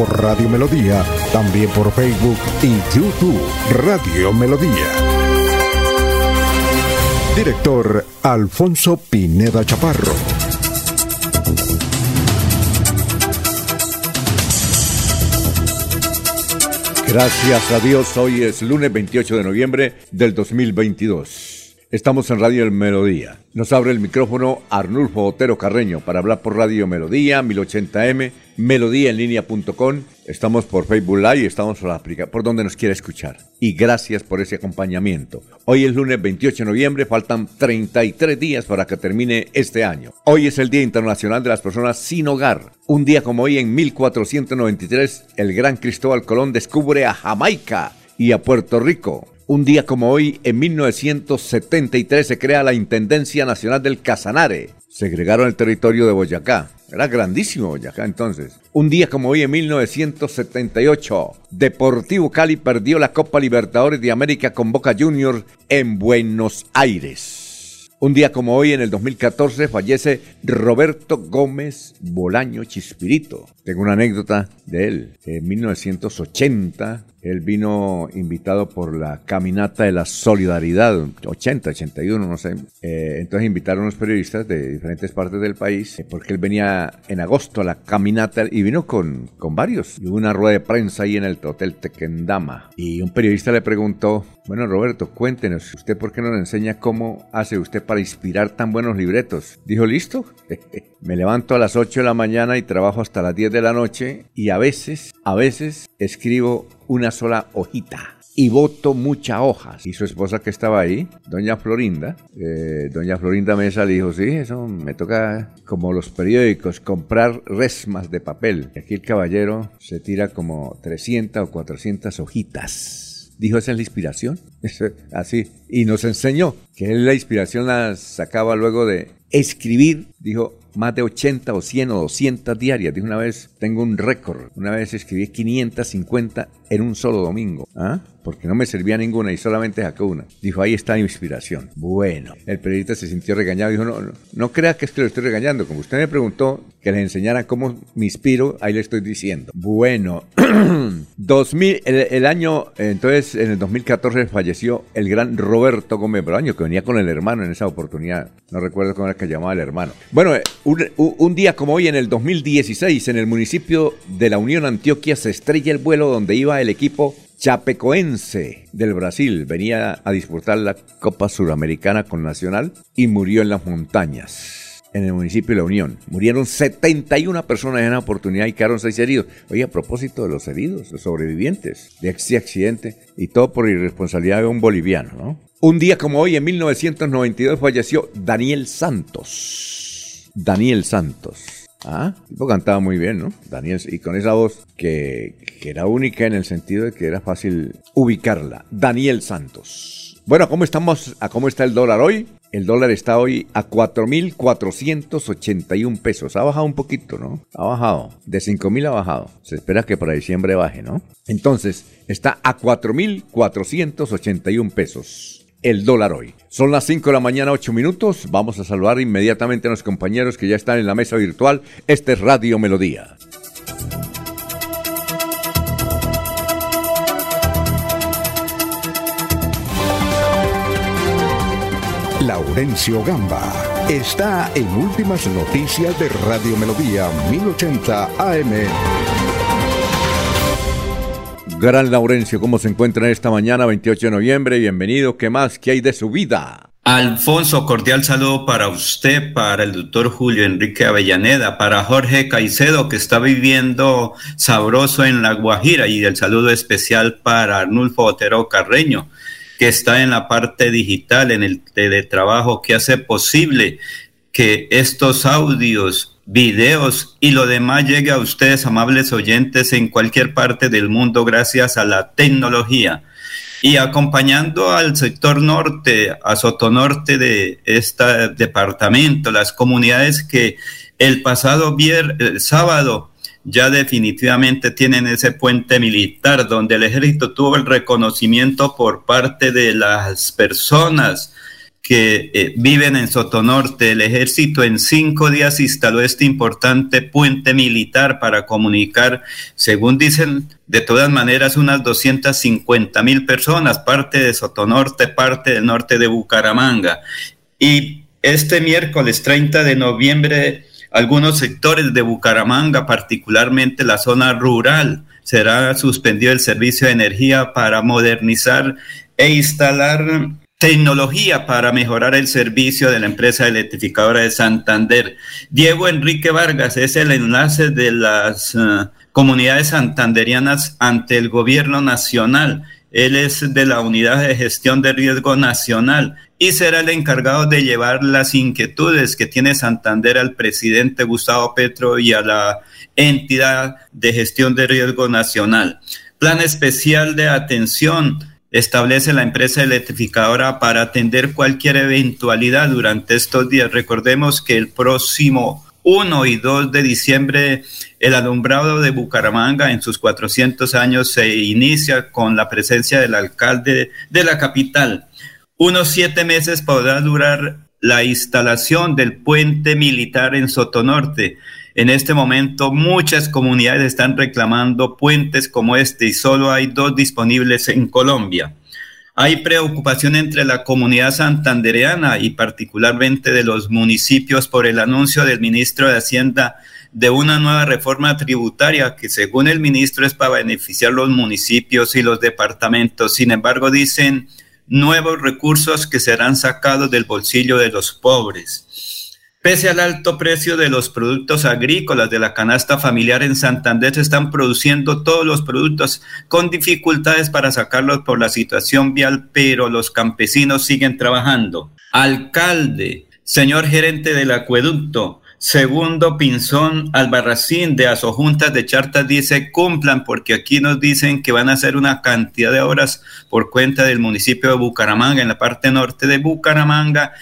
por Radio Melodía, también por Facebook y YouTube Radio Melodía. Director Alfonso Pineda Chaparro. Gracias a Dios, hoy es lunes 28 de noviembre del 2022. Estamos en Radio Melodía. Nos abre el micrófono Arnulfo Otero Carreño para hablar por Radio Melodía, 1080m, melodíaenlínea.com. Estamos por Facebook Live, estamos por la aplicación, por donde nos quiera escuchar. Y gracias por ese acompañamiento. Hoy es lunes 28 de noviembre, faltan 33 días para que termine este año. Hoy es el Día Internacional de las Personas Sin Hogar. Un día como hoy, en 1493, el gran Cristóbal Colón descubre a Jamaica y a Puerto Rico. Un día como hoy, en 1973, se crea la Intendencia Nacional del Casanare. Segregaron el territorio de Boyacá. Era grandísimo Boyacá entonces. Un día como hoy, en 1978, Deportivo Cali perdió la Copa Libertadores de América con Boca Juniors en Buenos Aires. Un día como hoy, en el 2014, fallece Roberto Gómez Bolaño Chispirito. Tengo una anécdota de él. En 1980, él vino invitado por la Caminata de la Solidaridad, 80, 81, no sé. Eh, entonces invitaron a unos periodistas de diferentes partes del país, eh, porque él venía en agosto a la caminata y vino con, con varios. Y hubo una rueda de prensa ahí en el Hotel Tequendama. Y un periodista le preguntó, bueno Roberto, cuéntenos, ¿usted por qué no nos enseña cómo hace usted para inspirar tan buenos libretos? Dijo, listo. Me levanto a las 8 de la mañana y trabajo hasta las 10 de la noche y a veces, a veces escribo una sola hojita y voto muchas hojas. Y su esposa que estaba ahí, doña Florinda, eh, doña Florinda Mesa le dijo, sí, eso me toca como los periódicos, comprar resmas de papel. Aquí el caballero se tira como 300 o 400 hojitas. Dijo, esa es la inspiración. Así. Y nos enseñó que la inspiración la sacaba luego de escribir. Dijo, más de 80 o 100 o 200 diarias. De una vez tengo un récord. Una vez escribí 550 en un solo domingo. ¿Ah? Porque no me servía ninguna y solamente sacó una. Dijo, ahí está la inspiración. Bueno, el periodista se sintió regañado. Dijo, no, no, no crea que es que lo estoy regañando. Como usted me preguntó que le enseñara cómo me inspiro, ahí le estoy diciendo. Bueno, 2000, el, año, entonces en el 2014 falleció el gran Roberto Gómez Braño, que venía con el hermano en esa oportunidad. No recuerdo cómo era que llamaba el hermano. Bueno, un, día como hoy, en el 2016, en el municipio de la Unión Antioquia, se estrella el vuelo donde iba el equipo chapecoense del Brasil. Venía a disputar la Copa Suramericana con Nacional y murió en las montañas en el municipio de La Unión. Murieron 71 personas en la oportunidad y quedaron 6 heridos. Oye, a propósito de los heridos, los sobrevivientes de este accidente, y todo por irresponsabilidad de un boliviano, ¿no? Un día como hoy, en 1992, falleció Daniel Santos. Daniel Santos. Ah, tipo cantaba muy bien, ¿no? Daniel, y con esa voz que, era única en el sentido de que era fácil ubicarla. Daniel Santos. Bueno, ¿cómo estamos? ¿A cómo está el dólar hoy? El dólar está hoy a 4.481 pesos. Ha bajado un poquito, ¿no? Ha bajado. De 5.000 ha bajado. Se espera que para diciembre baje, ¿no? Entonces, está a 4.481 pesos el dólar hoy. Son las 5 de la mañana, 8 minutos. Vamos a saludar inmediatamente a los compañeros que ya están en la mesa virtual. Este es Radio Melodía. Laurencio Gamba está en Últimas Noticias de Radio Melodía 1080 AM. Gran Laurencio, ¿cómo se encuentra en esta mañana, 28 de noviembre? Bienvenido. ¿Qué más? ¿Qué hay de su vida? Alfonso, cordial saludo para usted, para el doctor Julio Enrique Avellaneda, para Jorge Caicedo, que está viviendo sabroso en La Guajira, y el saludo especial para Arnulfo Otero Carreño, que está en la parte digital, en el teletrabajo, que hace posible que estos audios videos y lo demás llegue a ustedes, amables oyentes, en cualquier parte del mundo gracias a la tecnología. Y acompañando al sector norte, a Sotonorte de este departamento, las comunidades que el pasado sábado ya definitivamente tienen ese puente militar donde el ejército tuvo el reconocimiento por parte de las personas que eh, viven en Sotonorte. El ejército en cinco días instaló este importante puente militar para comunicar, según dicen, de todas maneras, unas 250 mil personas, parte de Sotonorte, parte del norte de Bucaramanga. Y este miércoles 30 de noviembre algunos sectores de Bucaramanga, particularmente la zona rural, será suspendido el servicio de energía para modernizar e instalar tecnología para mejorar el servicio de la empresa electrificadora de Santander. Diego Enrique Vargas es el enlace de las eh, comunidades santanderianas ante el gobierno nacional. Él es de la Unidad de Gestión de Riesgo Nacional y será el encargado de llevar las inquietudes que tiene Santander al presidente Gustavo Petro y a la entidad de gestión de riesgo nacional. Plan especial de atención establece la empresa electrificadora para atender cualquier eventualidad durante estos días. Recordemos que el próximo 1 y 2 de diciembre el alumbrado de Bucaramanga en sus 400 años se inicia con la presencia del alcalde de la capital. Unos siete meses podrá durar la instalación del puente militar en Sotonorte. En este momento muchas comunidades están reclamando puentes como este y solo hay dos disponibles en Colombia. Hay preocupación entre la comunidad santandereana y particularmente de los municipios por el anuncio del ministro de Hacienda de una nueva reforma tributaria que según el ministro es para beneficiar los municipios y los departamentos. Sin embargo, dicen nuevos recursos que serán sacados del bolsillo de los pobres. Pese al alto precio de los productos agrícolas de la canasta familiar en Santander, se están produciendo todos los productos con dificultades para sacarlos por la situación vial, pero los campesinos siguen trabajando. Alcalde, señor gerente del acueducto, Segundo, Pinzón Albarracín de Asojuntas de Chartas dice cumplan porque aquí nos dicen que van a hacer una cantidad de horas por cuenta del municipio de Bucaramanga, en la parte norte de Bucaramanga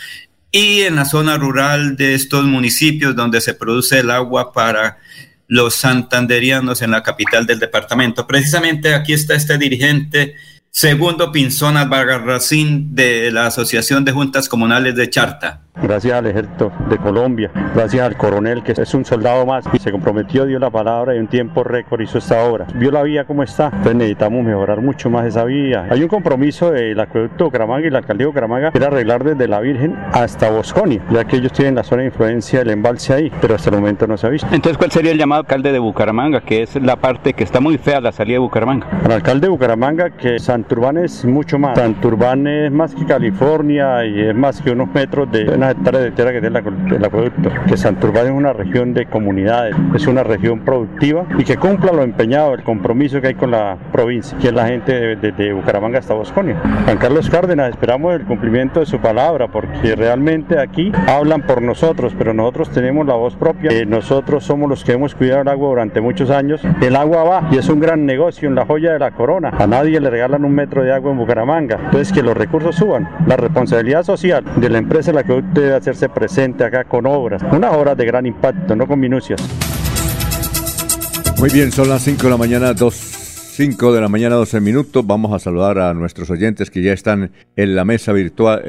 y en la zona rural de estos municipios donde se produce el agua para los santanderianos en la capital del departamento. Precisamente aquí está este dirigente Segundo, Pinzón Albarracín de la Asociación de Juntas Comunales de Charta. Gracias al ejército de Colombia, gracias al coronel que es un soldado más y se comprometió, dio la palabra y en tiempo récord hizo esta obra. Vio la vía como está, entonces necesitamos mejorar mucho más esa vía. Hay un compromiso del acueducto de Bucaramanga y la alcaldía de Bucaramanga era arreglar desde la Virgen hasta Bosconia, ya que ellos tienen la zona de influencia del embalse ahí, pero hasta el momento no se ha visto. Entonces, ¿cuál sería el llamado alcalde de Bucaramanga, que es la parte que está muy fea la salida de Bucaramanga? Al alcalde de Bucaramanga que Santurbán es mucho más. Santurbán es más que California y es más que unos metros de una hectárea de tierra que tiene el acueducto. Que Santurbán es una región de comunidades, es una región productiva y que cumpla lo empeñado, el compromiso que hay con la provincia, que es la gente de, Bucaramanga hasta Bosconia. Juan Carlos Cárdenas, esperamos el cumplimiento de su palabra porque realmente aquí hablan por nosotros, pero nosotros tenemos la voz propia. Eh, nosotros somos los que hemos cuidado el agua durante muchos años. El agua va y es un gran negocio en la joya de la corona. A nadie le regalan un metro de agua en Bucaramanga. Entonces que los recursos suban. La responsabilidad social de la empresa es la debe hacerse presente acá con obras. Unas obras de gran impacto, no con minucias. Muy bien, son las 5 de la mañana, 2, 5 de la mañana, 12 minutos. Vamos a saludar a nuestros oyentes que ya están en la mesa virtual.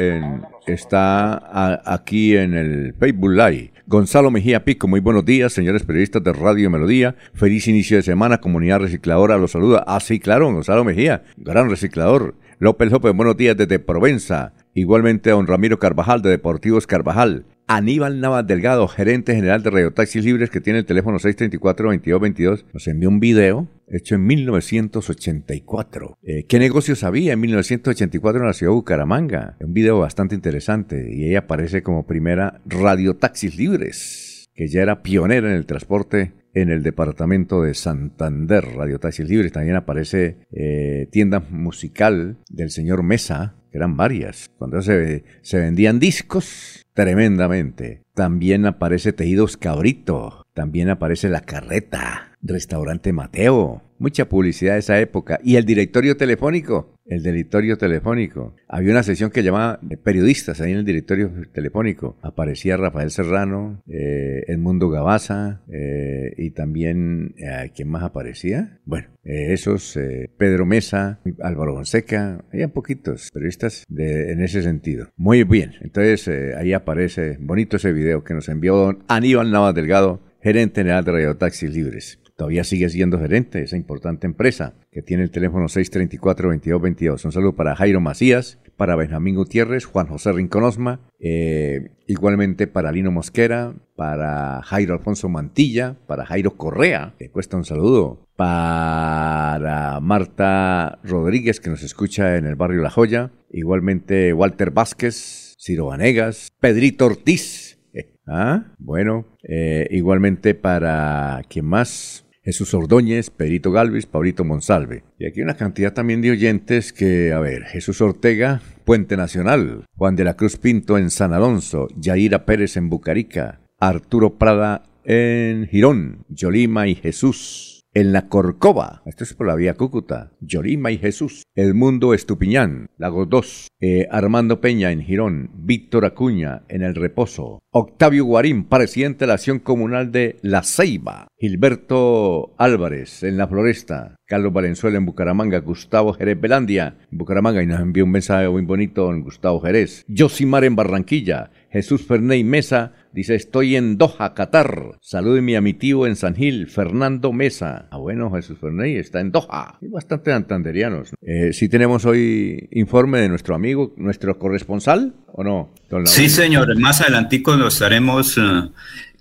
Está aquí en el Facebook Live. Gonzalo Mejía Pico, muy buenos días, señores periodistas de Radio Melodía. Feliz inicio de semana, comunidad recicladora los saluda. Ah, sí, claro, Gonzalo Mejía, gran reciclador. López López, buenos días desde Provenza. Igualmente a don Ramiro Carvajal de Deportivos Carvajal. Aníbal Navas Delgado, gerente general de Radio Taxis Libres, que tiene el teléfono 634-2222, nos envió un video hecho en 1984. Eh, ¿Qué negocios había en 1984 en la ciudad de Bucaramanga? Un video bastante interesante y ella aparece como primera Radio Taxis Libres, que ya era pionera en el transporte en el departamento de Santander, Radio Taxis Libres. También aparece eh, tienda musical del señor Mesa, que eran varias. Cuando se, se vendían discos, tremendamente. También aparece Tejidos Cabrito. También aparece La Carreta. Restaurante Mateo. Mucha publicidad de esa época. Y el directorio telefónico el directorio telefónico. Había una sesión que llamaba periodistas ahí en el directorio telefónico. Aparecía Rafael Serrano, eh, Edmundo Gabaza eh, y también, eh, ¿quién más aparecía? Bueno, eh, esos, Pedro Mesa, Álvaro Fonseca, había poquitos periodistas de, en ese sentido. Muy bien, entonces ahí aparece bonito ese video que nos envió don Aníbal Navas Delgado, gerente general de Radio Taxis Libres. Todavía sigue siendo gerente de esa importante empresa que tiene el teléfono 634-2222. Un saludo para Jairo Macías, para Benjamín Gutiérrez, Juan José Rinconosma, eh, igualmente para Lino Mosquera, para Jairo Alfonso Mantilla, para Jairo Correa, que cuesta un saludo, para Marta Rodríguez, que nos escucha en el barrio La Joya, igualmente Walter Vázquez, Ciro Vanegas, Pedrito Ortiz, ¿Ah? Bueno, eh, igualmente para quien más, Jesús Ordóñez, Perito Galvis, Paulito Monsalve. Y aquí una cantidad también de oyentes que, a ver, Jesús Ortega, Puente Nacional, Juan de la Cruz Pinto en San Alonso, Yaira Pérez en Bucarica, Arturo Prada en Girón, Yolima y Jesús en la Corcova, esto es por la vía Cúcuta, Yorima y Jesús, El Mundo Estupiñán, Lagos 2, eh, Armando Peña en Girón, Víctor Acuña en El Reposo, Octavio Guarín, presidente de la Acción Comunal de La Ceiba, Gilberto Álvarez en La Floresta, Carlos Valenzuela en Bucaramanga, Gustavo Jerez Belandia en Bucaramanga y nos envió un mensaje muy bonito en Gustavo Jerez, Josimar en Barranquilla, Jesús Ferney Mesa dice, estoy en Doha, Qatar. Salúdeme a mi tío en San Gil, Fernando Mesa. Ah, bueno, Jesús Ferney está en Doha. Hay bastante antanderianos. Eh, ¿Sí tenemos hoy informe de nuestro amigo, nuestro corresponsal, o no? Sí, señor. Más adelantico lo estaremos... Eh,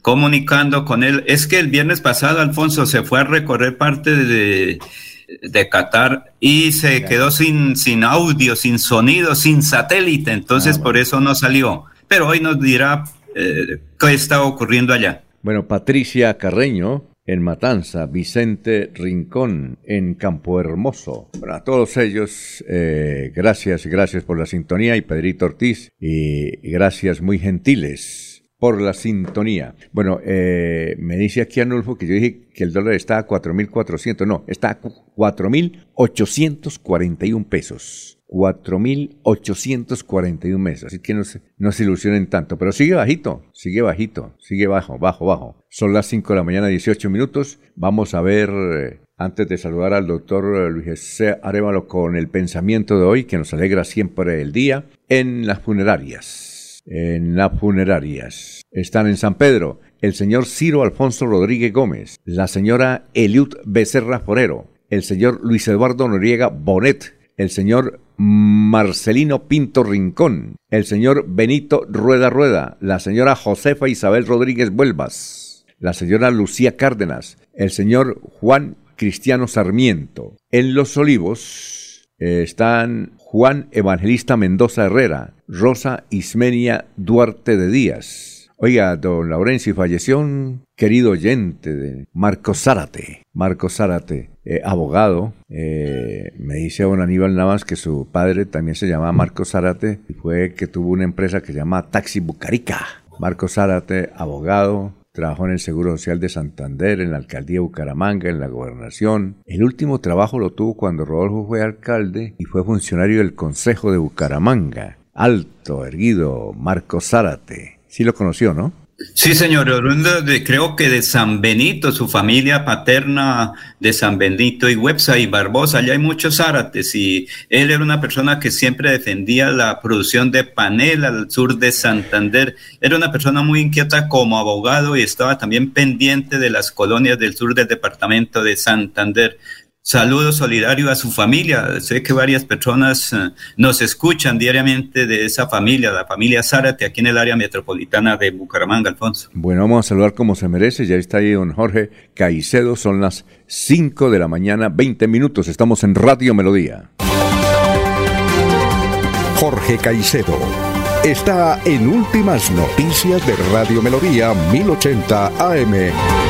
comunicando con él. Es que el viernes pasado Alfonso se fue a recorrer parte de, de Qatar y se quedó sin, sin audio, sin sonido, sin satélite, entonces ah, por eso no salió pero hoy nos dirá eh, qué está ocurriendo allá. Bueno, Patricia Carreño en Matanza, Vicente Rincón en Campo Hermoso. Bueno, a todos ellos, eh, gracias, gracias por la sintonía y Pedrito Ortiz y, gracias muy gentiles por la sintonía. Bueno, eh, me dice aquí Anulfo que yo dije que el dólar está a 4.400, no, está a 4.841 pesos. 4.841 meses. Así que no se, no se ilusionen tanto. Pero sigue bajito, sigue bajito, sigue bajo, bajo, bajo. Son las 5 de la mañana, 18 minutos. Vamos a ver, eh, antes de saludar al doctor eh, Luis C. Arevalo con el pensamiento de hoy, que nos alegra siempre el día, en las funerarias. En las funerarias. Están en San Pedro el señor Ciro Alfonso Rodríguez Gómez, la señora Eliud Becerra Forero, el señor Luis Eduardo Noriega Bonet, el señor Marcelino Pinto Rincón, el señor Benito Rueda Rueda, la señora Josefa Isabel Rodríguez Vuelvas, la señora Lucía Cárdenas, el señor Juan Cristiano Sarmiento. En Los Olivos eh, están Juan Evangelista Mendoza Herrera, Rosa Ismenia Duarte de Díaz, Oiga, don Laurencio, falleció un querido oyente de Marco Zárate. Marco Zárate, eh, abogado. Eh, me dice don Aníbal Navas que su padre también se llamaba Marco Zárate y fue que tuvo una empresa que se Taxi Bucarica. Marco Zárate, abogado, Trabajó en el Seguro Social de Santander, en la Alcaldía de Bucaramanga, en la Gobernación. El último trabajo lo tuvo cuando Rodolfo fue alcalde y fue funcionario del Consejo de Bucaramanga. Alto, erguido, Marco Zárate. Sí lo conoció, ¿no? Sí, señor, de, creo que de San Benito, su familia paterna de San Benito y Websa y Barbosa, allá hay muchos árates y él era una persona que siempre defendía la producción de panel al sur de Santander. Era una persona muy inquieta como abogado y estaba también pendiente de las colonias del sur del departamento de Santander saludo solidario a su familia. Sé que varias personas eh, nos escuchan diariamente de esa familia, la familia Zárate, aquí en el área metropolitana de Bucaramanga, Alfonso. Bueno, vamos a saludar como se merece. Ya está ahí don Jorge Caicedo. Son las 5 de la mañana, 20 minutos. Estamos en Radio Melodía. Jorge Caicedo está en Últimas Noticias de Radio Melodía 1080 AM.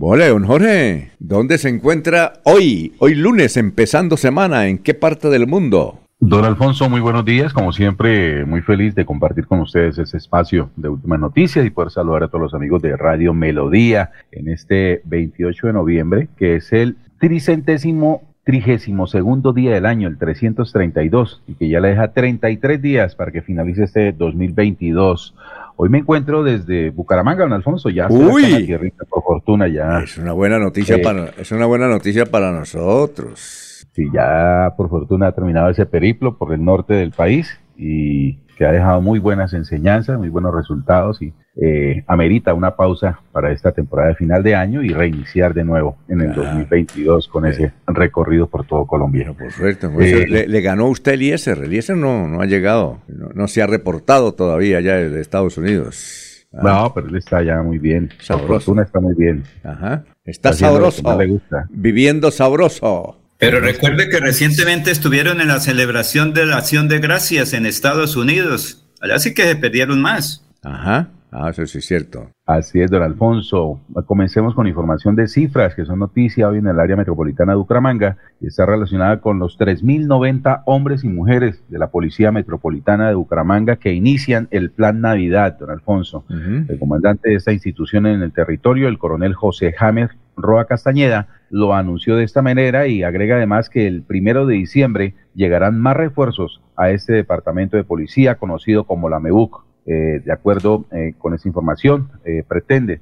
Vale, don Jorge, ¿dónde se encuentra hoy? Hoy lunes, empezando semana, ¿en qué parte del mundo? Don Alfonso, muy buenos días. Como siempre, muy feliz de compartir con ustedes este espacio de últimas noticias y poder saludar a todos los amigos de Radio Melodía en este 28 de noviembre, que es el tricentésimo trigésimo segundo día del año, el 332, y que ya le deja 33 días para que finalice este 2022. Hoy me encuentro desde Bucaramanga, don Alfonso, ya Uy, por fortuna ya. Es una buena noticia eh, para es una buena noticia para nosotros. Sí, ya por fortuna ha terminado ese periplo por el norte del país y que ha dejado muy buenas enseñanzas, muy buenos resultados y eh, amerita una pausa para esta temporada de final de año y reiniciar de nuevo en el 2022 con ese recorrido por todo Colombia. por suerte, eh, le, ganó usted Eliezer, Eliezer no, no ha llegado, no, se ha reportado todavía ya de Estados Unidos. Ah. No, pero él está ya muy bien. Sabroso. Por fortuna está muy bien. Ajá. Está, sabroso. le gusta. Viviendo sabroso. Pero recuerde que recientemente estuvieron en la celebración de la acción de gracias en Estados Unidos. Allá sí que se perdieron más. Ajá. Ah, eso sí es cierto. Así es, don Alfonso. Comencemos con información de cifras que son noticia hoy en el área metropolitana de Bucaramanga y está relacionada con los 3.090 hombres y mujeres de la Policía Metropolitana de Bucaramanga que inician el Plan Navidad, don Alfonso. El comandante de esta institución en el territorio, el coronel José James Roa Castañeda, lo anunció de esta manera y agrega además que el primero de diciembre llegarán más refuerzos a este departamento de policía conocido como la MEUC. Eh, de acuerdo eh, con esta información, eh, pretende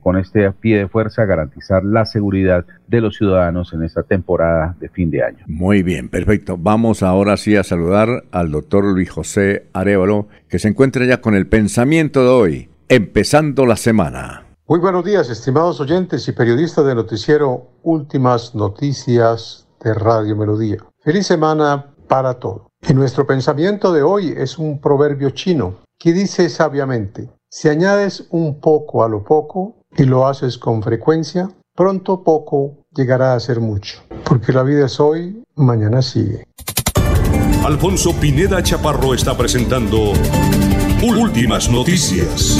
con este pie de fuerza garantizar la seguridad de los ciudadanos en esta temporada de fin de año. Muy bien, perfecto. Vamos ahora sí a saludar al doctor Luis José Arevalo, que se encuentra ya con el pensamiento de hoy, empezando la semana. Muy buenos días, estimados oyentes y periodistas del noticiero Últimas Noticias de Radio Melodía. Feliz semana para todos. Y nuestro pensamiento de hoy es un proverbio chino que dice sabiamente, si añades un poco a lo poco y lo haces con frecuencia, pronto poco llegará a ser mucho, porque la vida es hoy, mañana sigue. Alfonso Pineda Chaparro está presentando Últimas Noticias.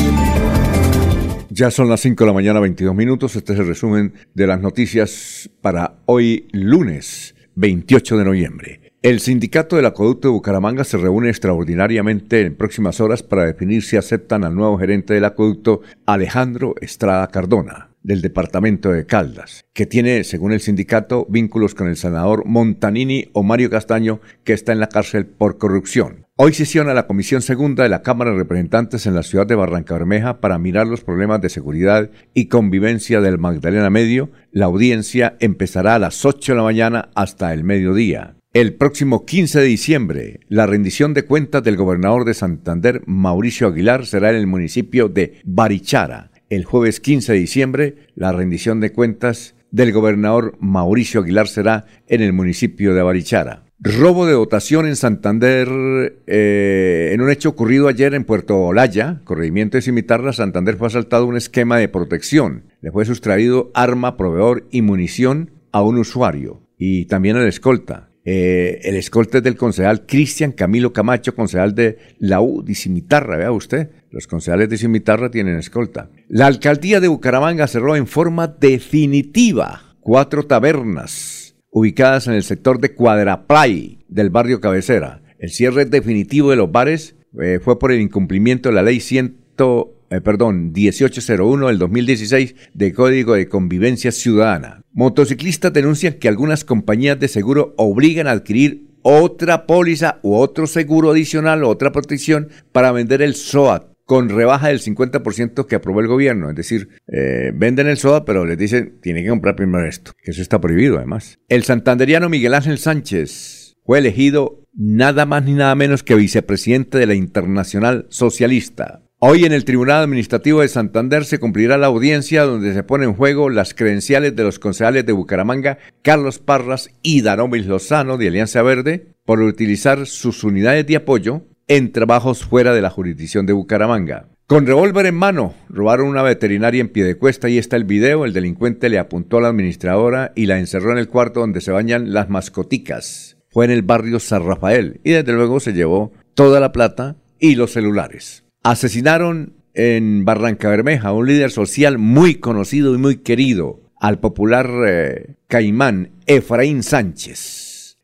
Ya son las 5 de la mañana, 22 minutos. Este es el resumen de las noticias para hoy lunes 28 de noviembre. El sindicato del acueducto de Bucaramanga se reúne extraordinariamente en próximas horas para definir si aceptan al nuevo gerente del acueducto, Alejandro Estrada Cardona del departamento de Caldas, que tiene, según el sindicato, vínculos con el senador Montanini o Mario Castaño, que está en la cárcel por corrupción. Hoy sesiona la Comisión Segunda de la Cámara de Representantes en la ciudad de Barranca Bermeja para mirar los problemas de seguridad y convivencia del Magdalena Medio. La audiencia empezará a las 8 de la mañana hasta el mediodía. El próximo 15 de diciembre, la rendición de cuentas del gobernador de Santander, Mauricio Aguilar, será en el municipio de Barichara el jueves 15 de diciembre, la rendición de cuentas del gobernador Mauricio Aguilar será en el municipio de Barichara. Robo de dotación en Santander, eh, en un hecho ocurrido ayer en Puerto Olaya, corregimiento de Cimitarra, Santander fue asaltado un esquema de protección. Le fue sustraído arma, proveedor y munición a un usuario y también al escolta. Eh, el escolta es del concejal Cristian Camilo Camacho, concejal de la U de Cimitarra, vea usted. Los concejales de Cimitarra tienen escolta. La alcaldía de Bucaramanga cerró en forma definitiva cuatro tabernas ubicadas en el sector de Cuadraplay del barrio Cabecera. El cierre definitivo de los bares eh, fue por el incumplimiento de la ley 100, eh, 1801 del 2016 de Código de Convivencia Ciudadana. Motociclistas denuncian que algunas compañías de seguro obligan a adquirir otra póliza u otro seguro adicional o otra protección para vender el SOAT con rebaja del 50% que aprobó el gobierno. Es decir, eh, venden el soda, pero les dicen, tienen que comprar primero esto, que eso está prohibido además. El santanderiano Miguel Ángel Sánchez fue elegido nada más ni nada menos que vicepresidente de la Internacional Socialista. Hoy en el Tribunal Administrativo de Santander se cumplirá la audiencia donde se pone en juego las credenciales de los concejales de Bucaramanga, Carlos Parras y Danomis Lozano de Alianza Verde, por utilizar sus unidades de apoyo en trabajos fuera de la jurisdicción de Bucaramanga. Con revólver en mano, robaron una veterinaria en pie de cuesta y está el video. El delincuente le apuntó a la administradora y la encerró en el cuarto donde se bañan las mascoticas. Fue en el barrio San Rafael y desde luego se llevó toda la plata y los celulares. Asesinaron en Barranca Bermeja, un líder social muy conocido y muy querido, al popular eh, caimán Efraín Sánchez.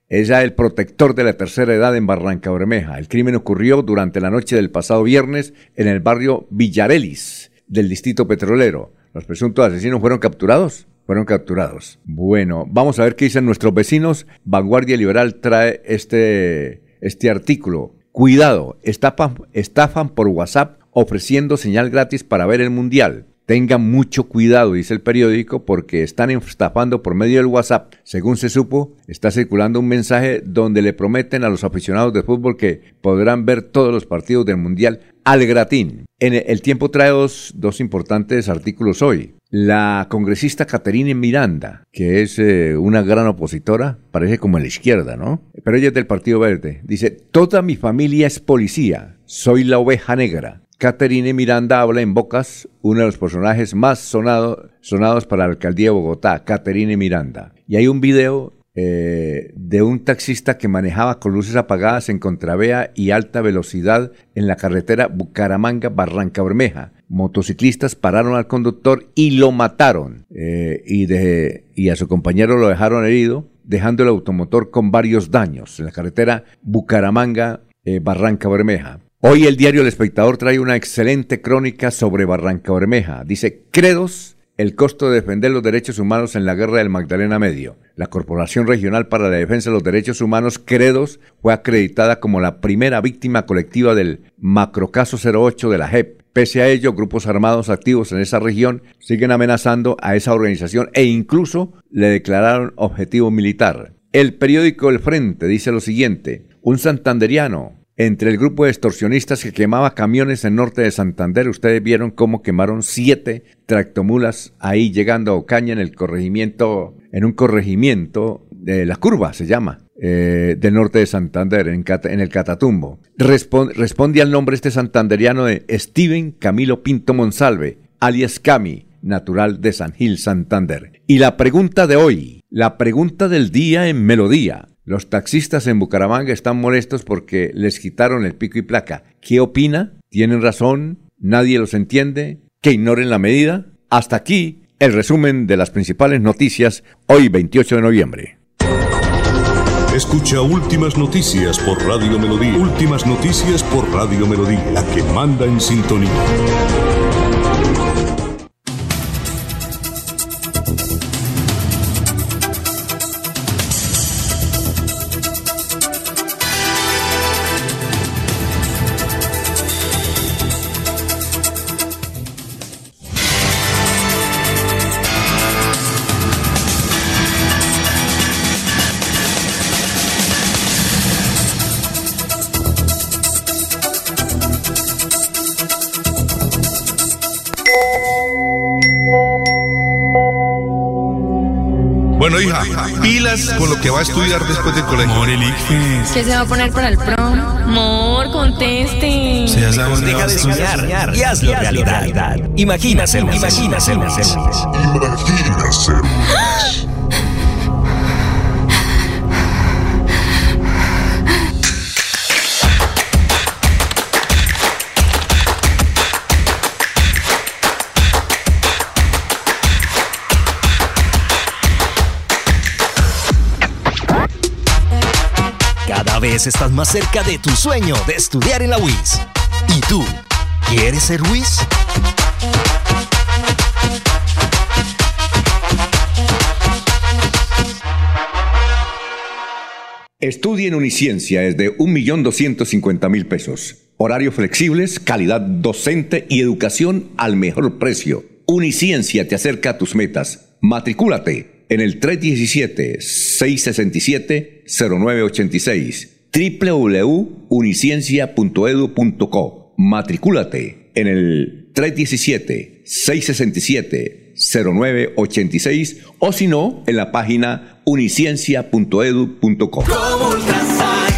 Es ya el protector de la tercera edad en Barranca Bermeja. El crimen ocurrió durante la noche del pasado viernes en el barrio Villarelis del distrito petrolero. Los presuntos asesinos fueron capturados. Fueron capturados. Bueno, vamos a ver qué dicen nuestros vecinos. Vanguardia Liberal trae este, este artículo. Cuidado, estafan, estafan por WhatsApp ofreciendo señal gratis para ver el Mundial. Tengan mucho cuidado, dice el periódico, porque están estafando por medio del WhatsApp. Según se supo, está circulando un mensaje donde le prometen a los aficionados de fútbol que podrán ver todos los partidos del Mundial al gratín. En el tiempo trae dos, importantes artículos hoy. La congresista Caterine Miranda, que es eh, una gran opositora, parece como en la izquierda, ¿no? Pero ella es del Partido Verde. Dice, toda mi familia es policía, soy la oveja negra. Caterine Miranda habla en Bocas, uno de los personajes más sonados para la alcaldía de Bogotá, Caterine Miranda. Y hay un video eh, de un taxista que manejaba con luces apagadas en contravea y alta velocidad en la carretera Bucaramanga-Barranca Bermeja. Motociclistas pararon al conductor y lo mataron. Eh, y, y a su compañero lo dejaron herido, dejando el automotor con varios daños en la carretera Bucaramanga-Barranca Bermeja. Hoy el diario El Espectador trae una excelente crónica sobre Barranca Bermeja. Dice, credos, el costo de defender los derechos humanos en la guerra del Magdalena Medio. La Corporación Regional para la Defensa de los Derechos Humanos, Credos, fue acreditada como la primera víctima colectiva del macrocaso 08 de la JEP. Pese a ello, grupos armados activos en esa región siguen amenazando a esa organización e incluso le declararon objetivo militar. El periódico El Frente dice lo siguiente, un santanderiano entre el grupo de extorsionistas que quemaba camiones en norte de Santander, ustedes vieron cómo quemaron siete tractomulas ahí llegando a Ocaña en el corregimiento, en un corregimiento de la curva se llama, eh, del norte de Santander, en, el Catatumbo. responde al nombre este santanderiano de Steven Camilo Pinto Monsalve, alias Cami, natural de San Gil, Santander. Y la pregunta de hoy, la pregunta del día en Melodía. Los taxistas en Bucaramanga están molestos porque les quitaron el pico y placa. ¿Qué opina? ¿Tienen razón? ¿Nadie los entiende? ¿Que ignoren la medida? Hasta aquí el resumen de las principales noticias hoy 28 de noviembre. Escucha Últimas Noticias por Radio Melodía. Últimas Noticias por Radio Melodía, la que manda en sintonía. Con lo que va a estudiar después del colegio. Amor, el ¿Qué se va a poner para el prom? Amor, conteste. Se ya Deja de soñar y hazlo realidad. Imagina ser Imagina estás más cerca de tu sueño de estudiar en la UIS. ¿Y tú? ¿Quieres ser UIS? Estudie en Uniciencia es de 1.250.000 pesos. Horarios flexibles, calidad docente y educación al mejor precio. Uniciencia te acerca a tus metas. Matricúlate en el 317-667-0986 www.uniciencia.edu.co. Matricúlate en el 317-667-0986 o si no, en la página uniciencia.edu.co.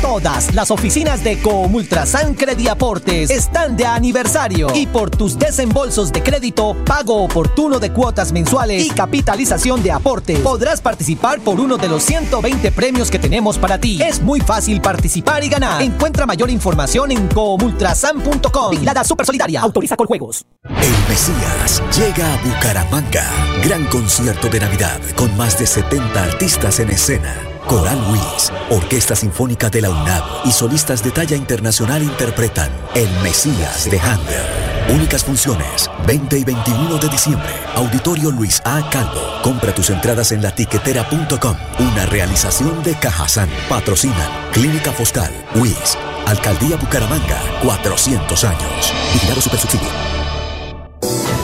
Todas las oficinas de Comultrasan Crediaportes están de aniversario y por tus desembolsos de crédito, pago oportuno de cuotas mensuales y capitalización de aporte, podrás participar por uno de los 120 premios que tenemos para ti. Es muy fácil participar y ganar. Encuentra mayor información en comultrasan.com. Vigilada Super Solidaria. Autoriza con juegos. El Mesías llega a Bucaramanga. Gran concierto de Navidad con más de 70 artistas en escena. Coral Luis, Orquesta Sinfónica de la UNAM y solistas de talla internacional interpretan El Mesías de Handel. Únicas funciones, 20 y 21 de diciembre. Auditorio Luis A. Calvo. Compra tus entradas en latiquetera.com. Una realización de Cajazán. Patrocinan Clínica Foscal, WIS, Alcaldía Bucaramanga, 400 años. Vigilado Supersubsidio.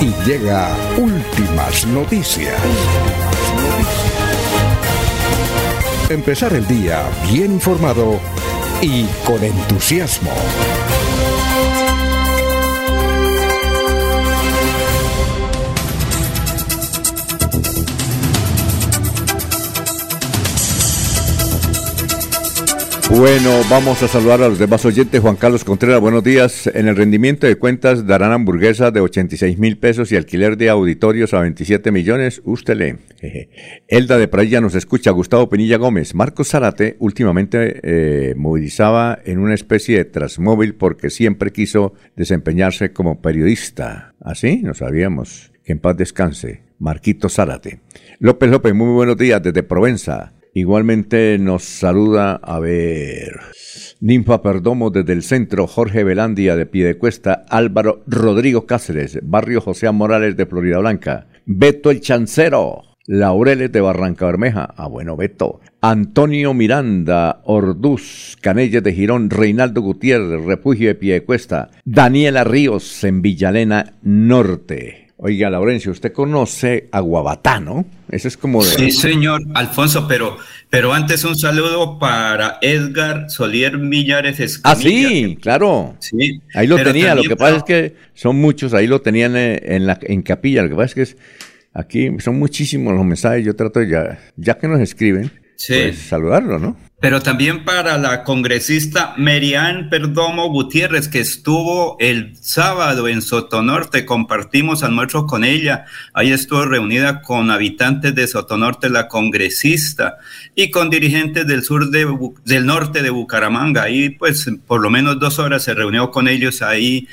y llega últimas noticias. Empezar el día bien informado y con entusiasmo. Bueno, vamos a saludar a los demás oyentes. Juan Carlos Contreras, buenos días. En el rendimiento de cuentas darán hamburguesa de 86 mil pesos y alquiler de auditorios a 27 millones. Usted lee. Elda de Prailla nos escucha. Gustavo Penilla Gómez. Marcos Zarate últimamente eh, movilizaba en una especie de transmóvil porque siempre quiso desempeñarse como periodista. ¿Así? No sabíamos. Que en paz descanse. Marquito Zárate. López López, muy buenos días desde Provenza. Igualmente nos saluda, a ver, Ninfa Perdomo desde el centro, Jorge Velandia de Piedecuesta, Álvaro Rodrigo Cáceres, Barrio José Morales de Florida Blanca, Beto el Chancero, Laureles de Barranca Bermeja, ah bueno Beto, Antonio Miranda, Orduz, Canelles de Girón, Reinaldo Gutiérrez, Refugio de Piedecuesta, Daniela Ríos en Villalena Norte. Oiga, Laurencio, usted conoce a Guabatá, ¿no? Ese es como de... Sí, señor Alfonso, pero, pero antes un saludo para Edgar Solier Millares Escamilla. Ah, sí, claro. Sí. Ahí lo tenía, lo que pasa es que son muchos, ahí lo tenían eh, en, la, en capilla, lo que pasa es que es, aquí son muchísimos los mensajes, yo trato ya, ya que nos escriben, pues saludarlo, ¿no? Pero también para la congresista Merian Perdomo Gutiérrez, que estuvo el sábado en Sotonorte, compartimos almuerzo con ella. Ahí estuvo reunida con habitantes de Sotonorte, la congresista, y con dirigentes del sur de, del norte de Bucaramanga. Ahí, pues, por lo menos dos horas se reunió con ellos ahí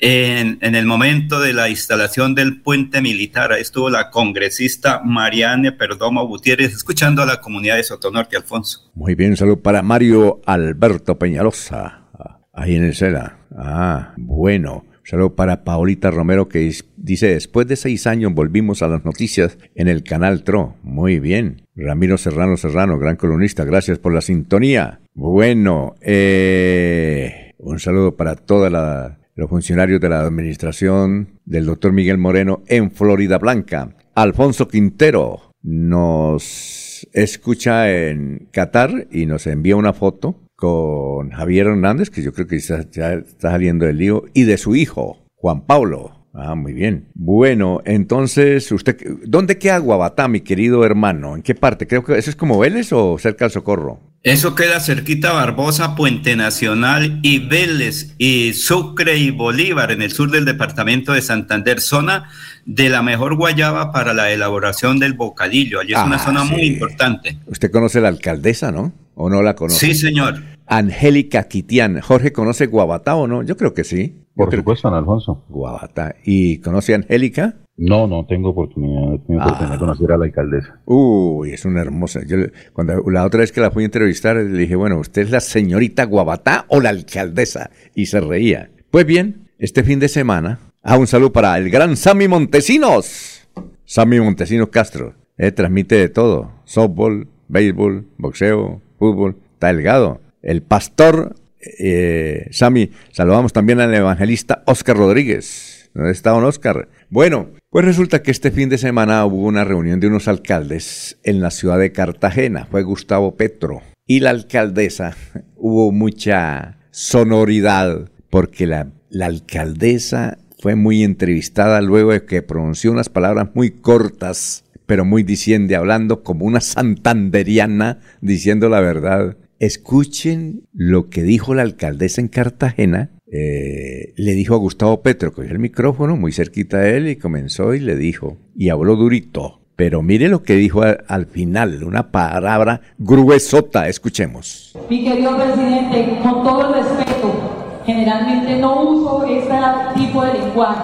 en, el momento de la instalación del puente militar. Ahí estuvo la congresista Mariane Perdomo Gutiérrez escuchando a la comunidad de Sotonorte, Alfonso. Muy bien, salud para Mario Alberto Peñalosa, ahí en el Sela. Ah, bueno. Saludo para Paolita Romero que dice, después de seis años volvimos a las noticias en el canal TRO. Muy bien. Ramiro Serrano Serrano, gran columnista, gracias por la sintonía. Bueno, eh, un saludo para toda la los funcionarios de la administración del doctor Miguel Moreno en Florida Blanca. Alfonso Quintero nos escucha en Qatar y nos envía una foto con Javier Hernández, que yo creo que ya, está saliendo del lío, y de su hijo, Juan Pablo. Ah, muy bien. Bueno, entonces, usted, ¿dónde queda Guabatá, mi querido hermano? ¿En qué parte? Creo que eso es como Vélez o cerca del Socorro. Eso queda cerquita Barbosa, Puente Nacional y Vélez y Sucre y Bolívar en el sur del departamento de Santander, zona de la mejor guayaba para la elaboración del bocadillo. Allí es una ah, zona muy importante. Usted conoce la alcaldesa, ¿no? ¿O no la conoce? Sí, señor. Angélica Quitián. ¿Jorge conoce Guabatá o no? Yo creo que sí. Por supuesto, Alfonso. Guabatá. ¿Y conoce a Angélica? No, no tengo oportunidad, de ah. conocer a la alcaldesa. Uy, es una hermosa. Yo, cuando la otra vez que la fui a entrevistar, le dije, bueno, ¿usted es la señorita Guabatá o la alcaldesa? Y se reía. Pues bien, este fin de semana, ah, un saludo para el gran Sammy Montesinos. Sammy Montesinos Castro. Eh, transmite de todo. Softball, béisbol, boxeo, fútbol. Está delgado. El pastor eh, Sami, saludamos también al evangelista Oscar Rodríguez. ¿Dónde está don Oscar? Bueno, pues resulta que este fin de semana hubo una reunión de unos alcaldes en la ciudad de Cartagena. Fue Gustavo Petro y la alcaldesa. Hubo mucha sonoridad porque la, la alcaldesa fue muy entrevistada luego de que pronunció unas palabras muy cortas, pero muy diciendo, hablando como una santanderiana, diciendo la verdad. Escuchen lo que dijo la alcaldesa en Cartagena. Eh, le dijo a Gustavo Petro, cogió el micrófono muy cerquita de él y comenzó y le dijo, y habló durito. Pero mire lo que dijo al final, una palabra gruesota, escuchemos. Mi querido presidente, con todo el respeto, generalmente no uso este tipo de lenguaje,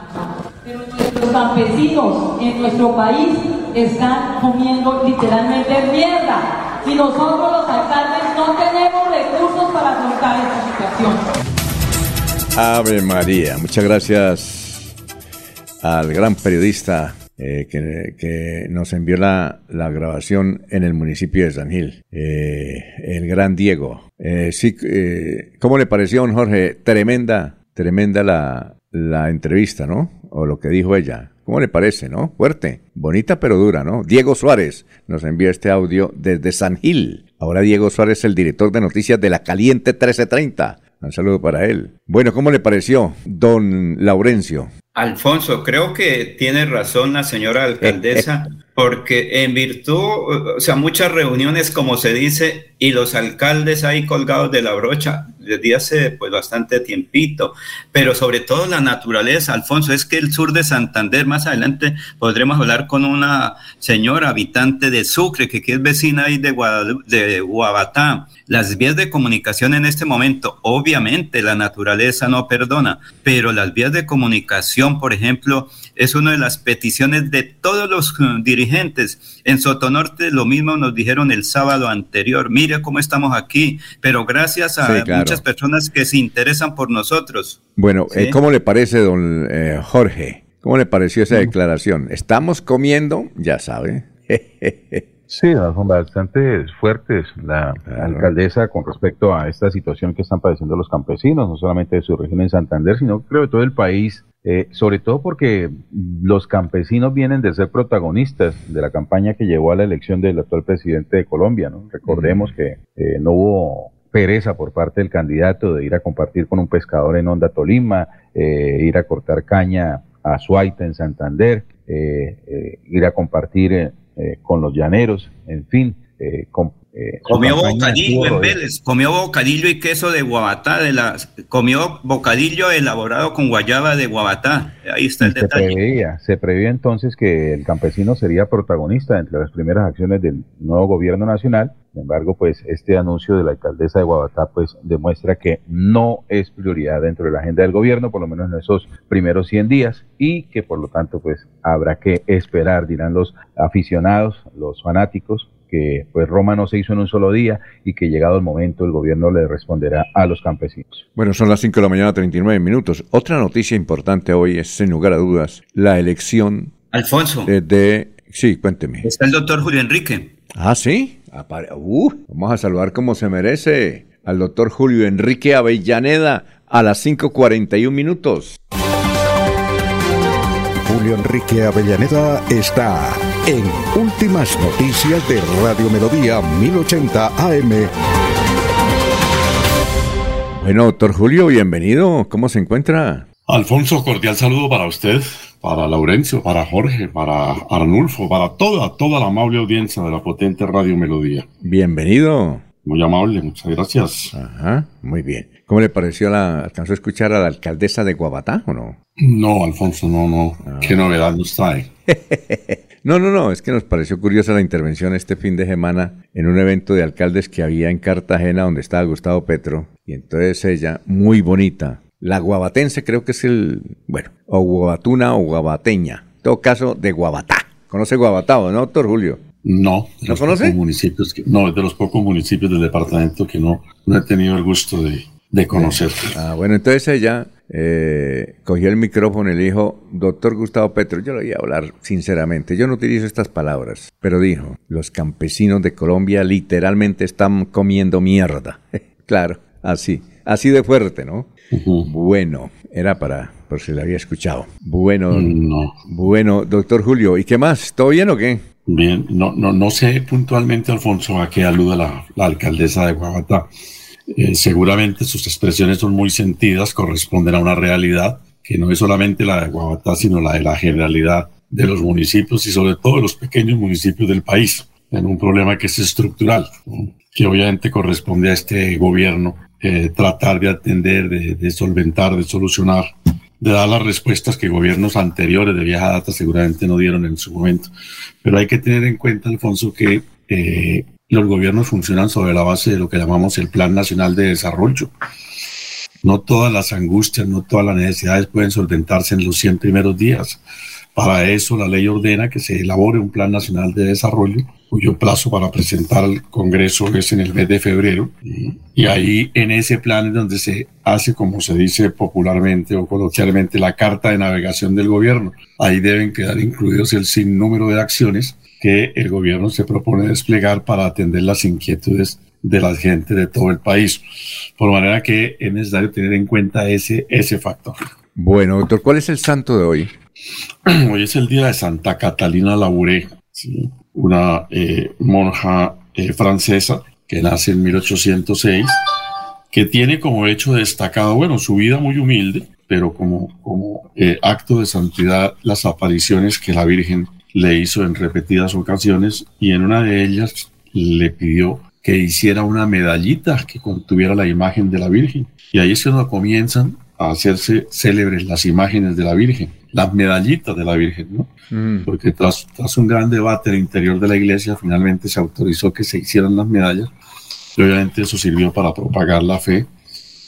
pero nuestros campesinos en nuestro país están comiendo literalmente mierda y nosotros los alcaldes no tenemos recursos para afrontar esta situación. Ave María, muchas gracias al gran periodista eh, que, nos envió la, grabación en el municipio de San Gil, eh, el gran Diego. Eh, ¿Cómo le pareció, don Jorge? Tremenda, tremenda la, la entrevista, ¿no? O lo que dijo ella. ¿Cómo le parece, no? Fuerte, bonita pero dura, ¿no? Diego Suárez nos envía este audio desde San Gil. Ahora Diego Suárez, el director de noticias de la Caliente 1330. Un saludo para él. Bueno, ¿cómo le pareció, don Laurencio? Alfonso, creo que tiene razón la señora alcaldesa, porque en virtud, o sea, muchas reuniones, como se dice, y los alcaldes ahí colgados de la brocha, desde hace pues bastante tiempito, pero sobre todo la naturaleza, Alfonso, es que el sur de Santander, más adelante podremos hablar con una señora habitante de Sucre, que, es vecina ahí de, de Guabatá. Las vías de comunicación en este momento, obviamente la naturaleza no perdona, pero las vías de comunicación, por ejemplo, es una de las peticiones de todos los eh, dirigentes. En Sotonorte lo mismo nos dijeron el sábado anterior, mire cómo estamos aquí, pero gracias a muchas personas que se interesan por nosotros. Bueno, eh, ¿cómo le parece, don eh, Jorge? ¿Cómo le pareció esa declaración? Estamos comiendo, ya sabe. Sí, son bastante fuertes la alcaldesa con respecto a esta situación que están padeciendo los campesinos, no solamente de su región en Santander, sino creo de todo el país, eh, sobre todo porque los campesinos vienen de ser protagonistas de la campaña que llevó a la elección del actual presidente de Colombia. ¿no? Recordemos que eh, no hubo pereza por parte del candidato de ir a compartir con un pescador en Honda Tolima, eh, ir a cortar caña a Suaita en Santander, ir a compartir eh, con los llaneros, en fin. Eh, eh, comió bocadillo en Vélez, comió bocadillo y queso de Guabatá, de la, comió bocadillo elaborado con guayaba de Guabatá. Ahí está el se detalle. Preveía, se preveía entonces que el campesino sería protagonista entre las primeras acciones del nuevo gobierno nacional. Sin embargo, pues este anuncio de la alcaldesa de Guabatá pues demuestra que no es prioridad dentro de la agenda del gobierno, por lo menos en esos primeros 100 días, y que por lo tanto pues habrá que esperar, dirán los aficionados, los fanáticos, que pues Roma no se hizo en un solo día y que llegado el momento el gobierno le responderá a los campesinos. Bueno, son las 5 de la mañana 39 minutos. Otra noticia importante hoy es, sin lugar a dudas, la elección Alfonso. de... Sí, cuénteme. Está el doctor Julio Enrique. Ah, sí. Uh, vamos a saludar como se merece al doctor Julio Enrique Avellaneda a las 5.41 minutos. Julio Enrique Avellaneda está en Últimas Noticias de Radio Melodía 1080 AM. Bueno, doctor Julio, bienvenido. ¿Cómo se encuentra? Alfonso, cordial saludo para usted, para Laurencio, para Jorge, para Arnulfo, para toda, toda la amable audiencia de la potente Radio Melodía. Bienvenido. Muy amable, muchas gracias. Ajá, muy bien. ¿Cómo le pareció la, alcanzó a escuchar a la alcaldesa de Guabatá o no? No, Alfonso, no, no. Ah. ¿Qué novedad nos trae? no, no, no, es que nos pareció curiosa la intervención este fin de semana en un evento de alcaldes que había en Cartagena donde estaba Gustavo Petro y entonces ella, muy bonita, la guabatense creo que es el, bueno, o guabatuna o guabateña, en todo caso de Guabatá. ¿Conoce Guabatá o no, doctor Julio? No, ¿No conoce? Municipios que, no, de los pocos municipios del departamento que no, no he tenido el gusto de, de conocer. Ah, bueno, entonces ella eh, cogió el micrófono y le dijo, doctor Gustavo Petro, yo le voy a hablar sinceramente, yo no utilizo estas palabras, pero dijo, los campesinos de Colombia literalmente están comiendo mierda. claro, así, así de fuerte, ¿no? Bueno, era para, por si lo había escuchado. Bueno, no. bueno, doctor Julio, ¿y qué más? ¿Todo bien o qué? Bien, no, no, no sé puntualmente, Alfonso, a qué aluda la, alcaldesa de Guaguatá. Eh, seguramente sus expresiones son muy sentidas, corresponden a una realidad que no es solamente la de Guaguatá, sino la de la generalidad de los municipios y sobre todo de los pequeños municipios del país, en un problema que es estructural, que obviamente corresponde a este gobierno eh, tratar de atender, de, de, solventar, de solucionar, de dar las respuestas que gobiernos anteriores de vieja data seguramente no dieron en su momento. Pero hay que tener en cuenta, Alfonso, que eh, los gobiernos funcionan sobre la base de lo que llamamos el Plan Nacional de Desarrollo. No todas las angustias, no todas las necesidades pueden solventarse en los 100 primeros días. Para eso la ley ordena que se elabore un Plan Nacional de Desarrollo, cuyo plazo para presentar al Congreso es en el mes de febrero. Y ahí en ese plan es donde se hace, como se dice popularmente o coloquialmente, la carta de navegación del gobierno. Ahí deben quedar incluidos el sinnúmero de acciones que el gobierno se propone desplegar para atender las inquietudes de la gente de todo el país. Por manera que es necesario tener en cuenta ese, ese factor. Bueno, doctor, ¿cuál es el santo de hoy? Hoy es el día de Santa Catalina Labouré, una eh, monja eh, francesa que nace en 1806, que tiene como hecho destacado, bueno, su vida muy humilde, pero como, como eh, acto de santidad las apariciones que la Virgen le hizo en repetidas ocasiones y en una de ellas le pidió que hiciera una medallita que contuviera la imagen de la Virgen. Y ahí es cuando comienzan a hacerse célebres las imágenes de la Virgen, las medallitas de la Virgen, ¿no? Mm. Porque tras, tras un gran debate al interior de la iglesia, finalmente se autorizó que se hicieran las medallas. Y obviamente eso sirvió para propagar la fe,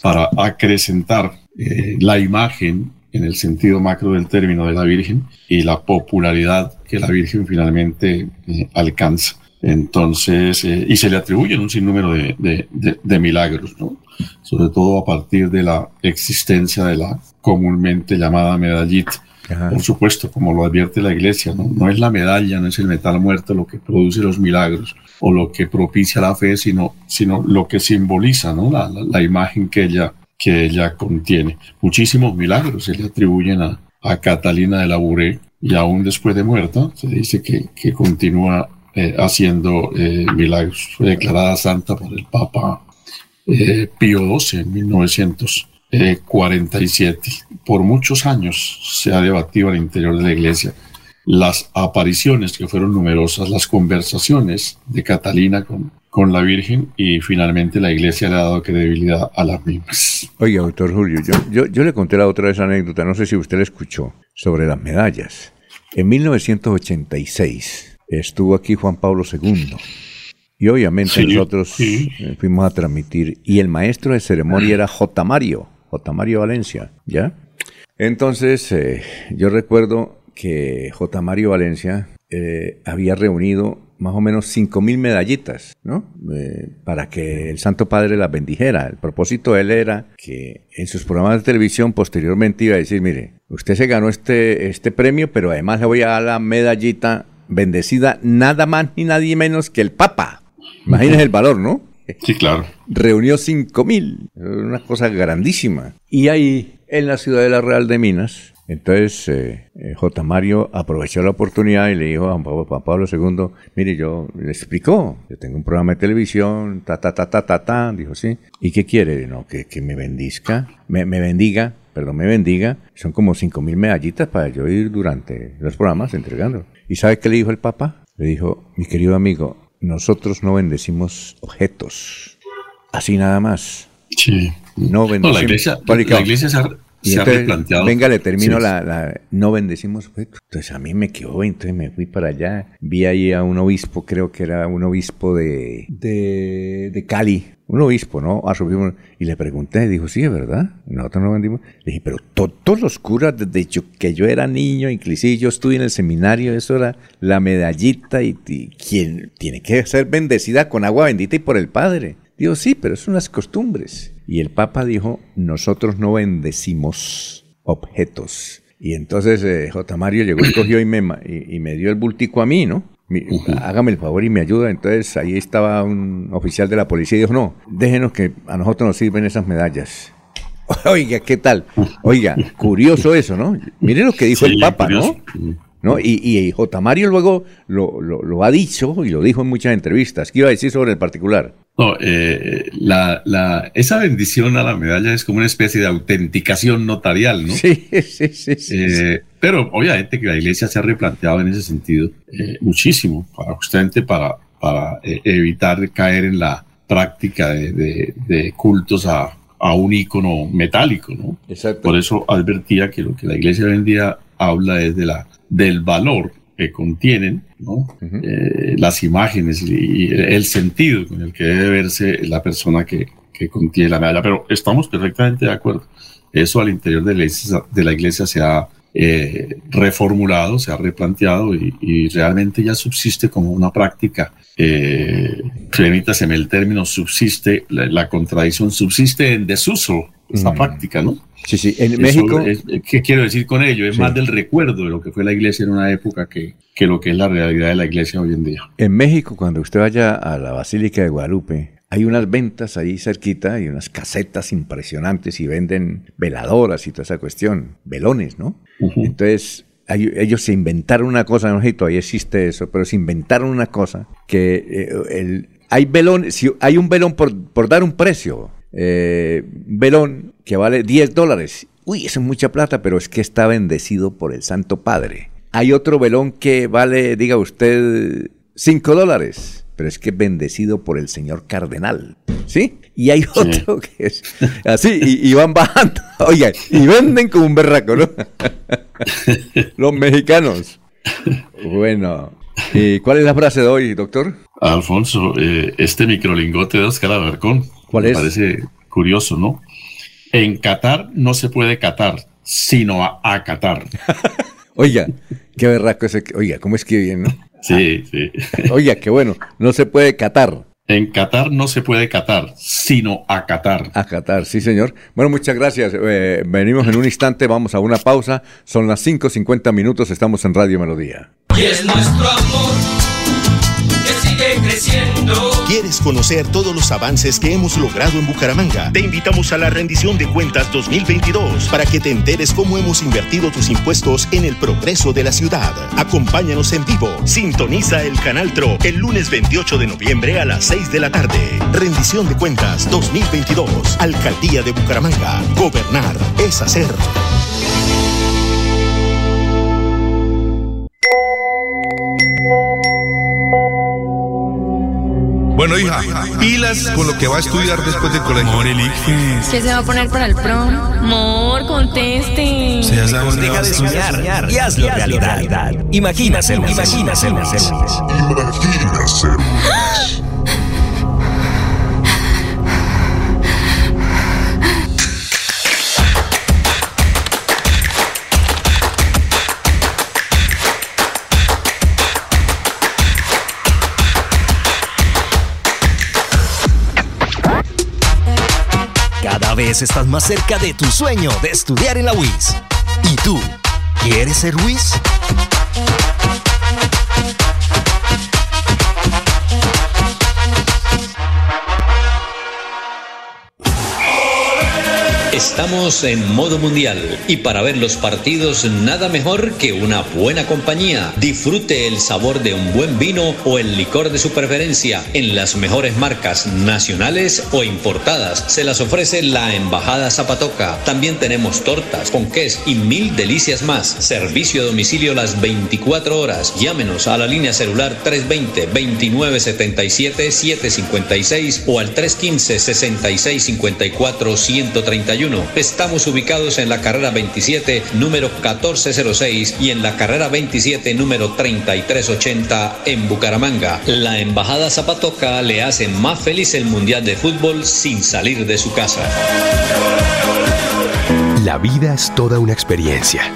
para acrecentar eh, la imagen en el sentido macro del término de la Virgen y la popularidad que la Virgen finalmente eh, alcanza. Entonces, eh, y se le atribuyen un sinnúmero de, de, de, de, milagros, ¿no? Sobre todo a partir de la existencia de la comúnmente llamada medallita. Por supuesto, como lo advierte la iglesia, ¿no? es la medalla, no es el metal muerto lo que produce los milagros o lo que propicia la fe, sino, sino lo que simboliza ¿no? la, la, imagen que ella, que ella contiene. Muchísimos milagros se le atribuyen a, a Catalina de la Bouré y aún después de muerta se dice que, que continúa eh, haciendo eh, milagros. Fue declarada santa por el Papa eh, Pío XII en 1947. Por muchos años se ha debatido al interior de la iglesia las apariciones que fueron numerosas, las conversaciones de Catalina con, con la Virgen y finalmente la iglesia le ha dado credibilidad a las mismas. Oiga, doctor Julio, yo, yo, yo le conté la otra vez anécdota, no sé si usted la escuchó, sobre las medallas. En 1986 estuvo aquí Juan Pablo II y obviamente sí, nosotros sí. fuimos a transmitir y el maestro de ceremonia era J. Mario, J. Mario Valencia, ¿ya? Entonces eh, yo recuerdo que J. Mario Valencia eh, había reunido más o menos cinco mil medallitas, ¿no? Eh, para que el Santo Padre las bendijera. El propósito de él era que en sus programas de televisión posteriormente iba a decir, mire, usted se ganó este, este premio, pero además le voy a dar la medallita bendecida nada más ni nadie menos que el Papa. Imagínese el valor, ¿no? Sí, claro. Reunió cinco mil, una cosa grandísima. Y ahí, en la ciudad de la Real de Minas, entonces eh, eh, J. Mario aprovechó la oportunidad y le dijo a Juan Pablo, II, mire, yo le explicó, yo tengo un programa de televisión, ta, ta, ta, ta, ta, ta, dijo, sí. ¿Y qué quiere? No, que, que me bendizca, me, me bendiga, perdón, me bendiga. Son como cinco mil medallitas para yo ir durante los programas entregando. ¿Y sabe qué le dijo el Papa? Le dijo, mi querido amigo, nosotros no bendecimos objetos, así nada más. Sí. No bendecimos. No, la iglesia, la iglesia se ha, y se entonces, ha replanteado. Venga, le termino sí. la, la, No bendecimos objetos. Entonces a mí me quedó, entonces me fui para allá. Vi ahí a un obispo, creo que era un obispo de, de, de Cali. Un obispo, ¿no? Y le pregunté, dijo, sí, es verdad. Nosotros no vendimos. Le dije, pero todos los curas, desde que yo era niño, inclusive yo estuve en el seminario, eso era la medallita y, y quien tiene que ser bendecida con agua bendita y por el Padre. Digo, sí, pero son las costumbres. Y el Papa dijo, nosotros no bendecimos objetos. Y entonces eh, J. Mario llegó y cogió y me, y, me dio el bultico a mí, ¿no? Hágame el favor y me ayuda. Entonces ahí estaba un oficial de la policía y dijo, no, déjenos que a nosotros nos sirven esas medallas. Oiga, ¿qué tal? Oiga, curioso eso, ¿no? Miren lo que dijo el Papa, ¿no? ¿no? Y, y, J. Mario luego lo, lo, ha dicho y lo dijo en muchas entrevistas. ¿Qué iba a decir sobre el particular? No, eh, la, la, esa bendición a la medalla es como una especie de autenticación notarial, ¿no? Sí, sí, sí. sí, eh, Pero obviamente que la iglesia se ha replanteado en ese sentido eh, muchísimo, para justamente para, para evitar caer en la práctica de, de, cultos a, a, un ícono metálico, ¿no? Exacto. Por eso advertía que lo que la iglesia hoy en día habla es de la, del valor que contienen ¿no? Eh, las imágenes y el sentido con el que debe verse la persona que, que, contiene la medalla. Pero estamos perfectamente de acuerdo. Eso al interior de la iglesia, de la iglesia se ha eh, reformulado, se ha replanteado y, realmente ya subsiste como una práctica. Eh, permítaseme el término, subsiste, la, contradicción subsiste en desuso, esta práctica, ¿no? Sí, sí, en México. ¿Qué quiero decir con ello? Es más del recuerdo de lo que fue la iglesia en una época que, que lo que es la realidad de la iglesia hoy en día. En México, cuando usted vaya a la Basílica de Guadalupe, hay unas ventas ahí cerquita y unas casetas impresionantes y venden veladoras y toda esa cuestión, velones, ¿no? Entonces, ellos se inventaron una cosa, no sé si todavía existe eso, pero se inventaron una cosa que eh, el, hay velones, si hay un velón por, por dar un precio, eh, velón que vale 10 dólares. Uy, eso es mucha plata, pero es que está bendecido por el Santo Padre. Hay otro velón que vale, diga usted, 5 dólares, pero es que es bendecido por el señor cardenal. ¿Sí? Y hay otro que es así, y, van bajando. Oigan, y venden como un berraco, ¿no? Los mexicanos. Bueno, ¿y cuál es la frase de hoy, doctor? Alfonso, eh, este microlingote de Oscar Alarcón ¿Cuál es? Parece curioso, ¿no? En Qatar no se puede catar, sino a acatar. oiga, qué berraco ese. Oiga, ¿cómo es que bien, no? Sí, sí. Oiga, qué bueno. No se puede catar. En Qatar no se puede catar, sino acatar. Acatar, sí, señor. Bueno, muchas gracias. Eh, venimos en un instante, vamos a una pausa. Son las 5.50 minutos, estamos en Radio Melodía. Y es nuestro amor creciendo. ¿Quieres conocer todos los avances que hemos logrado en Bucaramanga? Te invitamos a la rendición de cuentas 2022 para que te enteres cómo hemos invertido tus impuestos en el progreso de la ciudad. Acompáñanos en vivo. Sintoniza el canal TRO el lunes 28 de noviembre a las 6 de la tarde. Rendición de cuentas 2022. Alcaldía de Bucaramanga. Gobernar es hacer. Bueno, hija, pilas con lo que va a estudiar después del colegio. Amor, ¿Qué se va a poner para el prom? Amor, conteste. Deja de soñar y hazlo realidad. Imagina ser Imagina vez estás más cerca de tu sueño de estudiar en la UIS. ¿Y tú? ¿Quieres ser UIS? Estamos en modo mundial y para ver los partidos nada mejor que una buena compañía. Disfrute el sabor de un buen vino o el licor de su preferencia en las mejores marcas nacionales o importadas. Se las ofrece la Embajada Zapatoca. También tenemos tortas, ponqués y mil delicias más. Servicio a domicilio las 24 horas. Llámenos a la línea celular 320-2977-756 o al 315-6654-131 Estamos ubicados en la carrera 27, número 1406 y en la carrera 27, número 3380 en Bucaramanga. La Embajada Zapatoca le hace más feliz el Mundial de Fútbol sin salir de su casa. La vida es toda una experiencia.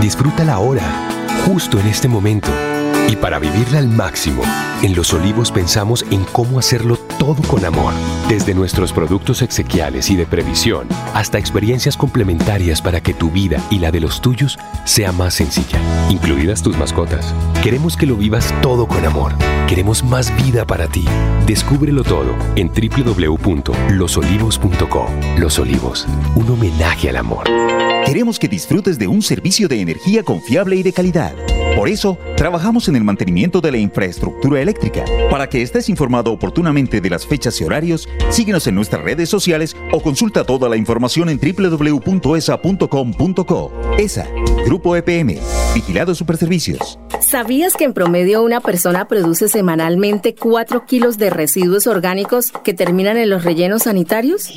Disfrútala ahora, justo en este momento Y para vivirla al máximo, en Los Olivos pensamos en cómo hacerlo todo con amor. Desde nuestros productos exequiales y de previsión hasta experiencias complementarias para que tu vida y la de los tuyos sea más sencilla, incluidas tus mascotas. Queremos que lo vivas todo con amor. Queremos más vida para ti. Descúbrelo todo en www.losolivos.co. Los Olivos, un homenaje al amor. Queremos que disfrutes de un servicio de energía confiable y de calidad. Por eso, trabajamos en el mantenimiento de la infraestructura eléctrica. Para que estés informado oportunamente de las fechas y horarios, síguenos en nuestras redes sociales o consulta toda la información en www.esa.com.co. ESA, Grupo EPM, Vigilado Superservicios. ¿Sabías que en promedio una persona produce semanalmente 4 kilos de residuos orgánicos que terminan en los rellenos sanitarios?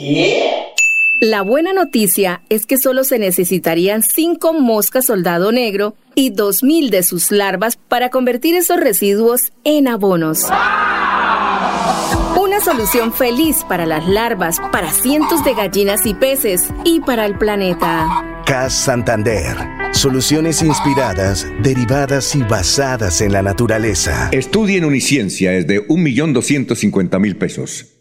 La buena noticia es que solo se necesitarían 5 moscas soldado negro y 2.000 de sus larvas para convertir esos residuos en abonos. Una solución feliz para las larvas, para cientos de gallinas y peces y para el planeta. CAS Santander. Soluciones inspiradas, derivadas y basadas en la naturaleza. Estudia en Uniciencia es de 1.250.000 pesos.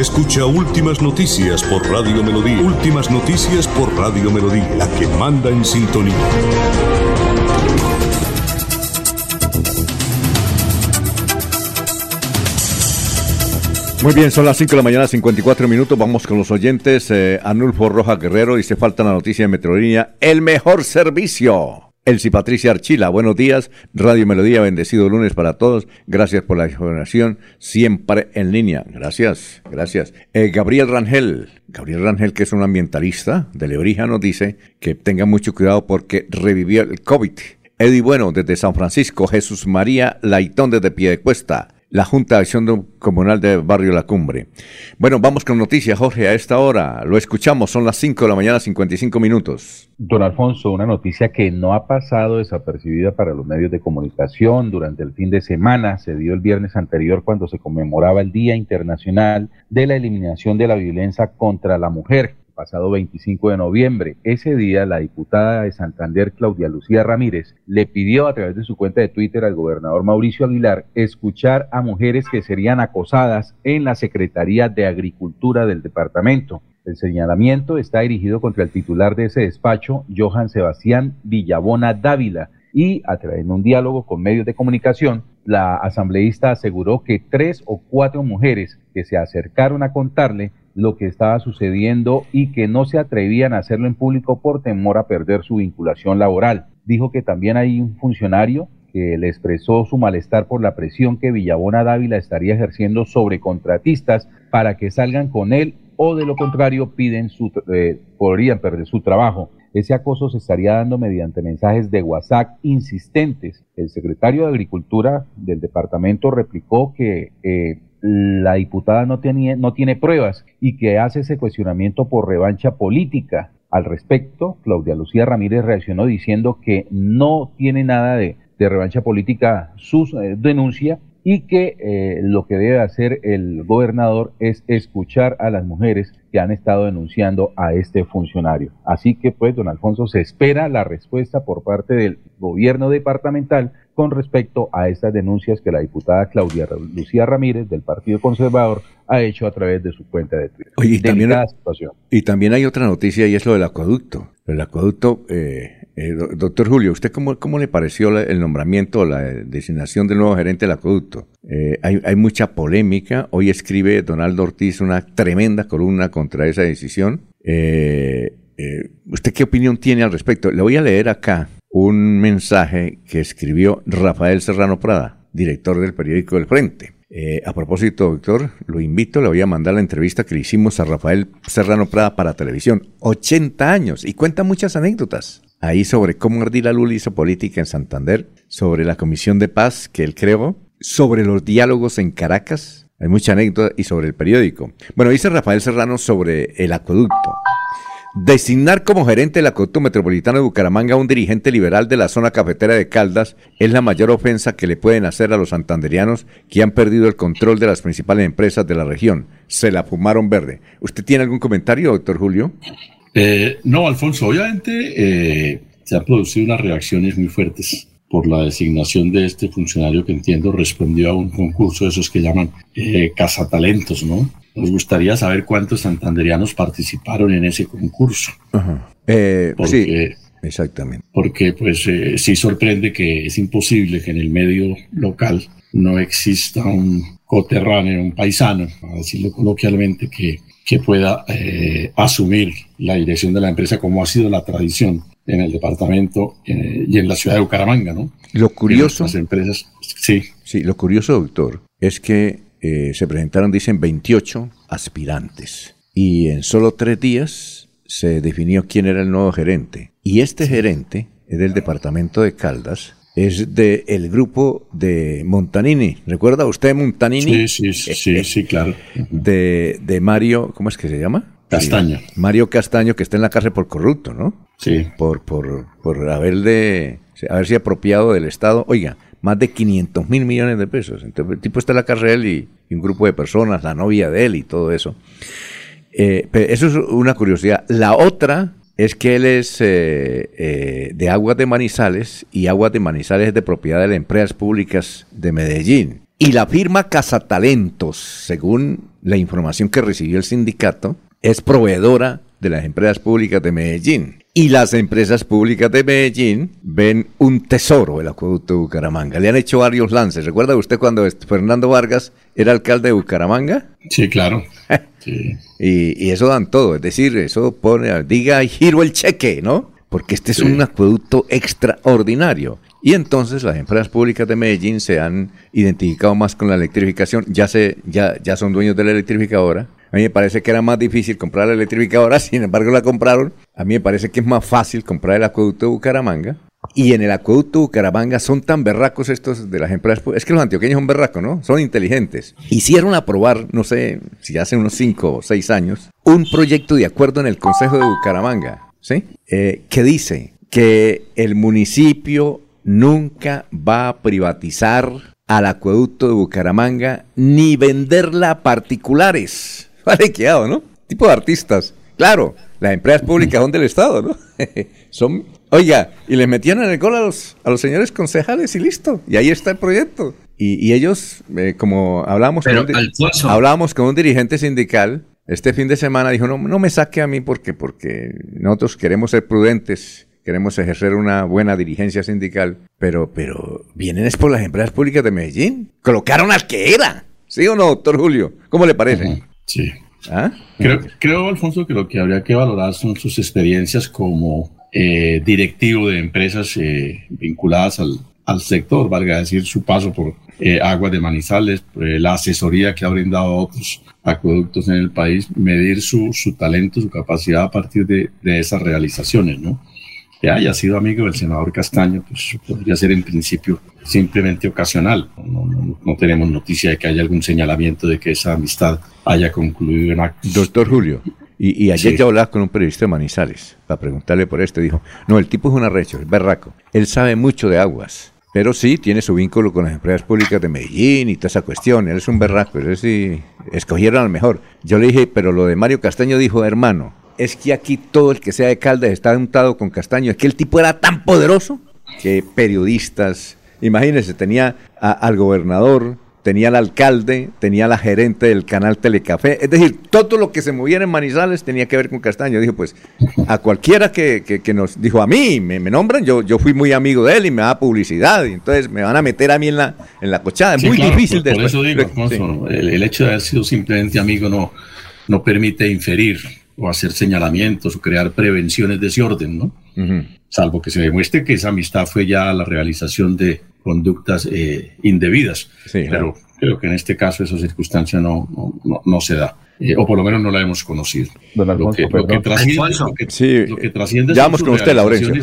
Escucha Últimas Noticias por Radio Melodía. Últimas Noticias por Radio Melodía, la que manda en sintonía. Muy bien, son las 5 de la mañana, 54 minutos. Vamos con los oyentes. Eh, Anulfo Roja Guerrero dice: falta la noticia de Metrolínea. El mejor servicio. Elsie Patricia Archila, buenos días. Radio Melodía, bendecido lunes para todos. Gracias por la información, siempre en línea. Gracias, gracias. Eh, Gabriel Rangel, Gabriel Rangel, que es un ambientalista de Leorija, nos dice que tenga mucho cuidado porque revivió el COVID. Eddie Bueno, desde San Francisco. Jesús María Laitón, desde Piedecuesta la Junta de Acción Comunal de Barrio La Cumbre. Bueno, vamos con noticias, Jorge, a esta hora. Lo escuchamos, son las 5 de la mañana, 55 minutos. Don Alfonso, una noticia que no ha pasado desapercibida para los medios de comunicación durante el fin de semana. Se dio el viernes anterior cuando se conmemoraba el Día Internacional de la Eliminación de la Violencia contra la Mujer pasado 25 de noviembre. Ese día, la diputada de Santander, Claudia Lucía Ramírez, le pidió a través de su cuenta de Twitter al gobernador Mauricio Aguilar escuchar a mujeres que serían acosadas en la Secretaría de Agricultura del departamento. El señalamiento está dirigido contra el titular de ese despacho, Johan Sebastián Villabona Dávila, y a través de un diálogo con medios de comunicación, la asambleísta aseguró que tres o cuatro mujeres que se acercaron a contarle lo que estaba sucediendo y que no se atrevían a hacerlo en público por temor a perder su vinculación laboral. Dijo que también hay un funcionario que le expresó su malestar por la presión que Villabona Dávila estaría ejerciendo sobre contratistas para que salgan con él o de lo contrario piden su, eh, podrían perder su trabajo. Ese acoso se estaría dando mediante mensajes de WhatsApp insistentes. El secretario de Agricultura del departamento replicó que eh, la diputada no, no tiene pruebas y que hace ese cuestionamiento por revancha política. Al respecto, Claudia Lucía Ramírez reaccionó diciendo que no tiene nada de, revancha política su eh, denuncia y que eh, lo que debe hacer el gobernador es escuchar a las mujeres que han estado denunciando a este funcionario. Así que pues, don Alfonso, se espera la respuesta por parte del gobierno departamental con respecto a estas denuncias que la diputada Claudia Lucía Ramírez del Partido Conservador ha hecho a través de su cuenta de Twitter. y, también, y también hay otra noticia y es lo del acueducto. El acueducto, eh, eh, doctor Julio, ¿usted cómo, cómo le pareció el nombramiento, la designación del nuevo gerente del acueducto? Eh, hay, hay mucha polémica. Hoy escribe Donaldo Ortiz una tremenda columna contra esa decisión. ¿Usted qué opinión tiene al respecto? Le voy a leer acá un mensaje que escribió Rafael Serrano Prada, director del periódico El Frente. Eh, a propósito, doctor, lo invito, le voy a mandar la entrevista que le hicimos a Rafael Serrano Prada para televisión. 80 años y cuenta muchas anécdotas. Ahí sobre cómo Ardila Lula hizo política en Santander, sobre la comisión de paz que él creó, sobre los diálogos en Caracas, Hay mucha anécdota y sobre el periódico. Bueno, dice Rafael Serrano sobre el acueducto. Designar como gerente del acueducto metropolitano de Bucaramanga a un dirigente liberal de la zona cafetera de Caldas es la mayor ofensa que le pueden hacer a los santanderianos que han perdido el control de las principales empresas de la región. Se la fumaron verde. ¿Usted tiene algún comentario, doctor Julio? Eh, no, Alfonso, obviamente eh, se han producido unas reacciones muy fuertes por la designación de este funcionario que entiendo respondió a un concurso de esos que llaman eh, cazatalentos, ¿no? Nos gustaría saber cuántos santanderianos participaron en ese concurso. Eh, sí, exactamente. Porque pues eh, sí sorprende que es imposible que en el medio local no exista un coterráneo, un paisano, a decirlo coloquialmente, que, que pueda eh, asumir la dirección de la empresa como ha sido la tradición en el departamento y en la ciudad de Bucaramanga, ¿no? Lo curioso... Las empresas, sí. Sí, lo curioso, doctor, es que eh, se presentaron, dicen, 28 aspirantes. Y en solo tres días se definió quién era el nuevo gerente. Y este gerente es del departamento de Caldas, es del el grupo de Montanini. ¿Recuerda usted Montanini? Sí, sí, sí, sí, claro. De, de, Mario, ¿cómo es que se llama? Castaño. Mario Castaño, que está en la cárcel por corrupto, ¿no? Sí. Por, por, por haberle, haberse apropiado del Estado. Oiga, más de 500 mil millones de pesos. Entonces, el tipo está en la de él y, un grupo de personas, la novia de él y todo eso. Eh, eso es una curiosidad. La otra es que él es eh, eh, de Aguas de Manizales y Aguas de Manizales es de propiedad de las empresas públicas de Medellín. Y la firma Cazatalentos, según la información que recibió el sindicato, es proveedora de las empresas públicas de Medellín. Y las empresas públicas de Medellín ven un tesoro el acueducto de Bucaramanga. Le han hecho varios lances. ¿Recuerda usted cuando Fernando Vargas era alcalde de Bucaramanga? Sí, claro. Y, y, eso dan todo. Es decir, eso pone, diga, giro el cheque, ¿no? Porque este es un acueducto extraordinario. Y entonces las empresas públicas de Medellín se han identificado más con la electrificación. Ya, se, ya, ya son dueños de la electrificadora a mí me parece que era más difícil comprar la electrificadora, sin embargo la compraron. A mí me parece que es más fácil comprar el acueducto de Bucaramanga. Y en el acueducto de Bucaramanga son tan berracos estos de las empresas. Es que los antioqueños son berracos, ¿no? Son inteligentes. Hicieron aprobar, no sé si hace unos 5 o 6 años, un proyecto de acuerdo en el Consejo de Bucaramanga, ¿sí? Eh, que dice que el municipio nunca va a privatizar al acueducto de Bucaramanga ni venderla a particulares. Vale, quedado, ¿no? Tipo de artistas. Claro, las empresas públicas son del Estado, ¿no? son, oiga, y les metían en el gol a los, a los señores concejales y listo. Y ahí está el proyecto. Y, ellos, eh, como hablábamos con, un, hablábamos con un dirigente sindical, este fin de semana dijo, no, no me saque a mí porque, porque nosotros queremos ser prudentes, queremos ejercer una buena dirigencia sindical, pero, pero vienen es por las empresas públicas de Medellín. Colocaron al que era. ¿Sí o no, doctor Julio? ¿Cómo le parece? Sí. ¿Ah? Creo, Alfonso, que lo que habría que valorar son sus experiencias como eh, directivo de empresas eh, vinculadas al, sector, valga decir, su paso por eh, Aguas de Manizales, la asesoría que ha brindado a otros acueductos en el país, medir su, su talento, su capacidad a partir de, de esas realizaciones, ¿no? Que haya sido amigo del senador Castaño, pues podría ser en principio simplemente ocasional. No, tenemos noticia de que haya algún señalamiento de que esa amistad haya concluido en actos. Doctor Julio, y, ayer ya hablaba con un periodista de Manizales para preguntarle por esto. Dijo, no, el tipo es un arrecho, es berraco. Él sabe mucho de aguas. Pero sí, tiene su vínculo con las empresas públicas de Medellín y toda esa cuestión. Él es un berraco, él sí escogieron al mejor. Yo le dije, pero lo de Mario Castaño dijo, hermano, es que aquí todo el que sea de Caldas está untado con castaño. Es que el tipo era tan poderoso que periodistas, imagínense, tenía al gobernador, tenía al alcalde, tenía a la gerente del canal Telecafé. Es decir, todo lo que se moviera en Manizales tenía que ver con Castaño. Dijo, pues, a cualquiera que, que, nos dijo a mí, me, nombran, yo, yo fui muy amigo de él y me da publicidad. Y entonces me van a meter a mí en la, en la cochada. Es muy difícil de Por eso digo, el, hecho de haber sido simplemente amigo no, no permite inferir o hacer señalamientos o crear prevenciones de ese orden, ¿no? Salvo que se demuestre que esa amistad fue ya la realización de conductas eh, indebidas. Pero creo que en este caso esa circunstancia no, no, no, se da. Eh, o por lo menos no la hemos conocido. lo, que, trasciende, lo que, trasciende ya vamos con usted, Laurencio.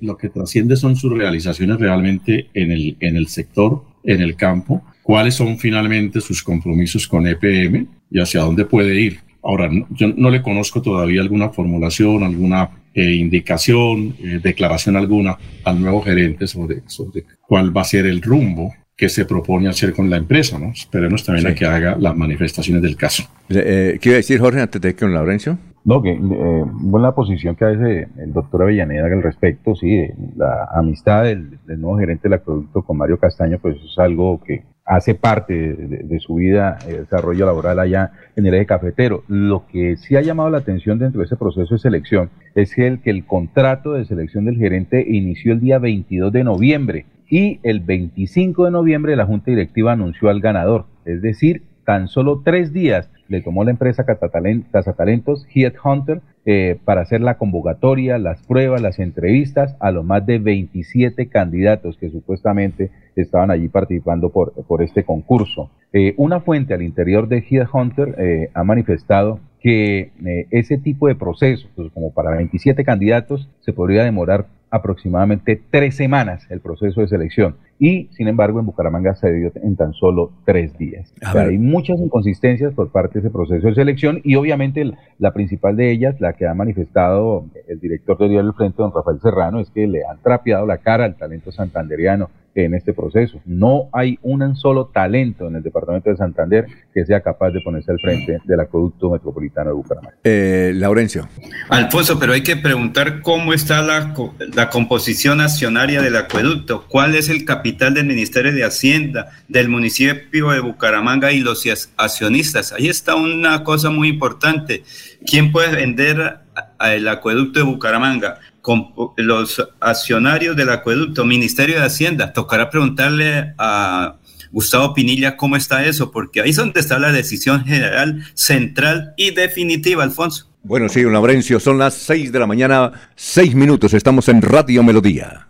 Lo que trasciende son sus realizaciones realmente en el, en el sector, en el campo, cuáles son finalmente sus compromisos con EPM y hacia dónde puede ir. Ahora, yo no le conozco todavía alguna formulación, alguna eh, indicación, eh, declaración alguna al nuevo gerente sobre, sobre cuál va a ser el rumbo que se propone hacer con la empresa, ¿no? Esperemos también a que haga las manifestaciones del caso. Eh, ¿Qué iba a decir Jorge antes de que con Laurencio? No, que eh, buena posición que hace el doctor Avellaneda al respecto, sí, la amistad del, nuevo gerente del acueducto con Mario Castaño, pues es algo que hace parte de, su vida, el desarrollo laboral allá en el eje cafetero. Lo que sí ha llamado la atención dentro de ese proceso de selección es el que el contrato de selección del gerente inició el día 22 de noviembre y el 25 de noviembre la Junta Directiva anunció al ganador, es decir, tan solo tres días le tomó la empresa Cazatalentos Headhunter eh, para hacer la convocatoria, las pruebas, las entrevistas a los más de 27 candidatos que supuestamente estaban allí participando por, este concurso. Eh, una fuente al interior de Headhunter eh, ha manifestado que eh, ese tipo de procesos, como para 27 candidatos, se podría demorar aproximadamente tres semanas el proceso de selección y sin embargo en Bucaramanga se dio en tan solo tres días. hay muchas inconsistencias por parte de ese proceso de selección y obviamente la principal de ellas, la que ha manifestado el director de Diario del Frente, don Rafael Serrano, es que le han trapeado la cara al talento santanderiano en este proceso. No hay un solo talento en el departamento de Santander que sea capaz de ponerse al frente del acueducto metropolitano de Bucaramanga. Eh, Laurencio. Alfonso, pero hay que preguntar cómo está la, la composición accionaria del acueducto, cuál es el capital del Ministerio de Hacienda, del municipio de Bucaramanga y los accionistas. Ahí está una cosa muy importante. ¿Quién puede vender el acueducto de Bucaramanga? con los accionarios del acueducto, Ministerio de Hacienda. Tocará preguntarle a Gustavo Pinilla cómo está eso, porque ahí es donde está la decisión general, central y definitiva, Alfonso. Bueno, sí, don Laurencio, son las seis de la mañana, seis minutos, estamos en Radio Melodía.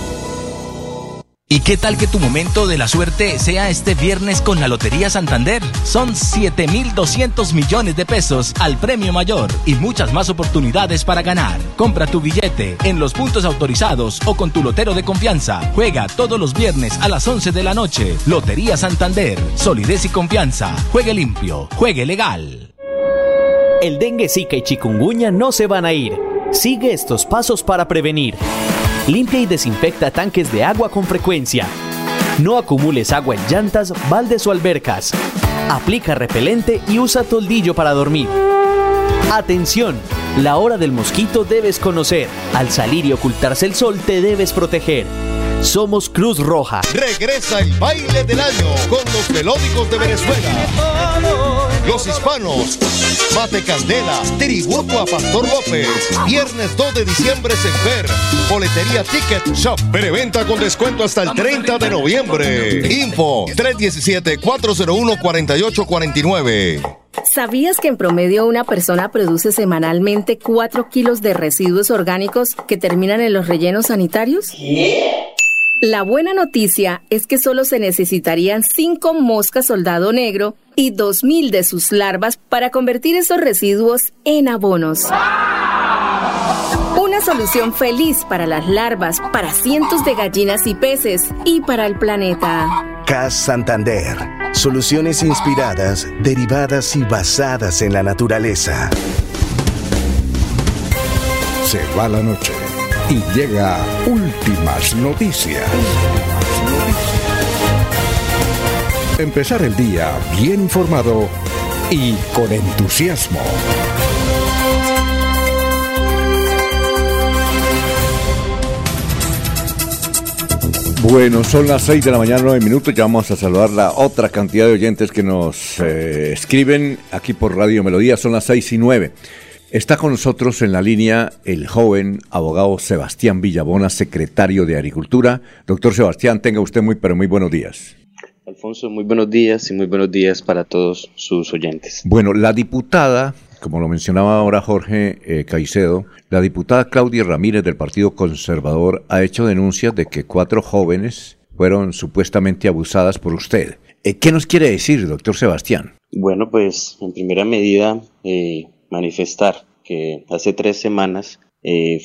¿Y qué tal que tu momento de la suerte sea este viernes con la Lotería Santander? Son 7.200 millones de pesos al premio mayor y muchas más oportunidades para ganar. Compra tu billete en los puntos autorizados o con tu lotero de confianza. Juega todos los viernes a las 11 de la noche. Lotería Santander. Solidez y confianza. Juegue limpio. Juegue legal. El dengue, zika y chikungunya no se van a ir. Sigue estos pasos para prevenir. Limpia y desinfecta tanques de agua con frecuencia. No acumules agua en llantas, baldes o albercas. Aplica repelente y usa toldillo para dormir. Atención, la hora del mosquito debes conocer. Al salir y ocultarse el sol te debes proteger. Somos Cruz Roja. Regresa el baile del año con los melódicos de Venezuela. Los hispanos. Mate Candela. Tributo a Pastor López. Viernes 2 de diciembre en Fer. Boletería Ticket Shop. Preventa con descuento hasta el 30 de noviembre. Info 317-401-4849. ¿Sabías que en promedio una persona produce semanalmente 4 kilos de residuos orgánicos que terminan en los rellenos sanitarios? La buena noticia es que solo se necesitarían 5 moscas soldado negro y 2.000 de sus larvas para convertir esos residuos en abonos. Una solución feliz para las larvas, para cientos de gallinas y peces y para el planeta. CAS Santander. Soluciones inspiradas, derivadas y basadas en la naturaleza. Se va la noche y llega últimas noticias. Empezar el día bien informado y con entusiasmo. Bueno, son las 6 de la mañana, 9 minutos. Ya vamos a saludar la otra cantidad de oyentes que nos eh, escriben aquí por Radio Melodía. Son las 6 y 9. Está con nosotros en la línea el joven abogado Sebastián Villabona, secretario de Agricultura. Doctor Sebastián, tenga usted muy, pero muy buenos días. Alfonso, muy buenos días y muy buenos días para todos sus oyentes. Bueno, la diputada, como lo mencionaba ahora Jorge eh, Caicedo, la diputada Claudia Ramírez del Partido Conservador ha hecho denuncias de que cuatro jóvenes fueron supuestamente abusadas por usted. Eh, ¿Qué nos quiere decir, doctor Sebastián? Bueno, pues en primera medida eh, manifestar que hace tres semanas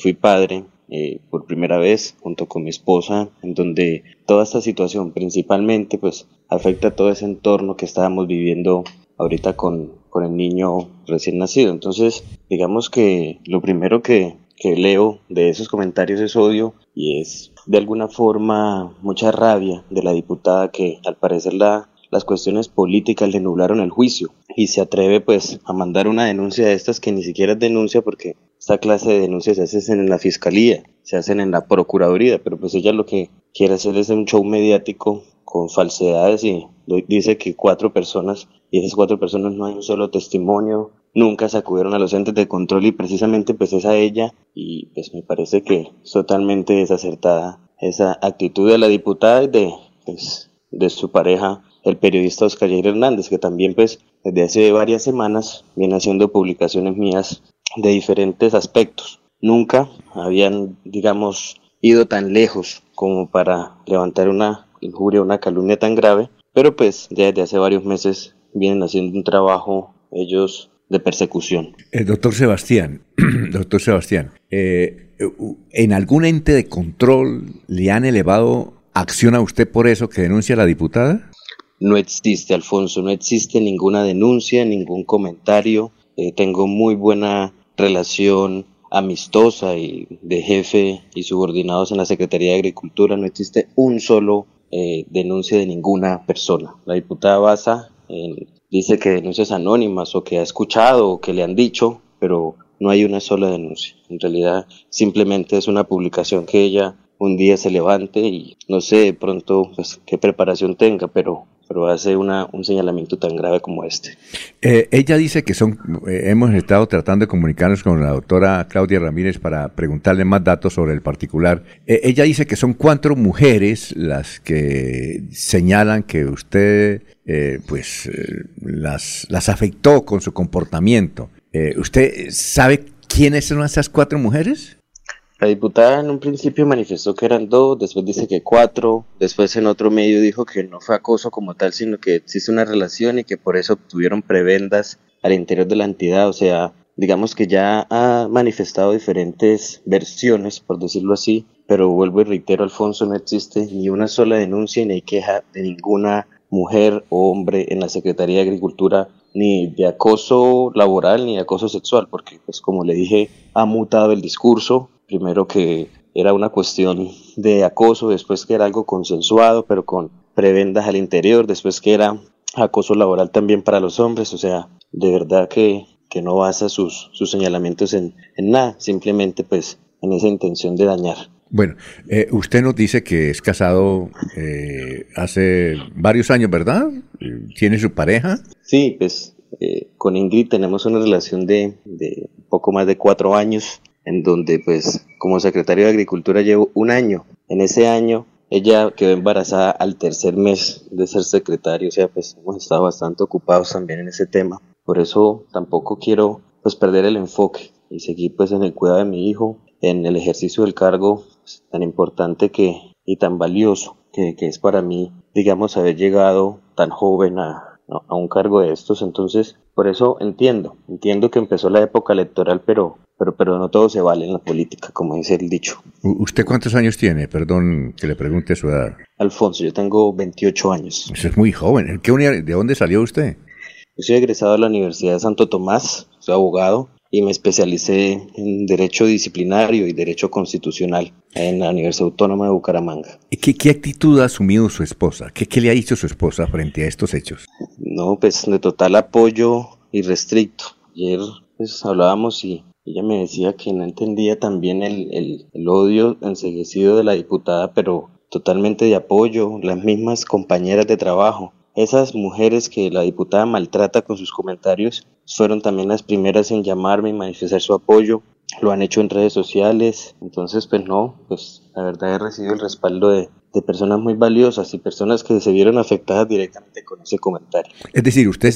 fui padre eh, por primera vez junto con mi esposa, en donde toda esta situación principalmente pues afecta a todo ese entorno que estábamos viviendo ahorita con, con el niño recién nacido. Entonces, digamos que lo primero que, que leo de esos comentarios es odio y es de alguna forma mucha rabia de la diputada que al parecer la, las cuestiones políticas le nublaron el juicio y se atreve pues a mandar una denuncia de estas que ni siquiera es denuncia porque esta clase de denuncias se hacen en la fiscalía, se hacen en la procuraduría, pero pues ella lo que quiere hacer es un show mediático con falsedades y dice que cuatro personas, y esas cuatro personas no hay un solo testimonio, nunca se acudieron a los entes de control y precisamente pues es a ella y pues me parece que es totalmente desacertada esa actitud de la diputada y de, pues, de su pareja, el periodista Oscar Jair Hernández, que también pues desde hace varias semanas viene haciendo publicaciones mías de diferentes aspectos. Nunca habían, digamos, ido tan lejos como para levantar una injuria, una calumnia tan grave, pero pues desde hace varios meses vienen haciendo un trabajo ellos de persecución. Eh, doctor Sebastián, doctor Sebastián, eh, ¿en algún ente de control le han elevado acción a usted por eso que denuncia la diputada? No existe, Alfonso, no existe ninguna denuncia, ningún comentario. Eh, tengo muy buena relación amistosa y de jefe y subordinados en la Secretaría de Agricultura, no existe un solo eh, denuncia de ninguna persona. La diputada Baza eh, dice que denuncias anónimas o que ha escuchado o que le han dicho, pero no hay una sola denuncia. En realidad simplemente es una publicación que ella un día se levante y no sé de pronto pues, qué preparación tenga, pero pero hace una, un señalamiento tan grave como este. Eh, ella dice que son, eh, hemos estado tratando de comunicarnos con la doctora Claudia Ramírez para preguntarle más datos sobre el particular. Eh, ella dice que son cuatro mujeres las que señalan que usted, pues, las, las afectó con su comportamiento. ¿Usted sabe quiénes son esas cuatro mujeres? La diputada en un principio manifestó que eran dos, después dice que cuatro, después en otro medio dijo que no fue acoso como tal, sino que existe una relación y que por eso obtuvieron prebendas al interior de la entidad. O sea, digamos que ya ha manifestado diferentes versiones, por decirlo así, pero vuelvo y reitero, Alfonso, no existe ni una sola denuncia ni queja de ninguna mujer o hombre en la Secretaría de Agricultura ni de acoso laboral ni de acoso sexual, porque pues como le dije, ha mutado el discurso, primero que era una cuestión de acoso, después que era algo consensuado, pero con prebendas al interior, después que era acoso laboral también para los hombres, o sea, de verdad que, que no basa sus, sus señalamientos en, en, nada, simplemente pues en esa intención de dañar. Bueno, eh, usted nos dice que es casado eh, hace varios años, ¿verdad? ¿Tiene su pareja? Sí, pues eh, con Ingrid tenemos una relación de, de poco más de cuatro años en donde pues como secretario de Agricultura llevo un año. En ese año ella quedó embarazada al tercer mes de ser secretario, o sea, pues hemos estado bastante ocupados también en ese tema. Por eso tampoco quiero pues perder el enfoque y seguir pues en el cuidado de mi hijo, en el ejercicio del cargo pues, tan importante que y tan valioso que, que es para mí, digamos, haber llegado tan joven a, a un cargo de estos. Entonces, por eso entiendo, entiendo que empezó la época electoral, pero pero, pero no todo se vale en la política, como dice el dicho. ¿Usted cuántos años tiene? Perdón que le pregunte su edad. Alfonso, yo tengo 28 años. Eso es muy joven. ¿De dónde salió usted? Yo soy egresado de la Universidad de Santo Tomás, soy abogado. Y me especialicé en Derecho Disciplinario y Derecho Constitucional en la Universidad Autónoma de Bucaramanga. ¿Qué, qué actitud ha asumido su esposa? ¿Qué, ¿Qué le ha dicho su esposa frente a estos hechos? No, pues de total apoyo irrestricto. Ayer pues hablábamos y ella me decía que no entendía también el, el, el odio enseguecido de la diputada, pero totalmente de apoyo, las mismas compañeras de trabajo. Esas mujeres que la diputada maltrata con sus comentarios fueron también las primeras en llamarme y manifestar su apoyo. Lo han hecho en redes sociales. Entonces, pues no, pues la verdad he recibido el respaldo de, de personas muy valiosas y personas que se vieron afectadas directamente con ese comentario. Es decir, usted,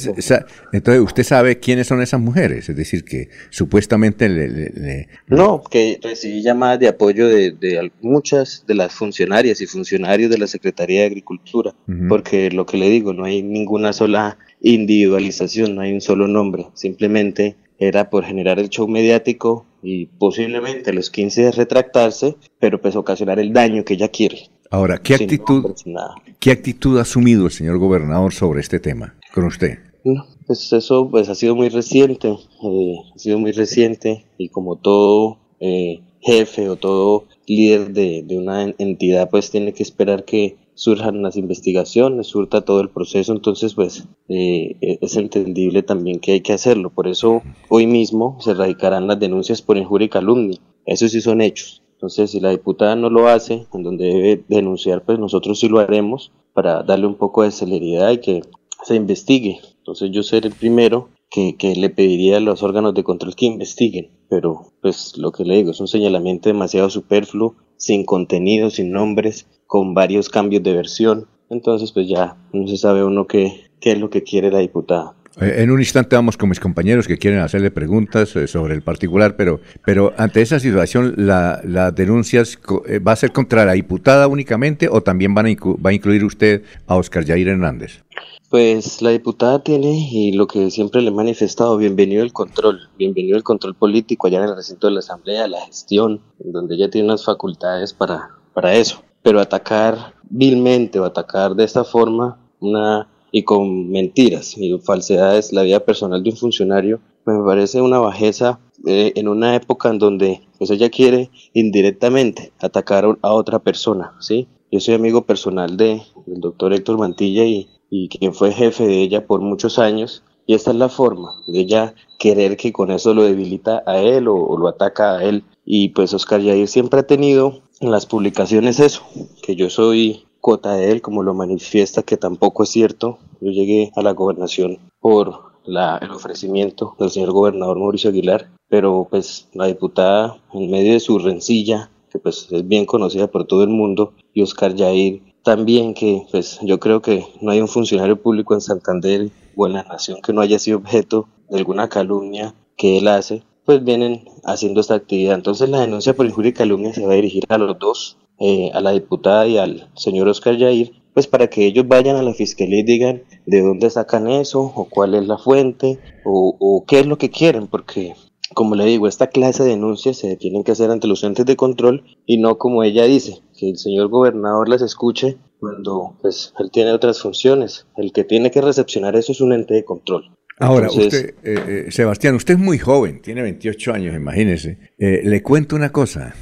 entonces usted sabe quiénes son esas mujeres, es decir, que supuestamente le... le- le- No, que recibí llamadas de apoyo de, de muchas de las funcionarias y funcionarios de la Secretaría de Agricultura, porque lo que le digo, no hay ninguna sola individualización, no hay un solo nombre, simplemente era por generar el show mediático y posiblemente a los 15 días retractarse, pero pues ocasionar el daño que ella quiere. Ahora, ¿qué Sin actitud, nada. ¿qué actitud ha asumido el señor gobernador sobre este tema con usted? No, pues eso pues ha sido muy reciente, eh, ha sido muy reciente y como todo eh, jefe o todo líder de, de una en- entidad pues tiene que esperar que surjan las investigaciones, surta todo el proceso, entonces pues eh, e- es entendible también que hay que hacerlo, por eso hoy mismo se radicarán las denuncias por injuria y calumnia, eso sí son hechos, entonces si la diputada no lo hace, en donde debe denunciar pues nosotros sí lo haremos para darle un poco de celeridad y que se investigue. Entonces yo seré el primero que, que le pediría a los órganos de control que investiguen. Pero pues lo que le digo es un señalamiento demasiado superfluo, sin contenido, sin nombres, con varios cambios de versión. Entonces pues ya no se sabe uno qué, qué es lo que quiere la diputada. Eh, En un instante vamos con mis compañeros que quieren hacerle preguntas eh, sobre el particular, pero, pero ante esa situación, la- ¿las denuncias co- eh, va a ser contra la diputada únicamente o también van a va a incluir usted a Oscar Yair Hernández? Pues la diputada tiene, y lo que siempre le he manifestado, bienvenido el control, bienvenido el control político allá en el recinto de la Asamblea, la gestión, donde ella tiene unas facultades para, para eso. Pero atacar vilmente o atacar de esta forma una y con mentiras y falsedades la vida personal de un funcionario, pues me parece una bajeza eh, en una época en donde pues ella quiere indirectamente atacar a- a otra persona, ¿sí? Yo soy amigo personal de, del doctor Héctor Mantilla y, y quien fue jefe de ella por muchos años. Y esta es la forma de ella querer que con eso lo debilita a él o, lo ataca a él. Y pues Oscar Yair siempre ha tenido en las publicaciones eso, que yo soy cuota de él, como lo manifiesta, que tampoco es cierto. Yo llegué a la gobernación por la, el ofrecimiento del señor gobernador Mauricio Aguilar, pero pues la diputada, en medio de su rencilla, que pues es bien conocida por todo el mundo, y Oscar Yair también, que pues yo creo que no hay un funcionario público en Santander o en la nación que no haya sido objeto de alguna calumnia que él hace, pues vienen haciendo esta actividad. Entonces la denuncia por injuria y calumnia se va a dirigir a los dos, eh, a la diputada y al señor Oscar Yair, pues para que ellos vayan a la fiscalía y digan de dónde sacan eso, o cuál es la fuente, o, o qué es lo que quieren, porque como le digo, esta clase de denuncias se tienen que hacer ante los entes de control y no como ella dice, que el señor gobernador las escuche cuando pues él tiene otras funciones. El que tiene que recepcionar eso es un ente de control. Ahora, Entonces- usted, eh, eh, Sebastián, usted es muy joven, tiene 28 años, imagínese. Eh, le cuento una cosa.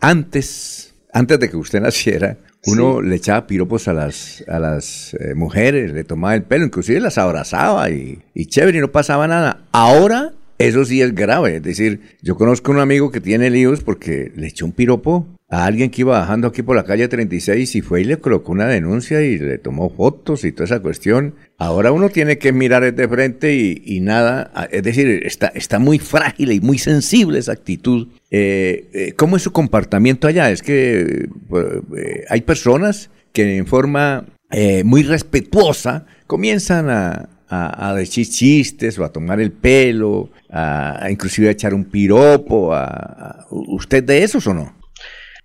antes, antes de que usted naciera, uno le echaba piropos a las, a las mujeres, le tomaba el pelo, inclusive las abrazaba y, y chévere, y no pasaba nada. Ahora, eso sí es grave. Es decir, yo conozco un amigo que tiene líos porque le echó un piropo a alguien que iba bajando aquí por la calle 36 y fue y le colocó una denuncia y le tomó fotos y toda esa cuestión. Ahora uno tiene que mirar de frente y, nada, a- es decir, está, muy frágil y muy sensible esa actitud. Eh, eh, ¿Cómo es su comportamiento allá? Es que pues, eh, hay personas que en forma muy respetuosa comienzan a, a, a decir chistes o a tomar el pelo, a, a inclusive a echar un piropo. A, ¿Usted de esos o no?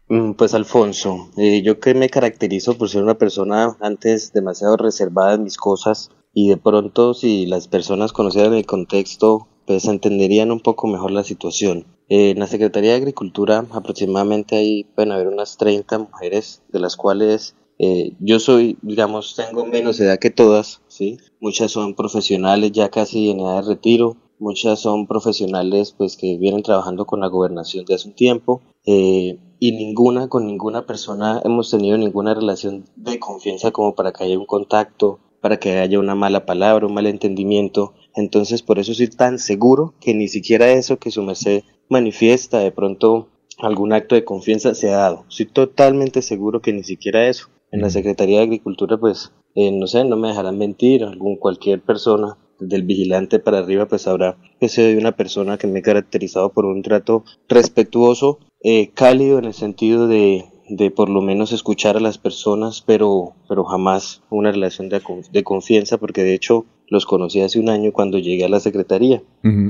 Mm, Pues Alfonso, eh, yo que me caracterizo por ser una persona antes demasiado reservada en mis cosas y de pronto si las personas conocieran el contexto pues entenderían un poco mejor la situación. Eh, en la Secretaría de Agricultura aproximadamente ahí pueden haber unas 30 mujeres de las cuales eh, yo soy, digamos, tengo menos edad que todas, ¿sí? Muchas son profesionales ya casi en edad de retiro, muchas son profesionales pues que vienen trabajando con la gobernación de hace un tiempo eh, y ninguna con ninguna persona hemos tenido ninguna relación de confianza como para que haya un contacto, para que haya una mala palabra, un mal entendimiento. Entonces por eso soy tan seguro que ni siquiera eso que su merced manifiesta de pronto algún acto de confianza se ha dado. Soy totalmente seguro que ni siquiera eso. En la Secretaría de Agricultura pues eh, no sé, no me dejarán mentir, algún cualquier persona del vigilante para arriba pues sabrá que soy una persona que me he caracterizado por un trato respetuoso, eh, cálido en el sentido de, de por lo menos escuchar a las personas, pero, pero jamás una relación de, de confianza, porque de hecho los conocí hace un año cuando llegué a la secretaría.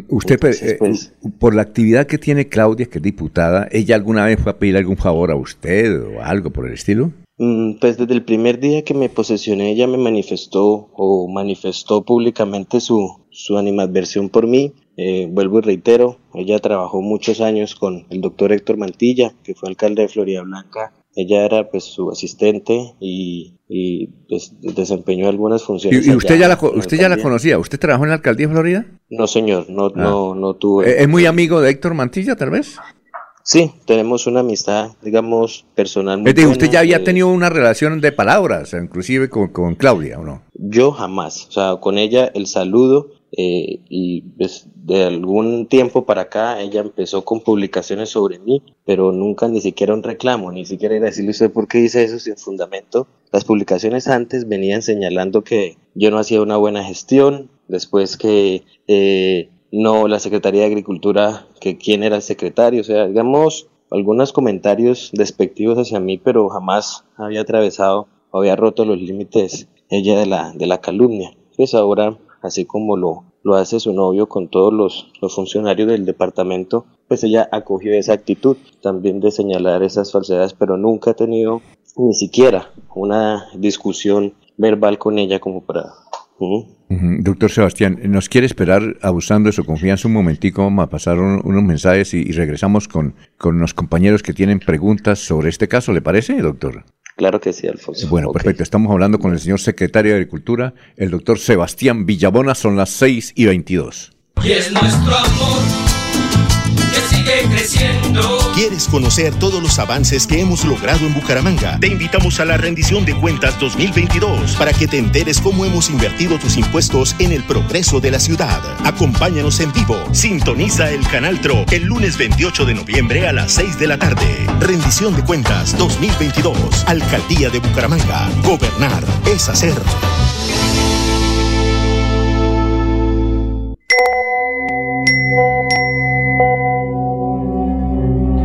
Usted, eh, pues, por la actividad que tiene Claudia, que es diputada, ¿ella alguna vez fue a pedir algún favor a usted o algo por el estilo? Mm, pues desde el primer día que me posesioné ella me manifestó o manifestó públicamente su, su animadversión por mí. Eh, vuelvo y reitero, ella trabajó muchos años con el doctor Héctor Mantilla, que fue alcalde de Florida Blanca. Ella era pues su asistente y, y pues, desempeñó algunas funciones. ¿Y, usted, ya la, usted ya la conocía? ¿Usted trabajó en la alcaldía de Florida? No, señor, no, no, ah. no tuve. ¿Es muy amigo de Héctor Mantilla, tal vez? Sí, tenemos una amistad, digamos, personal. Muy ¿usted ya había tenido una relación de palabras, inclusive con, con, Claudia, ¿o no? Yo jamás. O sea, con ella el saludo eh, y pues, de algún tiempo para acá ella empezó con publicaciones sobre mí, pero nunca ni siquiera un reclamo, ni siquiera era decirle usted por qué dice eso sin fundamento. Las publicaciones antes venían señalando que yo no hacía una buena gestión, después que... Eh, no la Secretaría de Agricultura, que quién era el secretario, o sea, digamos, algunos comentarios despectivos hacia mí, pero jamás había atravesado o había roto los límites ella de la, de la calumnia. Pues ahora, así como lo, lo hace su novio con todos los, los funcionarios del departamento, pues ella acogió esa actitud también de señalar esas falsedades, pero nunca ha tenido ni siquiera una discusión verbal con ella como para Doctor Sebastián, ¿nos quiere esperar abusando de su confianza un momentico? Vamos a pasar unos mensajes y, regresamos con, con los compañeros que tienen preguntas sobre este caso, ¿le parece, doctor? Claro que sí, Alfonso. Bueno, perfecto. Estamos hablando con el señor secretario de Agricultura, el doctor Sebastián Villabona. Son las 6 y 22. Y es nuestro amor ¿Quieres conocer todos los avances que hemos logrado en Bucaramanga? Te invitamos a la rendición de cuentas 2022 para que te enteres cómo hemos invertido tus impuestos en el progreso de la ciudad. Acompáñanos en vivo. Sintoniza el canal TRO el lunes 28 de noviembre a las 6 de la tarde. Rendición de cuentas 2022. Alcaldía de Bucaramanga. Gobernar es hacer.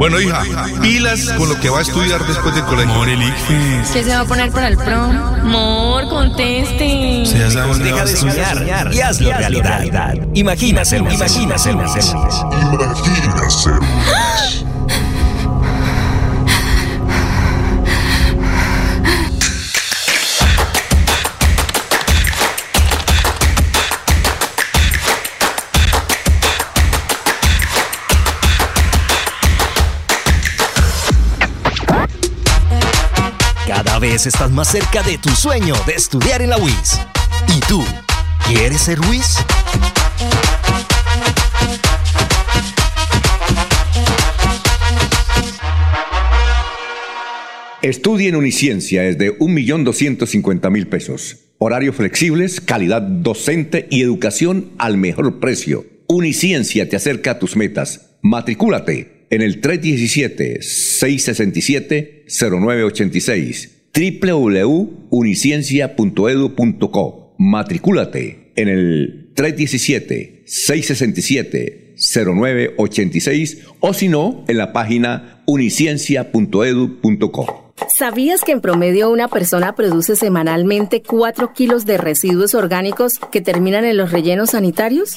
Bueno, hija, pilas con lo que va a estudiar después del colegio. Amor, ¿Qué se va a poner para el prom? Amor, conteste. Se Deja de soñar y hazlo realidad. Imagina ser Imagina vez estás más cerca de tu sueño de estudiar en la UIS. ¿Y tú? ¿Quieres ser UIS? Estudie en Uniciencia es de 1.250.000 pesos. Horarios flexibles, calidad docente y educación al mejor precio. Uniciencia te acerca a tus metas. Matricúlate en el 317-667-0986 www.uniciencia.edu.co. Matricúlate en el 317-667-0986 o si no, en la página uniciencia.edu.co. ¿Sabías que en promedio una persona produce semanalmente 4 kilos de residuos orgánicos que terminan en los rellenos sanitarios?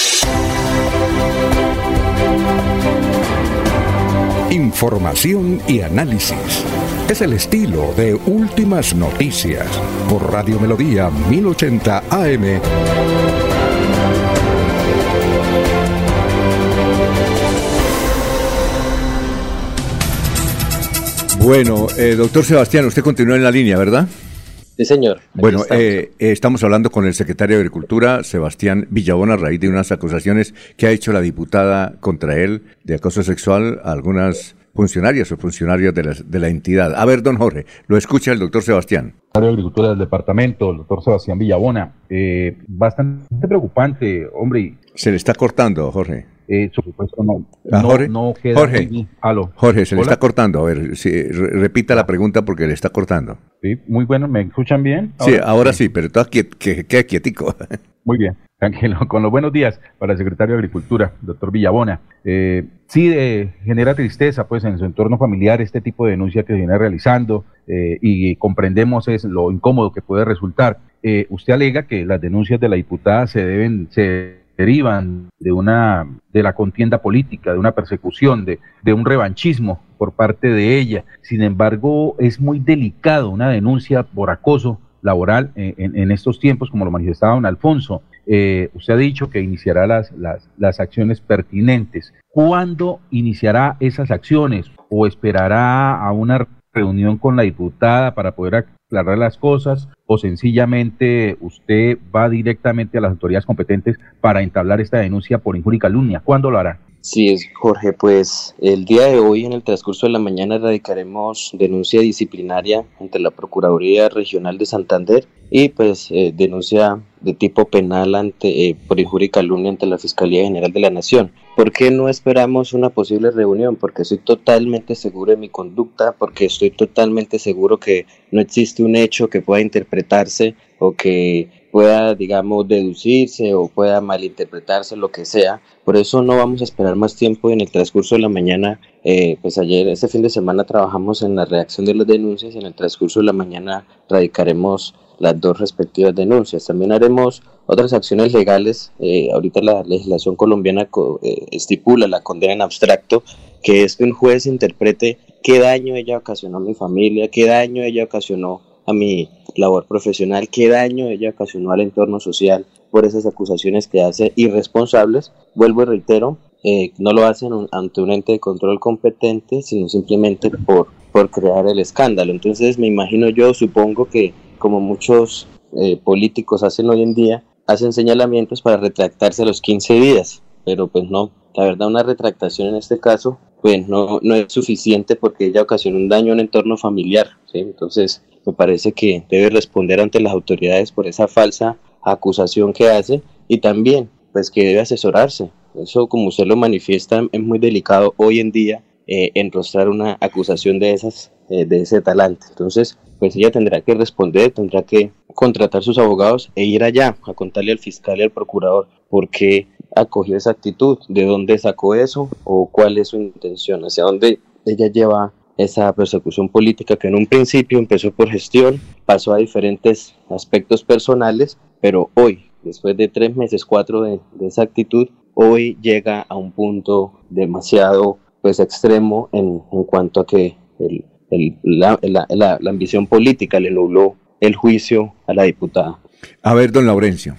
Información y análisis. Es el estilo de Últimas Noticias por Radio Melodía 1080 AM. Bueno, eh, doctor Sebastián, usted continúa en la línea, ¿verdad? Sí, señor. Bueno, eh, eh, estamos hablando con el secretario de Agricultura, Sebastián Villabona, a raíz de unas acusaciones que ha hecho la diputada contra él de acoso sexual a algunas funcionarias o funcionarios de la, de la entidad. A ver, don Jorge, lo escucha el doctor Sebastián. Secretario de Agricultura del departamento, el doctor Sebastián Villabona. bastante preocupante, hombre. Se le está cortando, Jorge. Eh, por supuesto, no. Ah, Jorge, no, queda Jorge, Jorge, se le está cortando. A ver, si, repita la pregunta porque le está cortando. Sí, muy bueno. ¿Me escuchan bien? sí, ahora sí, pero todo que, queda quietico. Muy bien, tranquilo. Con los buenos días para el secretario de Agricultura, doctor Villabona. Eh, sí, eh, genera tristeza pues en su entorno familiar este tipo de denuncia que viene realizando eh, y comprendemos es lo incómodo que puede resultar. Eh, usted alega que las denuncias de la diputada se deben, se derivan de una de la contienda política, de una persecución, de, de un revanchismo por parte de ella. Sin embargo, es muy delicado una denuncia por acoso laboral en, en, estos tiempos, como lo manifestaba don Alfonso. Eh, usted ha dicho que iniciará las, las, las acciones pertinentes. ¿Cuándo iniciará esas acciones? ¿O esperará a una reunión con la diputada para poder aclarar las cosas o sencillamente usted va directamente a las autoridades competentes para entablar esta denuncia por injuria y calumnia? ¿Cuándo lo hará? Sí, es Jorge, pues el día de hoy en el transcurso de la mañana radicaremos denuncia disciplinaria ante la Procuraduría Regional de Santander y pues eh, denuncia de tipo penal ante eh, por injuria y calumnia ante la Fiscalía General de la Nación. ¿Por qué no esperamos una posible reunión? Porque estoy totalmente seguro de mi conducta, porque estoy totalmente seguro que no existe un hecho que pueda interpretarse o que pueda, digamos, deducirse o pueda malinterpretarse, lo que sea. Por eso no vamos a esperar más tiempo en el transcurso de la mañana. Eh, pues ayer, este fin de semana, trabajamos en la reacción de las denuncias y en el transcurso de la mañana radicaremos las dos respectivas denuncias. También haremos otras acciones legales. Eh, ahorita la legislación colombiana eh, estipula la condena en abstracto, que es que un juez interprete qué daño ella ocasionó a mi familia, qué daño ella ocasionó a mi labor profesional, qué daño ella ocasionó al entorno social por esas acusaciones que hace irresponsables. Vuelvo y reitero, eh, no lo hacen ante un ente de control competente, sino simplemente por, por crear el escándalo. Entonces me imagino yo, supongo que como muchos eh, políticos hacen hoy en día, hacen señalamientos para retractarse a los 15 días, pero pues no, la verdad una retractación en este caso pues no, no es suficiente porque ella ocasionó un daño en un entorno familiar, ¿sí? entonces me parece que debe responder ante las autoridades por esa falsa acusación que hace y también pues que debe asesorarse. Eso como usted lo manifiesta es muy delicado hoy en día eh, enrostrar una acusación de esas eh, de ese talante. Entonces pues ella tendrá que responder, tendrá que contratar sus abogados e ir allá a contarle al fiscal y al procurador por qué acogió esa actitud, de dónde sacó eso o cuál es su intención, hacia dónde ella lleva esa persecución política que en un principio empezó por gestión, pasó a diferentes aspectos personales, pero hoy, después de tres meses, cuatro de, esa actitud, hoy llega a un punto demasiado pues extremo en cuanto a que el, el, la, la, la, la, ambición política le nubló el juicio a la diputada. A ver, don Laurencio.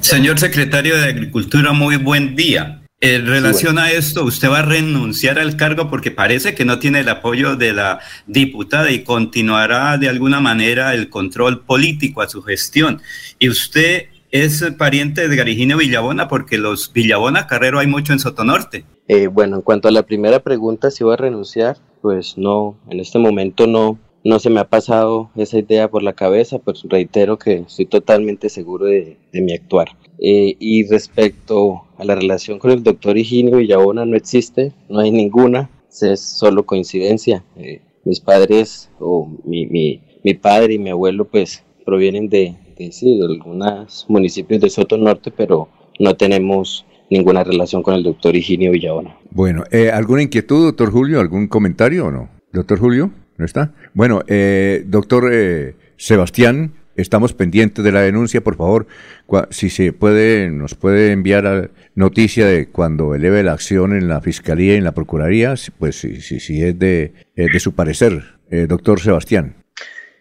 Señor secretario de Agricultura, muy buen día. En relación a esto, usted va a renunciar al cargo porque parece que no tiene el apoyo de la diputada y continuará de alguna manera el control político a su gestión. Y usted es pariente de Garigino Villabona porque los Villabona Carrero hay mucho en Sotonorte. Eh, bueno, en cuanto a la primera pregunta, si va a renunciar, pues no, en este momento no, no se me ha pasado esa idea por la cabeza, pues reitero que estoy totalmente seguro de, mi actuar. Eh, y respecto a la relación con el doctor Higinio Villabona, no existe, no hay ninguna, es solo coincidencia. Eh, mis padres, o mi, mi, mi, padre y mi abuelo, pues provienen de, de, sí, de algunos municipios de Soto Norte, pero no tenemos ninguna relación con el doctor Higinio Villabona. Bueno, eh, ¿alguna inquietud, doctor Julio? ¿Algún comentario o no? Doctor Julio, ¿no está? Bueno, eh, doctor eh, Sebastián, estamos pendientes de la denuncia, por favor, si se puede, nos puede enviar noticia de cuando eleve la acción en la Fiscalía y en la Procuraría, pues si, si, es de, eh, de su parecer, eh, doctor Sebastián.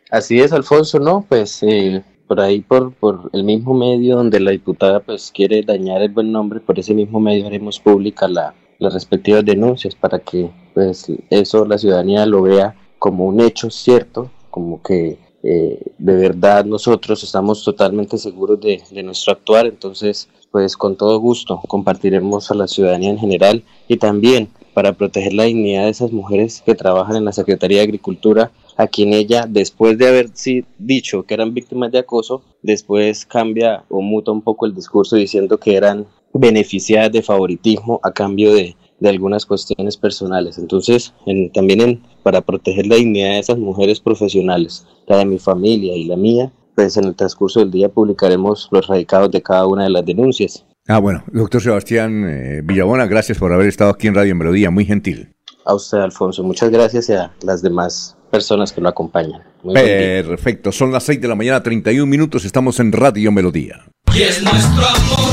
Así es, Alfonso, ¿no? Pues eh, por ahí, por, por el mismo medio donde la diputada pues quiere dañar el buen nombre, por ese mismo medio haremos pública la, las respectivas denuncias para que pues eso la ciudadanía lo vea como un hecho cierto, como que eh, de verdad nosotros estamos totalmente seguros de, de, nuestro actuar, entonces pues con todo gusto compartiremos a la ciudadanía en general y también para proteger la dignidad de esas mujeres que trabajan en la Secretaría de Agricultura a quien ella, después de haber dicho que eran víctimas de acoso, después cambia o muta un poco el discurso diciendo que eran beneficiadas de favoritismo a cambio de, algunas cuestiones personales. Entonces, también para proteger la dignidad de esas mujeres profesionales, la de mi familia y la mía, pues en el transcurso del día publicaremos los radicados de cada una de las denuncias. Ah, bueno, doctor Sebastián eh, Villabona, gracias por haber estado aquí en Radio Melodía, muy gentil. A usted, Alfonso, muchas gracias y a las demás personas que lo acompañan. Perfecto, son las 6 de la mañana, 31 minutos, estamos en Radio Melodía. Y es nuestro amor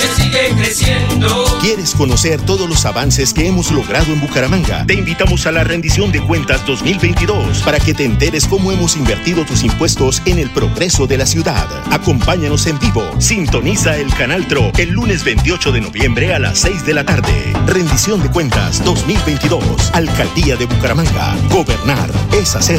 que sigue creciendo. ¿Quieres conocer todos los avances que hemos logrado en Bucaramanga? Te invitamos a la rendición de cuentas 2022 para que te enteres cómo hemos invertido tus impuestos en el progreso de la ciudad. Acompáñanos en vivo. Sintoniza el canal TRO el lunes 28 de noviembre a las 6 de la tarde. Rendición de cuentas 2022. Alcaldía de Bucaramanga. Gobernar es hacer.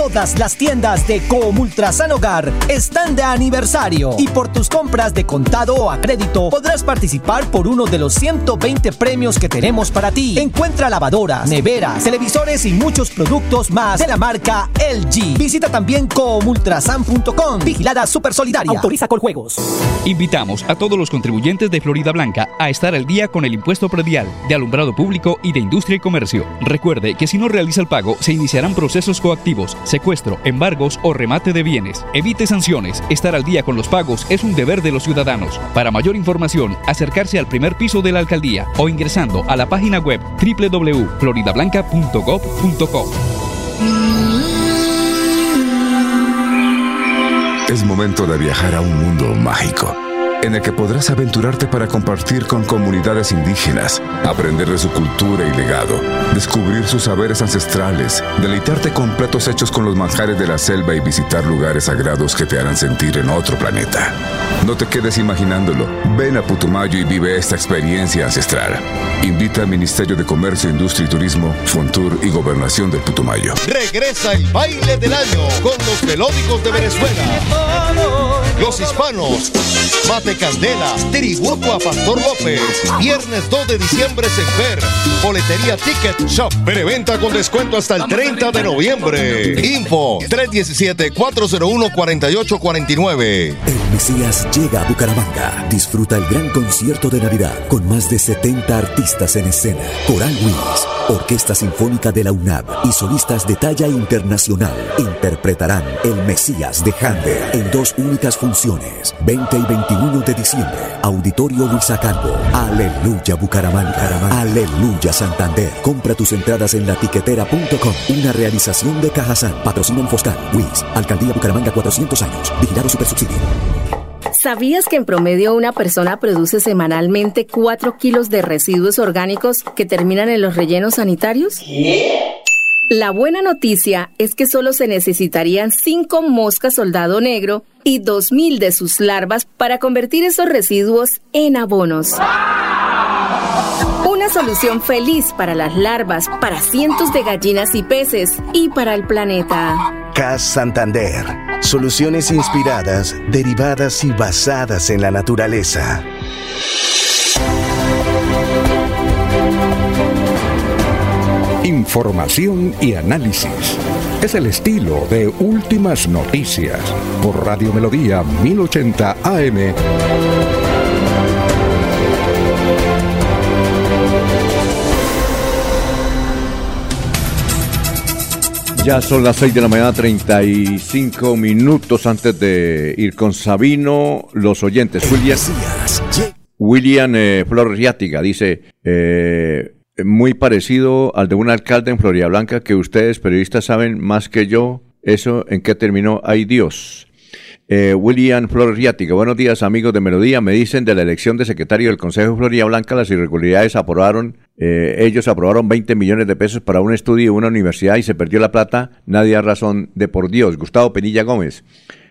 Todas las tiendas de Comultrasan Hogar están de aniversario y por tus compras de contado o a crédito podrás participar por uno de los 120 premios que tenemos para ti. Encuentra lavadoras, neveras, televisores y muchos productos más de la marca LG. Visita también comultrasan.com. Vigilada Super Solidaria. Autoriza con juegos. Invitamos a todos los contribuyentes de Florida Blanca a estar al día con el impuesto predial de alumbrado público y de industria y comercio. Recuerde que si no realiza el pago se iniciarán procesos coactivos secuestro, embargos o remate de bienes. Evite sanciones. Estar al día con los pagos es un deber de los ciudadanos. Para mayor información, acercarse al primer piso de la alcaldía o ingresando a la página web www.floridablanca.gov.co. Es momento de viajar a un mundo mágico en el que podrás aventurarte para compartir con comunidades indígenas, aprender de su cultura y legado, descubrir sus saberes ancestrales, deleitarte con platos hechos con los manjares de la selva y visitar lugares sagrados que te harán sentir en otro planeta. No te quedes imaginándolo. Ven a Putumayo y vive esta experiencia ancestral. Invita al Ministerio de Comercio, Industria y Turismo, Fontur y Gobernación del Putumayo. Regresa el baile del año con los melódicos de Venezuela. Los hispanos. Mate Candela, tributo a Pastor López. Viernes 2 de diciembre Senfer. Boletería Ticket Shop. Preventa con descuento hasta el 30 de noviembre. Info 317-401-4849. El Mesías llega a Bucaramanga. Disfruta el gran concierto de Navidad con más de 70 artistas en escena. Coral Luis, Orquesta Sinfónica de la UNAB y solistas de talla internacional interpretarán El Mesías de Handel en dos únicas funciones, 20 y 21 de diciembre, Auditorio Luisa Calvo. Aleluya Bucaramanga. Aleluya Santander. Compra tus entradas en latiquetera.com. Una realización de Cajazán. Patrocina Foscal. WIS. Alcaldía Bucaramanga 400 años. Vigilado Supersubsidio. ¿Sabías que en promedio una persona produce semanalmente 4 kilos de residuos orgánicos que terminan en los rellenos sanitarios? La buena noticia es que solo se necesitarían 5 moscas soldado negro y 2.000 de sus larvas para convertir esos residuos en abonos. Una solución feliz para las larvas, para cientos de gallinas y peces y para el planeta. CAS Santander. Soluciones inspiradas, derivadas y basadas en la naturaleza. Información y análisis. Es el estilo de Últimas Noticias por Radio Melodía 1080 AM. Ya son las 6 de la mañana, 35 minutos antes de ir con Sabino, los oyentes. William, William eh, Florriátiga dice, eh, muy parecido al de un alcalde en Florida Blanca que ustedes periodistas saben más que yo. Eso en qué terminó, ay Dios. Eh, William Florriática, buenos días amigos de Melodía. Me dicen de la elección de secretario del Consejo de Florida Blanca, las irregularidades aprobaron, eh, ellos aprobaron 20 millones de pesos para un estudio en una universidad y se perdió la plata. Nadie ha razón de por Dios. Gustavo Penilla Gómez.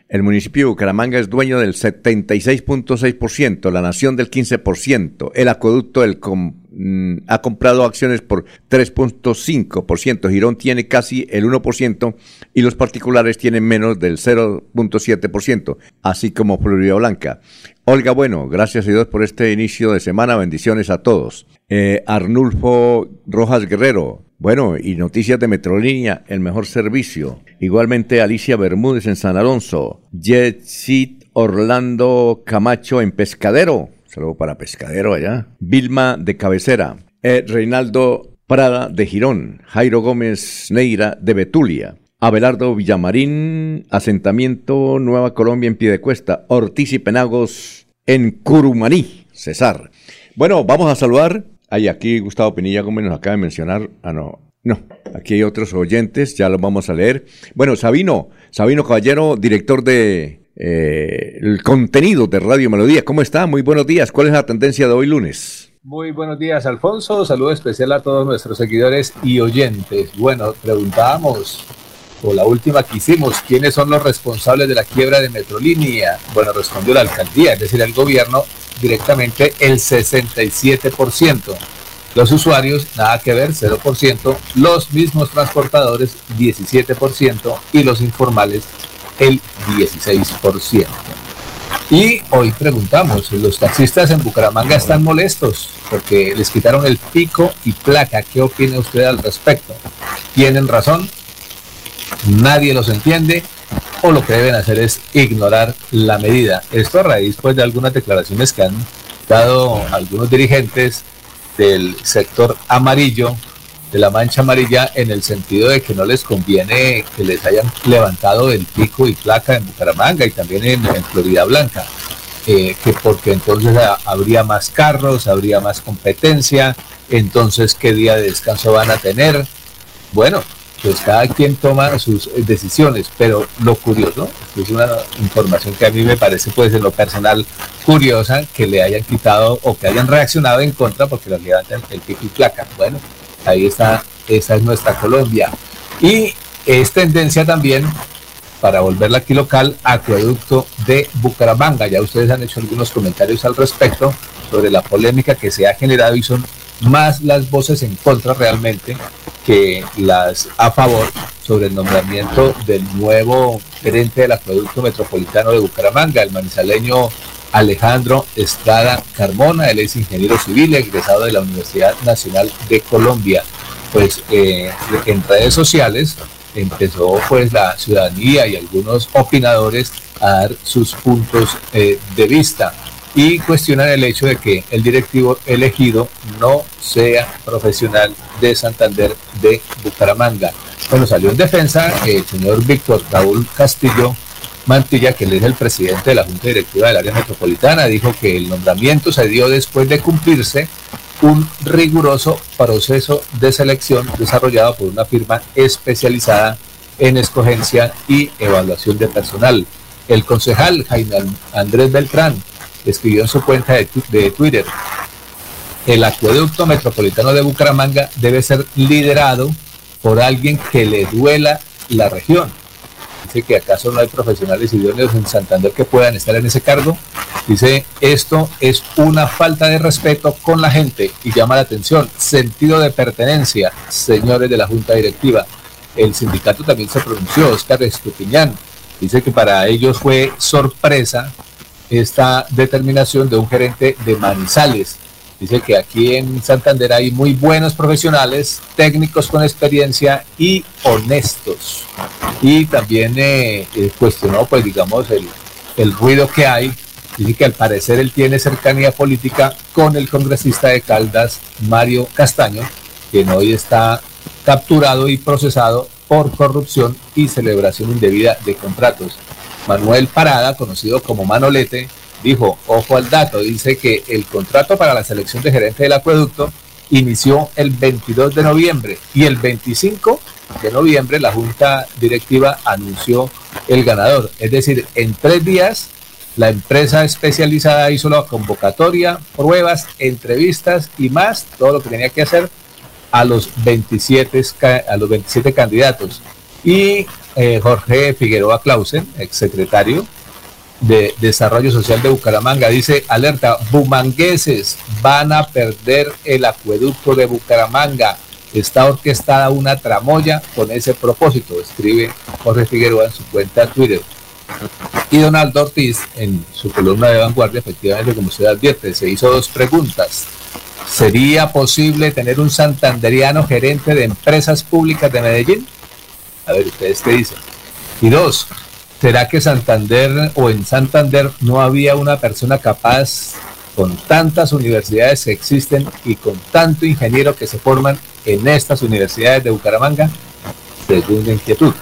El municipio de Bucaramanga es dueño del 76.6%, la nación del 15%, el acueducto mm, ha comprado acciones por 3.5%, Girón tiene casi el 1% y los particulares tienen menos del 0.7%, así como Florida Blanca. Olga, bueno, gracias a Dios por este inicio de semana, bendiciones a todos. Eh, Arnulfo Rojas Guerrero, bueno, y noticias de Metrolínea, el mejor servicio. Igualmente Alicia Bermúdez en San Alonso. Jetsit Orlando Camacho en Pescadero. Saludo para Pescadero allá. Vilma de Cabecera. Eh, Reinaldo Prada de Girón. Jairo Gómez Neira de Betulia. Abelardo Villamarín, asentamiento Nueva Colombia en Piedecuesta. Ortiz y Penagos en Curumaní. Cesar. Bueno, vamos a saludar Ay, aquí Gustavo Pinilla Gómez nos acaba de mencionar. Ah, no. No, aquí hay otros oyentes, ya los vamos a leer. Bueno, Sabino, Sabino Caballero, director de eh, el contenido de Radio Melodía. ¿Cómo está? Muy buenos días. ¿Cuál es la tendencia de hoy lunes? Muy buenos días, Alfonso. Saludo especial a todos nuestros seguidores y oyentes. Bueno, preguntábamos, o la última que hicimos, ¿quiénes son los responsables de la quiebra de Metrolínea? Bueno, respondió la alcaldía, es decir, el gobierno, directamente el 67%. Los usuarios, nada que ver, 0%. Los mismos transportadores, 17%. Y los informales, el 16%. Y hoy preguntamos, los taxistas en Bucaramanga están molestos porque les quitaron el pico y placa. ¿Qué opina usted al respecto? ¿Tienen razón? ¿Nadie los entiende? o lo que deben hacer es ignorar la medida. Esto a raíz pues, de algunas declaraciones que han dado algunos dirigentes del sector amarillo, de la mancha amarilla, en el sentido de que no les conviene que les hayan levantado el pico y placa en Bucaramanga y también en, Florida Blanca. Eh, que porque entonces habría más carros, habría más competencia, entonces qué día de descanso van a tener. Bueno, pues cada quien toma sus decisiones, pero lo curioso, es una información que a mí me parece pues en lo personal curiosa, que le hayan quitado o que hayan reaccionado en contra porque los levantan el pico y placa. Bueno, ahí está, esa es nuestra Colombia. Y es tendencia también, para volverla aquí local, acueducto de Bucaramanga. Ya ustedes han hecho algunos comentarios al respecto sobre la polémica que se ha generado y son más las voces en contra realmente que las a favor sobre el nombramiento del nuevo gerente del acueducto metropolitano de Bucaramanga, el manizaleño Alejandro Estrada Carmona, él es ingeniero civil egresado de la Universidad Nacional de Colombia. Pues eh, en redes sociales empezó pues la ciudadanía y algunos opinadores a dar sus puntos eh, de vista y cuestionan el hecho de que el directivo elegido no sea profesional de Santander de Bucaramanga. Bueno, salió en defensa el señor Víctor Raúl Castillo Mantilla, que él es el presidente de la Junta Directiva del Área Metropolitana, dijo que el nombramiento se dio después de cumplirse un riguroso proceso de selección desarrollado por una firma especializada en escogencia y evaluación de personal. El concejal Jaime Andrés Beltrán escribió en su cuenta de, Twitter, el acueducto metropolitano de Bucaramanga debe ser liderado por alguien que le duela la región. dice que acaso no hay profesionales idóneos en Santander que puedan estar en ese cargo. Dice, esto es una falta de respeto con la gente y llama la atención, sentido de pertenencia, señores de la Junta Directiva. El sindicato también se pronunció, Oscar Estupiñán, dice que para ellos fue sorpresa esta determinación de un gerente de Manizales. Dice que aquí en Santander hay muy buenos profesionales, técnicos con experiencia y honestos. Y también eh, eh, cuestionó, pues digamos, el, el ruido que hay. Dice que al parecer él tiene cercanía política con el congresista de Caldas, Mario Castaño, quien hoy está capturado y procesado por corrupción y celebración indebida de contratos. Manuel Parada, conocido como Manolete, dijo, ojo al dato, dice que el contrato para la selección de gerente del acueducto inició el 22 de noviembre y el 25 de noviembre la junta directiva anunció el ganador. Es decir, en tres días la empresa especializada hizo la convocatoria, pruebas, entrevistas y más, todo lo que tenía que hacer a los 27, a los 27 candidatos. Y eh, Jorge Figueroa Clausen, exsecretario de Desarrollo Social de Bucaramanga, dice, alerta, bumangueses van a perder el acueducto de Bucaramanga. Está orquestada una tramoya con ese propósito, escribe Jorge Figueroa en su cuenta Twitter. Y Donaldo Ortiz, en su columna de vanguardia, efectivamente, como usted advierte, se hizo dos preguntas. ¿Sería posible tener un santanderiano gerente de empresas públicas de Medellín? A ver, ustedes qué dicen. Y dos, ¿será que Santander o en Santander no había una persona capaz con tantas universidades que existen y con tanto ingeniero que se forman en estas universidades de Bucaramanga? Segunda inquietud.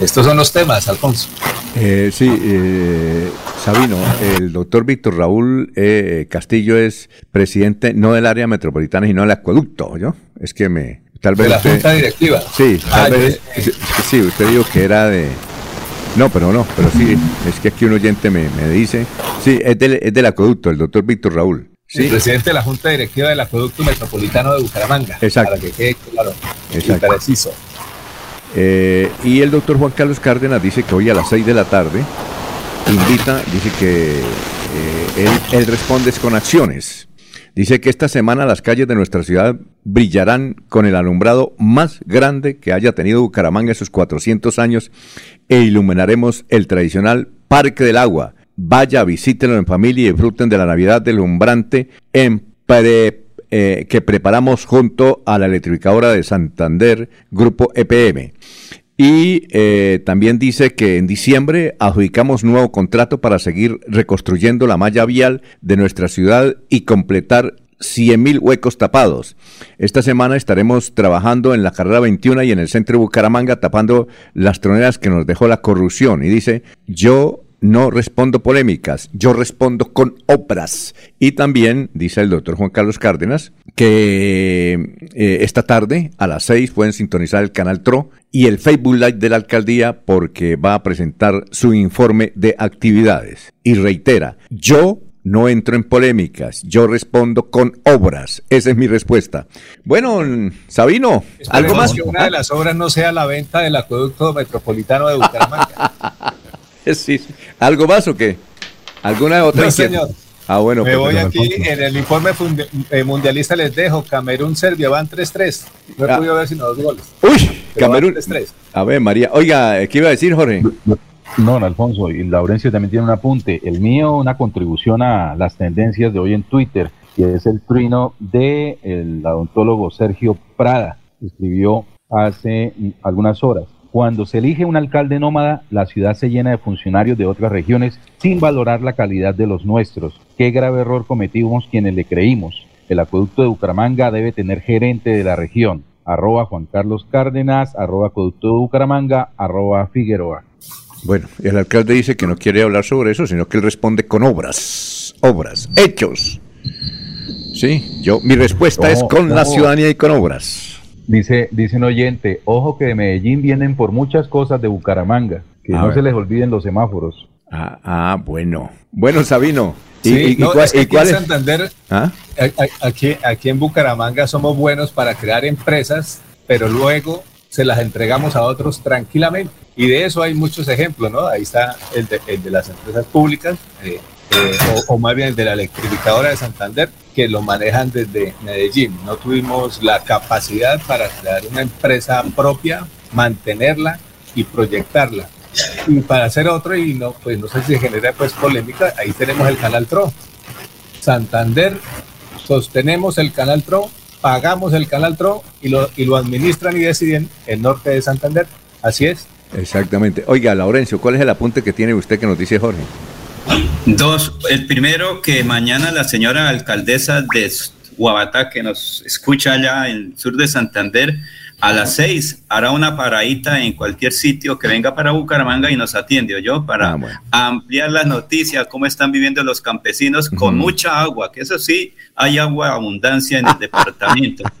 Estos son los temas, Alfonso. Eh, sí, eh, Sabino, el doctor Víctor Raúl eh, Castillo es presidente no del área metropolitana, sino del acueducto, ¿yo? Es que me... Tal vez de la Junta Directiva. Sí, tal ah, vez... sí, usted dijo que era de... No, pero no, pero sí, es que aquí un oyente me, me dice... Sí, es del, es del acueducto, el doctor Víctor Raúl. Sí. El presidente de la Junta Directiva del Acueducto Metropolitano de Bucaramanga. Exacto. Para que quede claro Exacto. y preciso. Eh, y el doctor Juan Carlos Cárdenas dice que hoy a las 6 de la tarde invita, dice que eh, él, responde con acciones. Dice que esta semana las calles de nuestra ciudad brillarán con el alumbrado más grande que haya tenido Bucaramanga en sus 400 años e iluminaremos el tradicional Parque del Agua. Vaya, visítenlo en familia y disfruten de la Navidad delumbrante en eh, que preparamos junto a la electrificadora de Santander, Grupo EPM. Y eh, también dice que en diciembre adjudicamos nuevo contrato para seguir reconstruyendo la malla vial de nuestra ciudad y completar 100.000 huecos tapados. Esta semana estaremos trabajando en la carrera 21 y en el centro de Bucaramanga tapando las troneras que nos dejó la corrupción. Y dice, yo no respondo polémicas, yo respondo con obras. Y también, dice el doctor Juan Carlos Cárdenas, que eh, esta tarde a las seis pueden sintonizar el canal TRO y el Facebook Live de la alcaldía porque va a presentar su informe de actividades. Y reitera, yo no entro en polémicas, yo respondo con obras. Esa es mi respuesta. Bueno, Sabino, ¿algo más? Que una de las obras no sea la venta del acueducto metropolitano de Bucaramanga. sí, ¿Algo más o qué? ¿Alguna otra? No, señor. Ah, bueno. Me voy aquí, en el informe eh, mundialista les dejo, Camerún-Serbia van 3-3. No he ah. podido ver sino dos goles. Uy, Camerún. 3-3. A ver, María. Oiga, ¿qué iba a decir, Jorge? No, Alfonso, y Laurencio también tiene un apunte. El mío, una contribución a las tendencias de hoy en Twitter, que es el trino del el odontólogo Sergio Prada. Escribió hace algunas horas. Cuando se elige un alcalde nómada, la ciudad se llena de funcionarios de otras regiones sin valorar la calidad de los nuestros. Qué grave error cometimos quienes le creímos. El acueducto de Bucaramanga debe tener gerente de la región. Arroba Juan Carlos Cárdenas, arroba acueducto de Bucaramanga, arroba Figueroa. Bueno, el alcalde dice que no quiere hablar sobre eso, sino que él responde con obras, obras, hechos. Sí, yo, mi respuesta es con la ciudadanía y con obras. Dice, dice un oyente, ojo que de Medellín vienen por muchas cosas de Bucaramanga, que no se les olviden los semáforos. Ah, ah bueno. Bueno, Sabino. ¿Y, cuál, es aquí en Santander, ¿Ah? aquí, aquí en Bucaramanga somos buenos para crear empresas, pero luego se las entregamos a otros tranquilamente. Y de eso hay muchos ejemplos, ¿no? Ahí está el de, el de las empresas públicas, eh, eh, o, más bien de la electrificadora de Santander, que lo manejan desde Medellín. No tuvimos la capacidad para crear una empresa propia, mantenerla y proyectarla. Y para hacer otro, y no, pues no sé si genera pues polémica, ahí tenemos el canal TRO. Santander, sostenemos el canal TRO, pagamos el canal TRO y lo, y lo administran y deciden el norte de Santander. Así es. Exactamente. Oiga, Laurencio, ¿cuál es el apunte que tiene usted que nos dice Jorge? Dos. El primero, que mañana la señora alcaldesa de Guabatá, que nos escucha allá en el sur de Santander, a las seis hará una paradita en cualquier sitio que venga para Bucaramanga y nos atiende, yo para Ah, bueno. ampliar las noticias, cómo están viviendo los campesinos con mucha agua, que eso sí, hay agua abundancia en el departamento.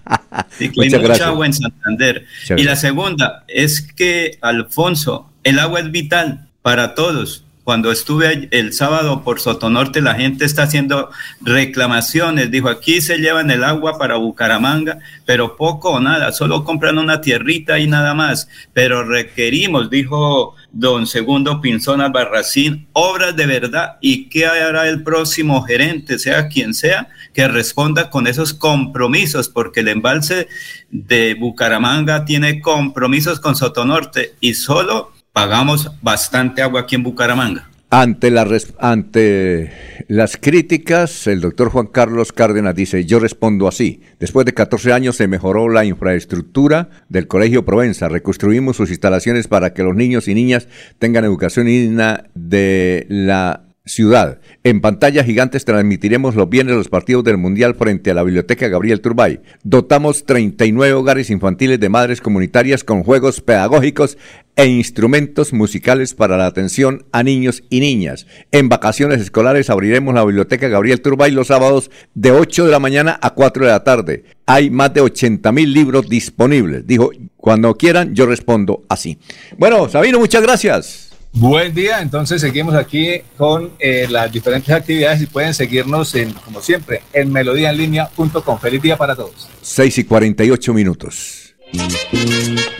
Sí, que hay mucha gracias. agua en Santander. Y la segunda es que, Alfonso, el agua es vital para todos. Cuando estuve el sábado por Sotonorte, la gente está haciendo reclamaciones. Dijo, aquí se llevan el agua para Bucaramanga, pero poco o nada, solo compran una tierrita y nada más. Pero requerimos, dijo don Segundo Pinzón Albarracín, obras de verdad. ¿Y qué hará el próximo gerente, sea quien sea, que responda con esos compromisos? Porque el embalse de Bucaramanga tiene compromisos con Sotonorte y solo pagamos bastante agua aquí en Bucaramanga. Ante, ante las críticas, el doctor Juan Carlos Cárdenas dice, yo respondo así. Después de 14 años se mejoró la infraestructura del Colegio Provenza. Reconstruimos sus instalaciones para que los niños y niñas tengan educación digna de la ciudad. En pantallas gigantes transmitiremos los bienes de los partidos del Mundial frente a la Biblioteca Gabriel Turbay. Dotamos 39 hogares infantiles de madres comunitarias con juegos pedagógicos e instrumentos musicales para la atención a niños y niñas. En vacaciones escolares abriremos la Biblioteca Gabriel Turbay los sábados de 8 de la mañana a 4 de la tarde. Hay más de 80 mil libros disponibles. Dijo, cuando quieran yo respondo así. Bueno, Sabino, muchas gracias. Buen día, entonces seguimos aquí con eh, las diferentes actividades y pueden seguirnos en, como siempre, en melodíaenlínea.com. Feliz día para todos. 6 y 48 minutos.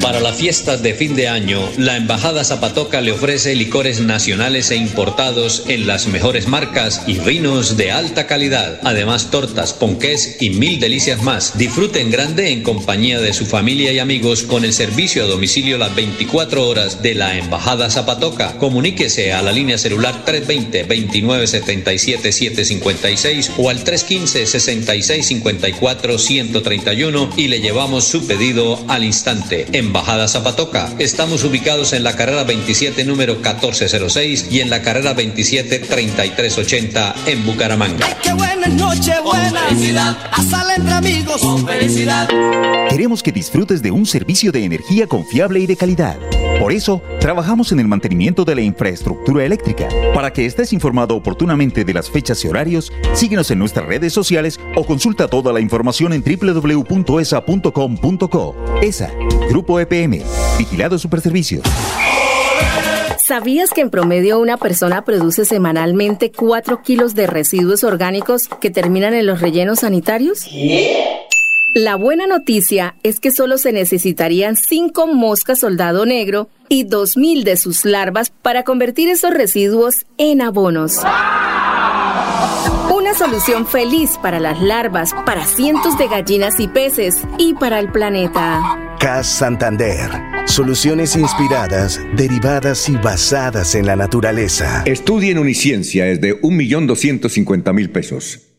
Para las fiestas de fin de año, la Embajada Zapatoca le ofrece licores nacionales e importados en las mejores marcas y vinos de alta calidad. Además, tortas, ponqués y mil delicias más. Disfrute en grande en compañía de su familia y amigos con el servicio a domicilio las 24 horas de la Embajada Zapatoca. Comuníquese a la línea celular 320-2977-756 o al 315-6654-131 y le llevamos su pedido al instante. Embajada Zapatoca. Estamos ubicados en la carrera 27 número 1406 y en la carrera 27 3380 en Bucaramanga. Qué buenas noches, buenas. Felicidad. A sala entre amigos. Con felicidad. Queremos que disfrutes de un servicio de energía confiable y de calidad. Por eso, trabajamos en el mantenimiento de la infraestructura eléctrica. Para que estés informado oportunamente de las fechas y horarios, síguenos en nuestras redes sociales o consulta toda la información en www.esa.com.co. ESA, Grupo EPM, Vigilado Superservicios. ¿Sabías que en promedio una persona produce semanalmente 4 kilos de residuos orgánicos que terminan en los rellenos sanitarios? La buena noticia es que solo se necesitarían 5 moscas soldado negro y 2.000 de sus larvas para convertir esos residuos en abonos. Una solución feliz para las larvas, para cientos de gallinas y peces y para el planeta. CAS Santander. Soluciones inspiradas, derivadas y basadas en la naturaleza. Estudie en Uniciencia es de 1.250.000 pesos.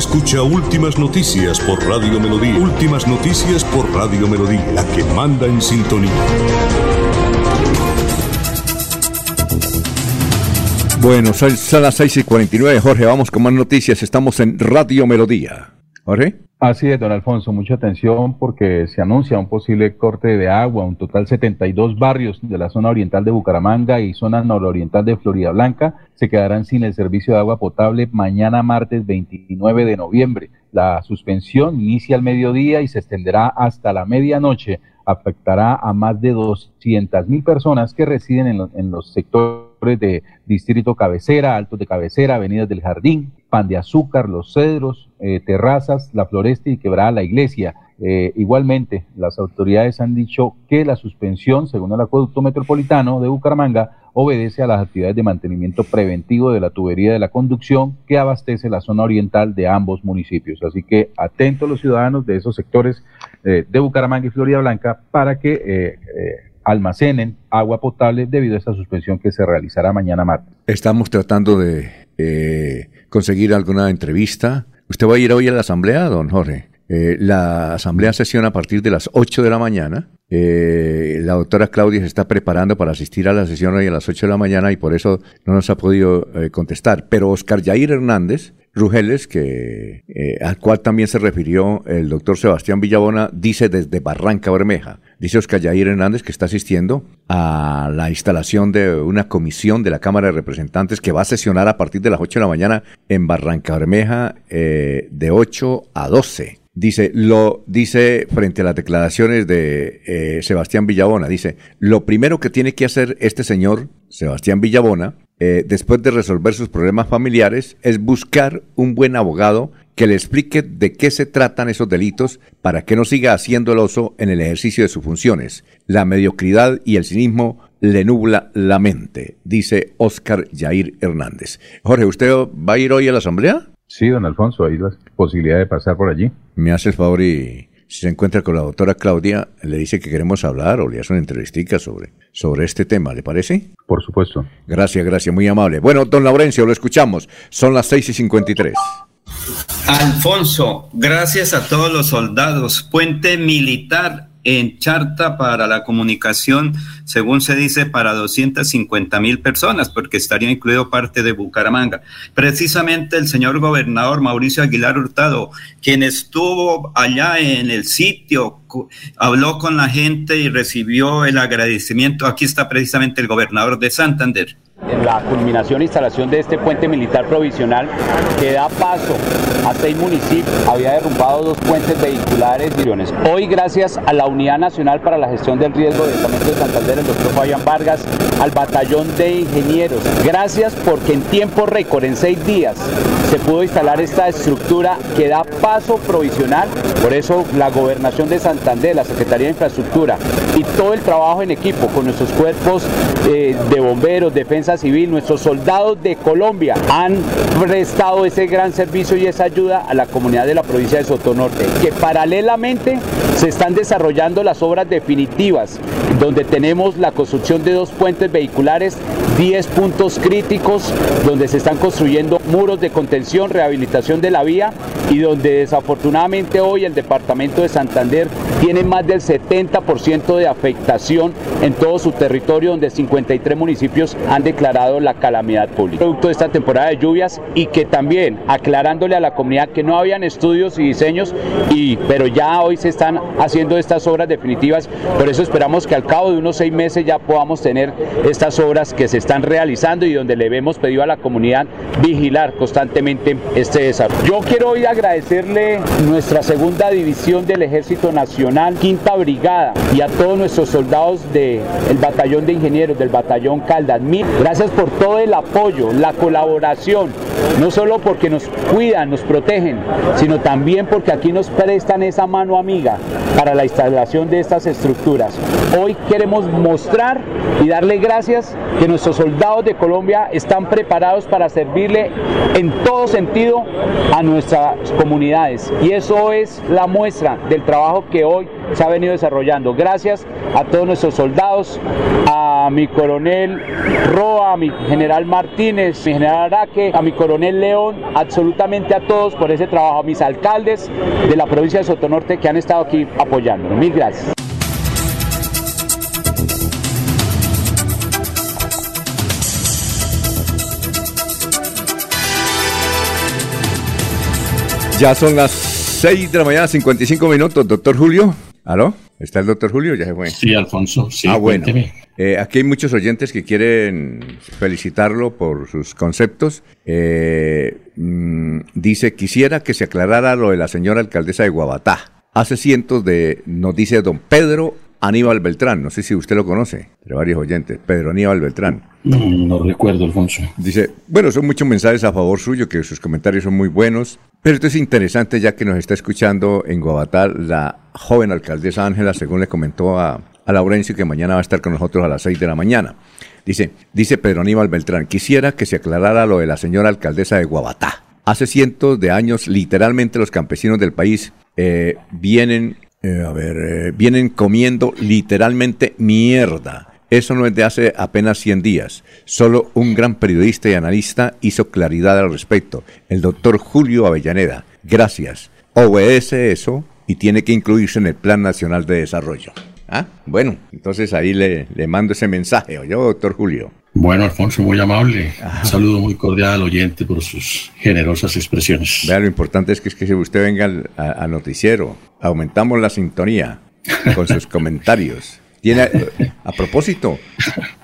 Escucha Últimas Noticias por Radio Melodía. Últimas Noticias por Radio Melodía, la que manda en sintonía. Bueno, son, las 6 y 49. Jorge, vamos con más noticias. Estamos en Radio Melodía. ¿Jorge? Así es, don Alfonso, mucha atención porque se anuncia un posible corte de agua. Un total 72 barrios de la zona oriental de Bucaramanga y zona nororiental de Florida Blanca se quedarán sin el servicio de agua potable mañana martes 29 de noviembre. La suspensión inicia al mediodía y se extenderá hasta la medianoche. Afectará a más de 200 mil personas que residen en, en los sectores de Distrito Cabecera, Altos de Cabecera, Avenidas del Jardín, Pan de Azúcar, Los Cedros, eh, Terrazas, La Floresta y Quebrada la Iglesia. Eh, igualmente, las autoridades han dicho que la suspensión, según el Acueducto Metropolitano de Bucaramanga, obedece a las actividades de mantenimiento preventivo de la tubería de la conducción que abastece la zona oriental de ambos municipios. Así que atentos los ciudadanos de esos sectores eh, de Bucaramanga y Florida Blanca para que almacenen agua potable debido a esta suspensión que se realizará mañana martes. Estamos tratando de conseguir alguna entrevista. ¿Usted va a ir hoy a la asamblea, don Jorge? Eh, la asamblea sesiona a partir de las 8 de la mañana. Eh, la doctora Claudia se está preparando para asistir a la sesión hoy a las 8 de la mañana y por eso no nos ha podido eh, contestar. Pero Oscar Jair Hernández, Rugeles, que, al cual también se refirió el doctor Sebastián Villabona, dice desde Barranca Bermeja. Dice Oscar Jair Hernández que está asistiendo a la instalación de una comisión de la Cámara de Representantes que va a sesionar a partir de las 8 de la mañana en Barranca Bermeja de 8 a 12. Dice, lo dice frente a las declaraciones de eh, Sebastián Villabona, dice, lo primero que tiene que hacer este señor, Sebastián Villabona, eh, después de resolver sus problemas familiares, es buscar un buen abogado que le explique de qué se tratan esos delitos para que no siga haciendo el oso en el ejercicio de sus funciones. La mediocridad y el cinismo le nubla la mente, dice Oscar Jair Hernández. Jorge, ¿usted va a ir hoy a la asamblea? Sí, don Alfonso, hay la posibilidad de pasar por allí. Me hace el favor y si se encuentra con la doctora Claudia, le dice que queremos hablar o le hace una entrevistica sobre, sobre este tema, ¿le parece? Por supuesto. Gracias, gracias, muy amable. Bueno, don Laurencio, lo escuchamos. Son las 6 y 53. Alfonso, gracias a todos los soldados. Puente militar en Charta para la comunicación, según se dice, para 250 mil personas, porque estaría incluido parte de Bucaramanga. Precisamente el señor gobernador Mauricio Aguilar Hurtado, quien estuvo allá en el sitio, habló con la gente y recibió el agradecimiento. Aquí está precisamente el gobernador de Santander la culminación e instalación de este puente militar provisional que da paso a seis municipios. Había derrumbado dos puentes vehiculares Hoy, gracias a la Unidad Nacional para la Gestión del Riesgo del Departamento de Santander, el doctor Fabián Vargas, al Batallón de Ingenieros, gracias porque en tiempo récord, en seis días, se pudo instalar esta estructura que da paso provisional. Por eso la Gobernación de Santander, la Secretaría de Infraestructura y todo el trabajo en equipo con nuestros cuerpos eh, de bomberos, defensa civil, nuestros soldados de Colombia han prestado ese gran servicio y esa ayuda a la comunidad de la provincia de Sotonorte, que paralelamente se están desarrollando las obras definitivas, donde tenemos la construcción de dos puentes vehiculares, 10 puntos críticos, donde se están construyendo muros de contención, rehabilitación de la vía y donde desafortunadamente hoy el departamento de Santander tiene más del 70% de afectación en todo su territorio, donde 53 municipios han declarado la calamidad pública. Producto de esta temporada de lluvias y que también aclarándole a la comunidad que no habían estudios y diseños, y, pero ya hoy se están haciendo estas obras definitivas, por eso esperamos que al cabo de unos seis meses ya podamos tener estas obras que se están realizando y donde le hemos pedido a la comunidad vigilar constantemente este desarrollo. Yo quiero hoy agradecerle nuestra segunda división del Ejército Nacional, quinta brigada y a todos nuestros soldados del batallón de ingenieros, del batallón Caldas. Mil gracias por todo el apoyo, la colaboración, no solo porque nos cuidan, nos protegen, sino también porque aquí nos prestan esa mano amiga para la instalación de estas estructuras. Hoy queremos mostrar y darle gracias que nuestros soldados de Colombia están preparados para servirle en todo sentido a nuestras comunidades. Y eso es la muestra del trabajo que hoy se ha venido desarrollando. Gracias a todos nuestros soldados, a mi coronel Roa, a mi general Martínez, mi general Araque, a mi coronel León, absolutamente a todos por ese trabajo, a mis alcaldes de la provincia de Sotonorte que han estado aquí apoyándonos. Mil gracias. Ya son las 6 de la mañana, 55 minutos, doctor Julio. ¿Aló? ¿Está el doctor Julio? Ya se fue. Sí, Alfonso. Sí, ah, bueno. Eh, aquí hay muchos oyentes que quieren felicitarlo por sus conceptos. Eh, mm, dice, quisiera que se aclarara lo de la señora alcaldesa de Guabatá. Hace cientos de, nos dice don Pedro Aníbal Beltrán, no sé si usted lo conoce, de varios oyentes, Pedro Aníbal Beltrán. No, recuerdo, Alfonso. Dice, bueno, son muchos mensajes a favor suyo, que sus comentarios son muy buenos, pero esto es interesante ya que nos está escuchando en Guabatá la joven alcaldesa Ángela, según le comentó a, a Laurencio, que mañana va a estar con nosotros a las 6 de la mañana. Dice, dice Pedro Aníbal Beltrán, quisiera que se aclarara lo de la señora alcaldesa de Guabatá. Hace cientos de años, literalmente los campesinos del país eh, vienen eh, a ver, eh, vienen comiendo literalmente mierda. Eso no es de hace apenas 100 días. Solo un gran periodista y analista hizo claridad al respecto, el doctor Julio Avellaneda. Gracias. Obedece eso y tiene que incluirse en el Plan Nacional de Desarrollo. ¿Ah? Bueno, entonces ahí le, le mando ese mensaje, yo, doctor Julio? Bueno, Alfonso, muy amable. Un saludo muy cordial al oyente por sus generosas expresiones. Vea, lo importante es que, es que usted venga al, noticiero. Aumentamos la sintonía con sus comentarios. Tiene, a propósito,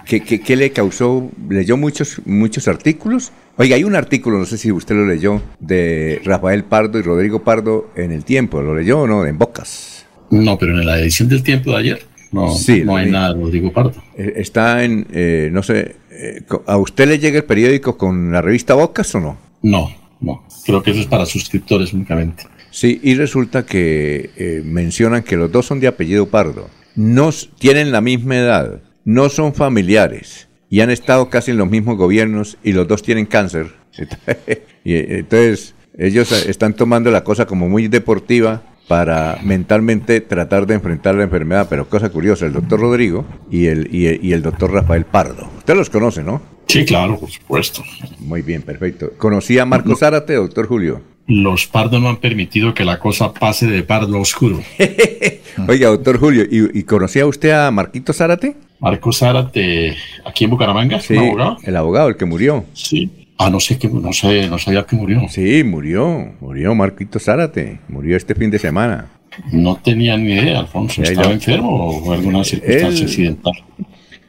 ¿qué, ¿qué, le causó? ¿Leyó muchos, muchos artículos? Oiga, hay un artículo, no sé si usted lo leyó, de Rafael Pardo y Rodrigo Pardo en El Tiempo. ¿Lo leyó o no? En Bocas. No, pero en la edición del Tiempo de ayer. No, no hay nada, Rodrigo Pardo. Eh, está en, eh, no sé, eh, ¿a usted le llega el periódico con la revista Bocas o no? No, no. Creo que eso es para suscriptores únicamente. Sí, y resulta que mencionan que los dos son de apellido Pardo. No tienen la misma edad, no son familiares y han estado casi en los mismos gobiernos y los dos tienen cáncer. y entonces ellos están tomando la cosa como muy deportiva para mentalmente tratar de enfrentar la enfermedad. Pero cosa curiosa, el doctor Rodrigo y el, y el, doctor Rafael Pardo. Usted los conoce, ¿no? Sí, claro, por supuesto. Muy bien, perfecto. ¿Conocía a Marco Zárate, doctor Julio? Los Pardo no han permitido que la cosa pase de pardo oscuro. Oiga, doctor Julio, ¿y, conocía usted a Marquito Zárate? Marco Zárate, aquí en Bucaramanga, sí, abogado. El abogado, el que murió. Sí, Ah, no sé que no sé, no sabía que murió. Sí, murió, murió Marquito Zárate, murió este fin de semana. No tenía ni idea, Alfonso. ¿Estaba enfermo o alguna circunstancia accidental?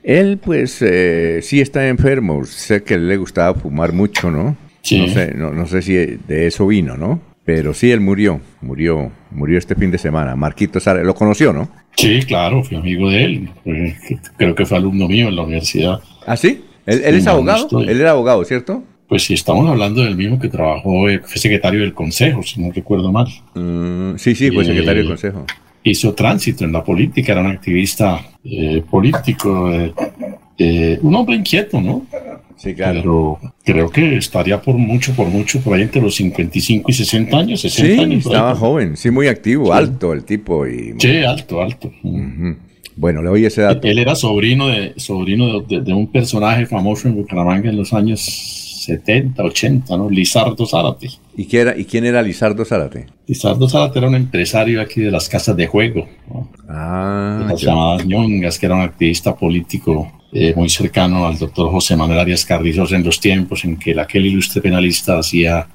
Él, pues, eh, sí está enfermo. Sé que le gustaba fumar mucho, ¿no? Sí. No sé, no, sé si de eso vino, ¿no? Pero sí, él murió, murió, murió este fin de semana. Marquito Zárate, ¿lo conoció, no? Sí, claro, fui amigo de él. Creo que fue alumno mío en la universidad. ¿Ah, sí? ¿Él, él es abogado? Él era abogado, ¿cierto? Pues si estamos hablando del mismo que trabajó, eh, fue secretario del Consejo, si no recuerdo mal. Mm, sí, sí, fue secretario del Consejo. Hizo tránsito en la política, era un activista eh, político, eh, un hombre inquieto, ¿no? Sí, claro. Pero creo que estaría por mucho, por mucho, por ahí entre los 55 y 60 años, 60 sí, años. estaba joven, sí, muy activo, alto el tipo. Y... Sí, alto, alto. Bueno, le oí ese dato. Él era sobrino de sobrino de, un personaje famoso en Bucaramanga en los años 70, 80, ¿no? Lizardo Zárate. ¿Y, quién era, ¿Y quién era Lizardo Zárate? Lizardo Zárate era un empresario aquí de las casas de juego, ah, las llamadas ñongas, que era un activista político eh, muy cercano al doctor José Manuel Arias Carrizos en los tiempos en que aquel ilustre penalista hacía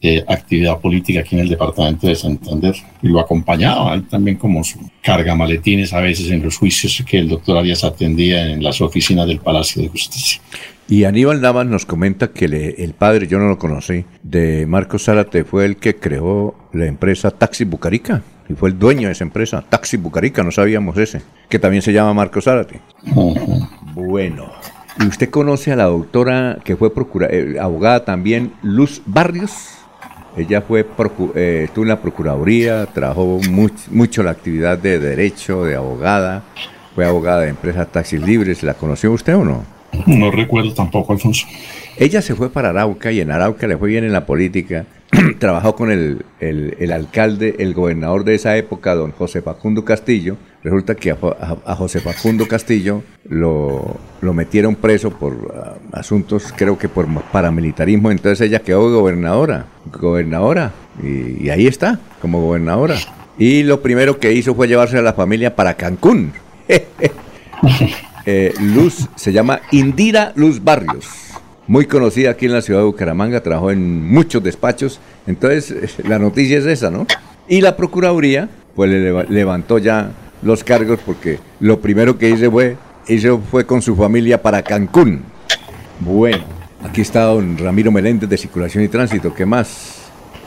eh, actividad política aquí en el departamento de Santander y lo acompañaba también como su carga maletines a veces en los juicios que el doctor Arias atendía en las oficinas del Palacio de Justicia. Y Aníbal Navas nos comenta que el padre, yo no lo conocí, de Marcos Zárate fue el que creó la empresa Taxi Bucarica. Y fue el dueño de esa empresa, Taxi Bucarica, no sabíamos ese, que también se llama Marcos Zárate. Bueno, ¿y usted conoce a la doctora que fue procura eh, abogada también, Luz Barrios? Ella fue eh, estuvo en la Procuraduría, trabajó mucho la actividad de derecho, de abogada, fue abogada de empresas taxis libres. ¿La conoció usted o no? No recuerdo tampoco, Alfonso. Ella se fue para Arauca y en Arauca le fue bien en la política. Trabajó con el, el, alcalde, el gobernador de esa época, don José Facundo Castillo. Resulta que a, José Facundo Castillo lo, lo metieron preso por ah, asuntos, creo que por paramilitarismo. Entonces ella quedó gobernadora, gobernadora, y, y ahí está, como gobernadora. Y lo primero que hizo fue llevarse a la familia para Cancún. Eh, Luz, se llama Indira Luz Barrios, muy conocida aquí en la ciudad de Bucaramanga, trabajó en muchos despachos, entonces eh, la noticia es esa, ¿no? Y la Procuraduría, pues le levantó ya los cargos porque lo primero que hizo fue, hizo fue con su familia para Cancún. Bueno, aquí está don Ramiro Meléndez de Circulación y Tránsito. ¿Qué más?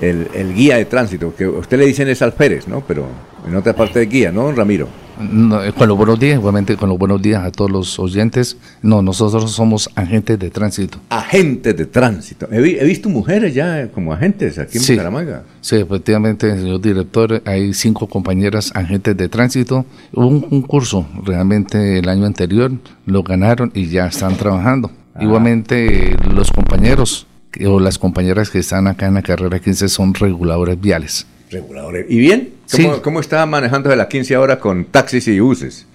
El, el guía de tránsito, que usted le dicen es alférez, ¿no? Pero en otra parte de guía, ¿no, don Ramiro? Eh, con los buenos días, igualmente con los buenos días a todos los oyentes. No, nosotros somos agentes de tránsito. Agentes de tránsito. He, visto mujeres ya como agentes aquí en sí, Bucaramanga. Sí, efectivamente, señor director, hay cinco compañeras agentes de tránsito. Hubo un, curso realmente el año anterior, lo ganaron y ya están trabajando. Ah. Igualmente, los compañeros o las compañeras que están acá en la carrera 15 son reguladores viales. Reguladores. ¿Y bien? ¿Cómo, ¿Cómo, está manejando de las 15 horas con taxis y buses?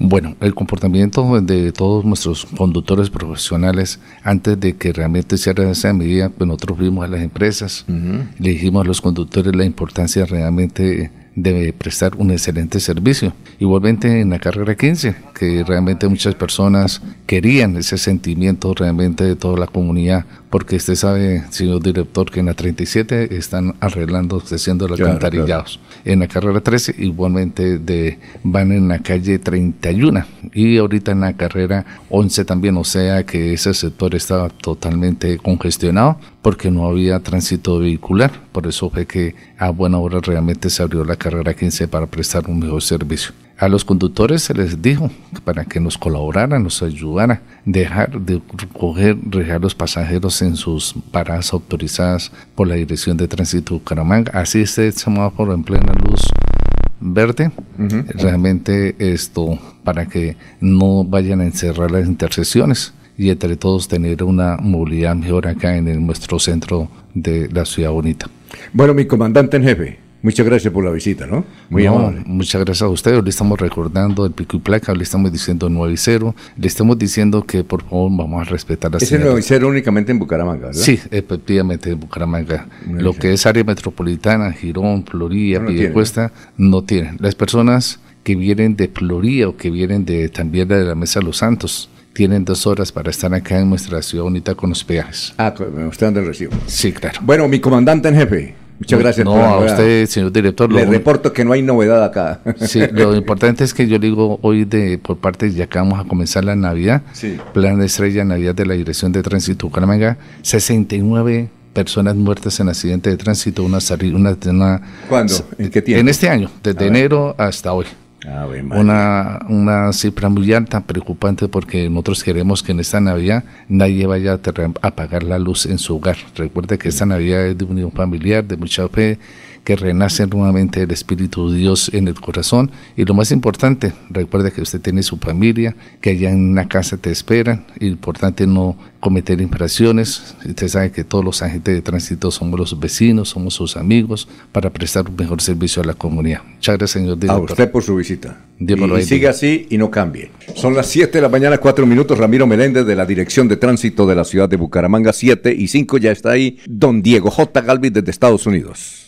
Bueno, el comportamiento de todos nuestros conductores profesionales, antes de que realmente se haga esa medida, pues nosotros vimos a las empresas, le dijimos a los conductores la importancia realmente de prestar un excelente servicio. Igualmente en la carrera 15, que realmente muchas personas querían ese sentimiento realmente de toda la comunidad, porque usted sabe, señor director, que en la 37 están arreglando, haciendo los cantarillados. En la carrera 13 igualmente de, van en la calle 31 y ahorita en la carrera 11 también, o sea que ese sector estaba totalmente congestionado porque no había tránsito vehicular. Por eso fue que a buena hora realmente se abrió la carrera 15 para prestar un mejor servicio. A los conductores se les dijo para que nos colaboraran, nos ayudaran, dejar de recoger, dejar los pasajeros en sus paradas autorizadas por la Dirección de Tránsito de Bucaramanga. Así esté el semáforo en plena luz verde, realmente esto para que no vayan a encerrar las intersecciones y entre todos tener una movilidad mejor acá en nuestro centro de la ciudad bonita. Bueno, mi comandante en jefe, Muchas gracias por la visita, ¿no? Muy amable. Muchas gracias a ustedes. Le estamos recordando el pico y placa, le estamos diciendo 9 y 0, le estamos diciendo que por favor vamos a respetar las Ese 9 y 0 únicamente en Bucaramanga, ¿verdad? Sí, efectivamente en Bucaramanga. Lo que es área metropolitana, Girón, Florida, no Piedecuesta, no tienen. Las personas que vienen de Florida o que vienen de también de la Mesa de los Santos, tienen dos horas para estar acá en nuestra ciudad bonita con los peajes. Ah, usted anda el recibo. Sí, claro. Bueno, mi comandante en jefe, Muchas gracias. No, a usted, señor director. Le reporto que no hay novedad acá. Sí, lo importante es que yo digo hoy de por parte, ya que vamos a comenzar la Navidad, sí. plan de estrella Navidad de la Dirección de Tránsito Bucaramanga, 69 personas muertas en accidente de tránsito, una, una, una ¿Cuándo? ¿En qué tiempo? En este año, desde enero hasta hoy. Una, una cifra muy alta, preocupante, porque nosotros queremos que en esta Navidad nadie vaya a apagar la luz en su hogar. Recuerde que esta Navidad es de unión familiar, de mucha fe, que renace nuevamente el Espíritu de Dios en el corazón. Y lo más importante, recuerde que usted tiene su familia, que allá en una casa te esperan. Importante no cometer infracciones. Usted sabe que todos los agentes de tránsito somos los vecinos, somos sus amigos, para prestar un mejor servicio a la comunidad. Muchas gracias, señor director. A usted por su visita. y, siga así y no cambie. Son las 7 de la mañana, 4 minutos. Ramiro Meléndez de la Dirección de Tránsito de la ciudad de Bucaramanga, 7 y 5 ya está ahí. Don Diego J. Galvis desde Estados Unidos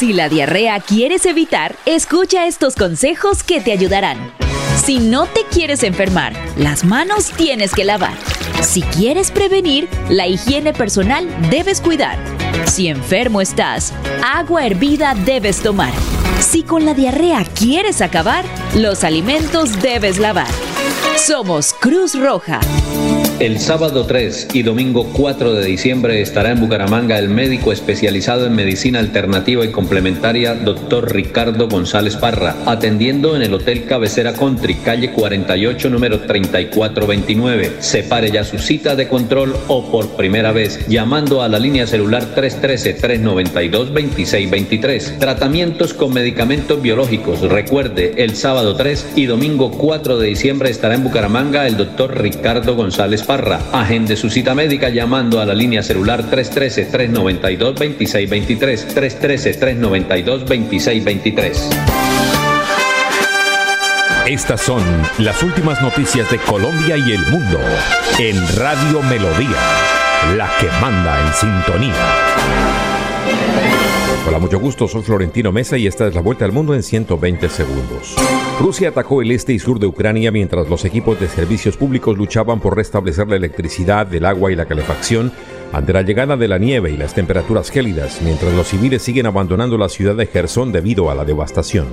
Si la diarrea quieres evitar, escucha estos consejos que te ayudarán. Si no te quieres enfermar, las manos tienes que lavar. Si quieres prevenir, la higiene personal debes cuidar. Si enfermo estás, agua hervida debes tomar. Si con la diarrea quieres acabar, los alimentos debes lavar. Somos Cruz Roja. El sábado 3 y domingo 4 de diciembre estará en Bucaramanga el médico especializado en medicina alternativa y complementaria, doctor Ricardo González Parra, atendiendo en el Hotel Cabecera Country, calle 48, número 3429. Separe ya su cita de control o por primera vez llamando a la línea celular 313-392-2623. Tratamientos con medicamentos biológicos. Recuerde, el sábado 3 y domingo 4 de diciembre estará en Bucaramanga el doctor Ricardo González Parra. Agende su cita médica llamando a la línea celular 313-392-2623. 313-392-2623. Estas son las últimas noticias de Colombia y el mundo en Radio Melodía, la que manda en sintonía. Hola, mucho gusto, soy Florentino Mesa y esta es la vuelta al mundo en 120 segundos. Rusia atacó el este y sur de Ucrania mientras los equipos de servicios públicos luchaban por restablecer la electricidad, el agua y la calefacción ante la llegada de la nieve y las temperaturas gélidas, mientras los civiles siguen abandonando la ciudad de Gerson debido a la devastación.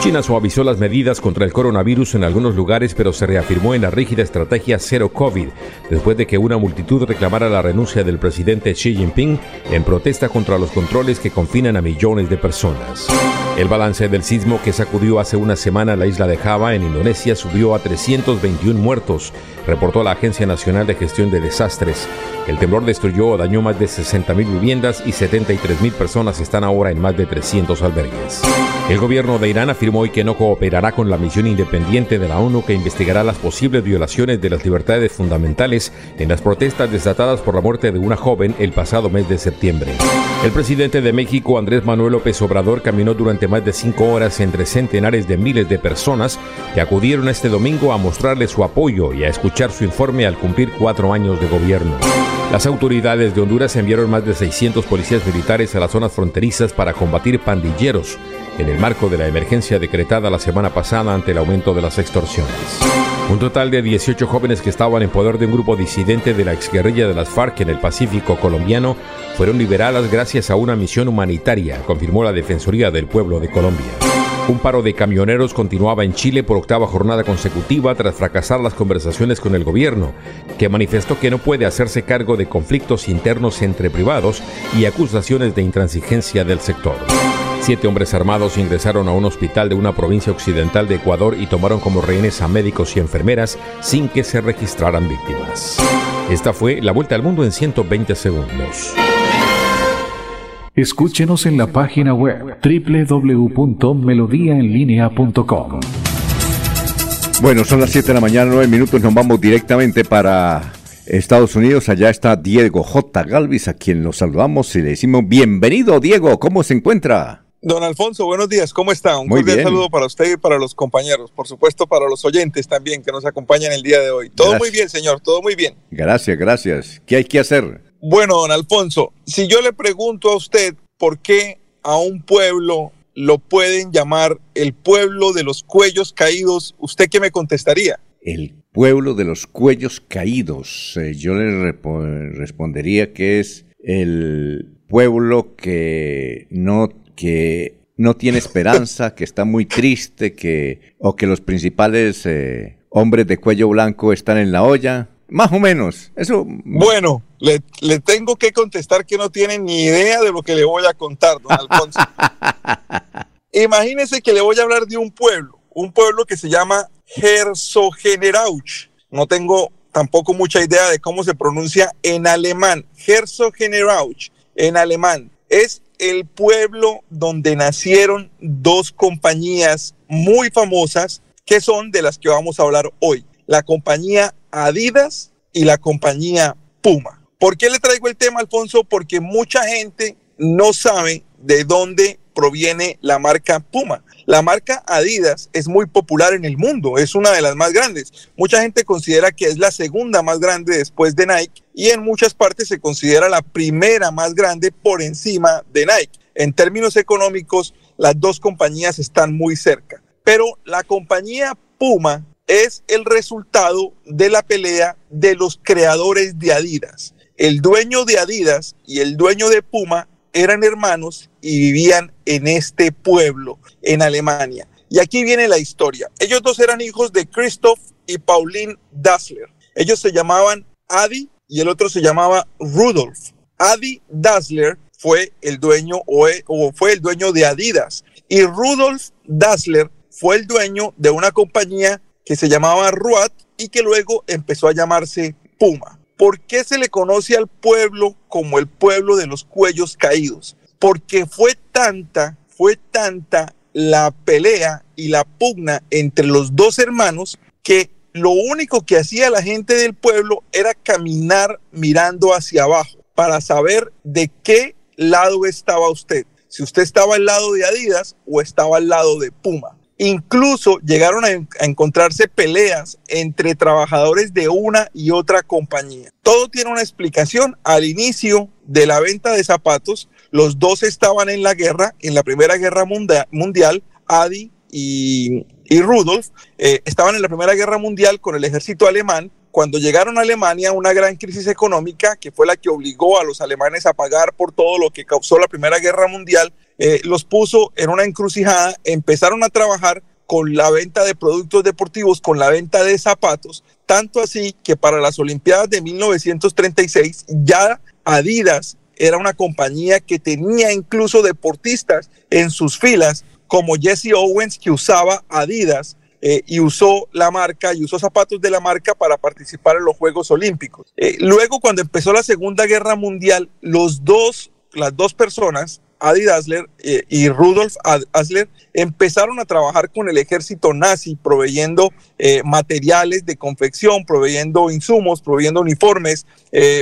China suavizó las medidas contra el coronavirus en algunos lugares, pero se reafirmó en la rígida estrategia cero COVID, después de que una multitud reclamara la renuncia del presidente Xi Jinping en protesta contra los controles que confinan a millones de personas. El balance del sismo que sacudió hace una semana la isla de Java en Indonesia subió a 321 muertos, reportó la Agencia Nacional de Gestión de Desastres. El temblor destruyó o dañó más de 60.000 viviendas y 73.000 personas están ahora en más de 300 albergues. El gobierno de Irán afirmó hoy que no cooperará con la misión independiente de la ONU que investigará las posibles violaciones de las libertades fundamentales en las protestas desatadas por la muerte de una joven el pasado mes de septiembre. El presidente de México, Andrés Manuel López Obrador, caminó durante más de cinco horas entre centenares de miles de personas que acudieron este domingo a mostrarle su apoyo y a escuchar su informe al cumplir cuatro años de gobierno. Las autoridades de Honduras enviaron más de 600 policías militares a las zonas fronterizas para combatir pandilleros en el marco de la emergencia decretada la semana pasada ante el aumento de las extorsiones. Un total de 18 jóvenes que estaban en poder de un grupo disidente de la exguerrilla de las FARC en el Pacífico colombiano fueron liberadas gracias a una misión humanitaria, confirmó la Defensoría del Pueblo de Colombia. Un paro de camioneros continuaba en Chile por octava jornada consecutiva tras fracasar las conversaciones con el gobierno, que manifestó que no puede hacerse cargo de conflictos internos entre privados y acusaciones de intransigencia del sector. Siete hombres armados ingresaron a un hospital de una provincia occidental de Ecuador y tomaron como rehenes a médicos y enfermeras sin que se registraran víctimas. Esta fue la vuelta al mundo en 120 segundos. Escúchenos en la página web www.melodiaenlinea.com. Bueno, son las 7 de la mañana, 9 minutos, nos vamos directamente para Estados Unidos. Allá está Diego J. Galvis, a quien nos saludamos y le decimos bienvenido, Diego, ¿cómo se encuentra? Don Alfonso, buenos días, ¿cómo está? Un cordial saludo para usted y para los compañeros, por supuesto para los oyentes también que nos acompañan el día de hoy. Todo muy bien, señor, todo muy bien. Gracias, gracias. ¿Qué hay que hacer? Bueno, don Alfonso, si yo le pregunto a usted por qué a un pueblo lo pueden llamar el pueblo de los cuellos caídos, ¿usted qué me contestaría? El pueblo de los cuellos caídos. Eh, yo le respondería que es el pueblo que no, que no tiene esperanza, que está muy triste, que, o que los principales eh, hombres de cuello blanco están en la olla. Más o menos. Eso. Bueno, le, le, tengo que contestar que no tiene ni idea de lo que le voy a contar, don Alfonso. Imagínese que le voy a hablar de un pueblo, un pueblo que se llama Herzogenerauch. No tengo tampoco mucha idea de cómo se pronuncia en alemán. Herzogenerauch, en alemán. Es el pueblo donde nacieron dos compañías muy famosas que son de las que vamos a hablar hoy. La compañía Adidas y la compañía Puma. ¿Por qué le traigo el tema, Alfonso? Porque mucha gente no sabe de dónde proviene la marca Puma. La marca Adidas es muy popular en el mundo, es una de las más grandes. Mucha gente considera que es la segunda más grande después de Nike y en muchas partes se considera la primera más grande por encima de Nike. En términos económicos, las dos compañías están muy cerca. Pero la compañía Puma es el resultado de la pelea de los creadores de Adidas. El dueño de Adidas y el dueño de Puma eran hermanos y vivían en este pueblo, en Alemania. Y aquí viene la historia. Ellos dos eran hijos de Christoph y Pauline Dassler. Ellos se llamaban Adi y el otro se llamaba Rudolf. Adi Dassler fue el dueño o, fue el dueño de Adidas y Rudolf Dassler fue el dueño de una compañía que se llamaba Ruat y que luego empezó a llamarse Puma. ¿Por qué se le conoce al pueblo como el pueblo de los cuellos caídos? Porque fue tanta, fue tanta la pelea y la pugna entre los dos hermanos que lo único que hacía la gente del pueblo era caminar mirando hacia abajo para saber de qué lado estaba usted. Si usted estaba al lado de Adidas o estaba al lado de Puma. Incluso llegaron a, encontrarse peleas entre trabajadores de una y otra compañía. Todo tiene una explicación. Al inicio de la venta de zapatos, los dos estaban en la guerra, en la Primera Guerra Mundial, Adi y, Rudolf eh, estaban en la Primera Guerra Mundial con el ejército alemán. Cuando llegaron a Alemania, una gran crisis económica que fue la que obligó a los alemanes a pagar por todo lo que causó la Primera Guerra Mundial, eh, los puso en una encrucijada, empezaron a trabajar con la venta de productos deportivos, con la venta de zapatos, tanto así que para las Olimpiadas de 1936 ya Adidas era una compañía que tenía incluso deportistas en sus filas como Jesse Owens que usaba Adidas eh, y usó la marca y usó zapatos de la marca para participar en los Juegos Olímpicos. Eh, luego, cuando empezó la Segunda Guerra Mundial, los dos, las dos personas, Adi Dassler eh, y Rudolf Asler, empezaron a trabajar con el ejército nazi, proveyendo materiales de confección, proveyendo insumos, proveyendo uniformes,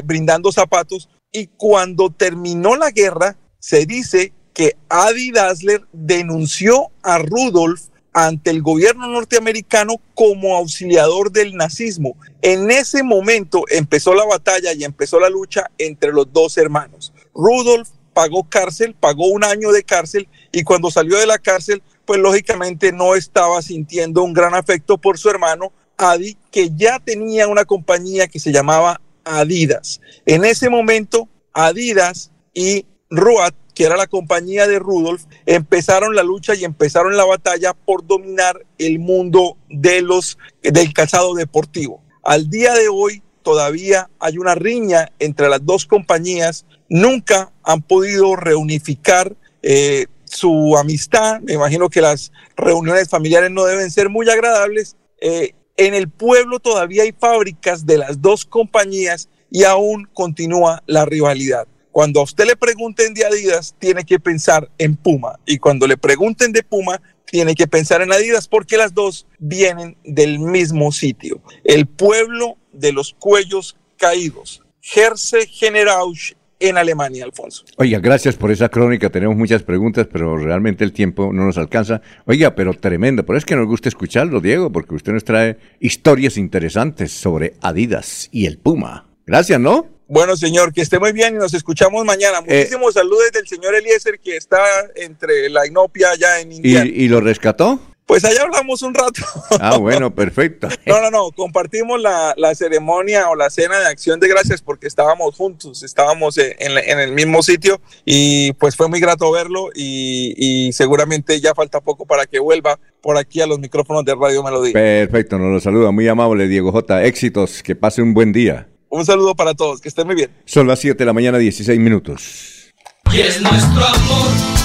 brindando zapatos. Y cuando terminó la guerra, se dice que Adi Dassler denunció a Rudolf ante el gobierno norteamericano como auxiliador del nazismo. En ese momento empezó la batalla y empezó la lucha entre los dos hermanos. Rudolf pagó cárcel, pagó un año de cárcel y cuando salió de la cárcel, pues lógicamente no estaba sintiendo un gran afecto por su hermano Adi, que ya tenía una compañía que se llamaba Adidas. En ese momento, Adidas y Ruat que era la compañía de Rudolf, empezaron la lucha y empezaron la batalla por dominar el mundo de los, del calzado deportivo. Al día de hoy todavía hay una riña entre las dos compañías, nunca han podido reunificar eh, su amistad, me imagino que las reuniones familiares no deben ser muy agradables. Eh, en el pueblo todavía hay fábricas de las dos compañías y aún continúa la rivalidad. Cuando a usted le pregunten de Adidas, tiene que pensar en Puma. Y cuando le pregunten de Puma, tiene que pensar en Adidas porque las dos vienen del mismo sitio. El pueblo de los cuellos caídos. Herze Generausch en Alemania, Alfonso. Oiga, gracias por esa crónica. Tenemos muchas preguntas, pero realmente el tiempo no nos alcanza. Oiga, pero tremendo. Pero es que nos gusta escucharlo, Diego, porque usted nos trae historias interesantes sobre Adidas y el Puma. Gracias, ¿no? Bueno, señor, que esté muy bien y nos escuchamos mañana. Eh, Muchísimos saludos del señor Eliezer que está entre la Inopia allá en India. ¿Y, lo rescató? Pues allá hablamos un rato. Ah, bueno, perfecto. No, no, no, compartimos la, ceremonia o la cena de acción de gracias porque estábamos juntos, estábamos en, el mismo sitio y pues fue muy grato verlo y, y, seguramente ya falta poco para que vuelva por aquí a los micrófonos de Radio Melodía. Perfecto, nos lo saluda, muy amable Diego J. Éxitos, que pase un buen día. Un saludo para todos, que estén muy bien. Son las 7 de la mañana, 16 minutos. Y es nuestro amor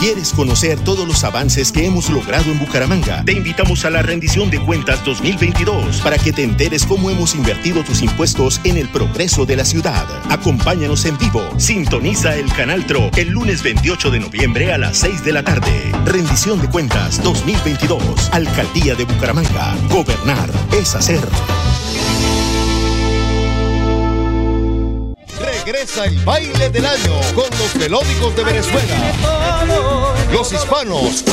¿Quieres conocer todos los avances que hemos logrado en Bucaramanga? Te invitamos a la rendición de cuentas 2022 para que te enteres cómo hemos invertido tus impuestos en el progreso de la ciudad. Acompáñanos en vivo. Sintoniza el canal TRO el lunes 28 de noviembre a las 6 de la tarde. Rendición de cuentas 2022. Alcaldía de Bucaramanga. Gobernar es hacer. Regresa el baile del año con los melódicos de Venezuela. Los hispanos,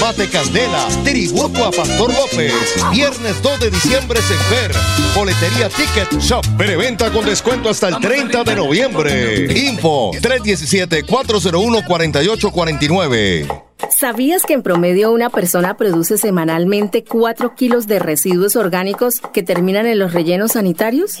Mate Candela, tributo a Pastor López. Viernes 2 de diciembre en Fer, boletería Ticket Shop. Preventa con descuento hasta el 30 de noviembre. Info 317-401-4849. ¿Sabías que en promedio una persona produce semanalmente 4 kilos de residuos orgánicos que terminan en los rellenos sanitarios?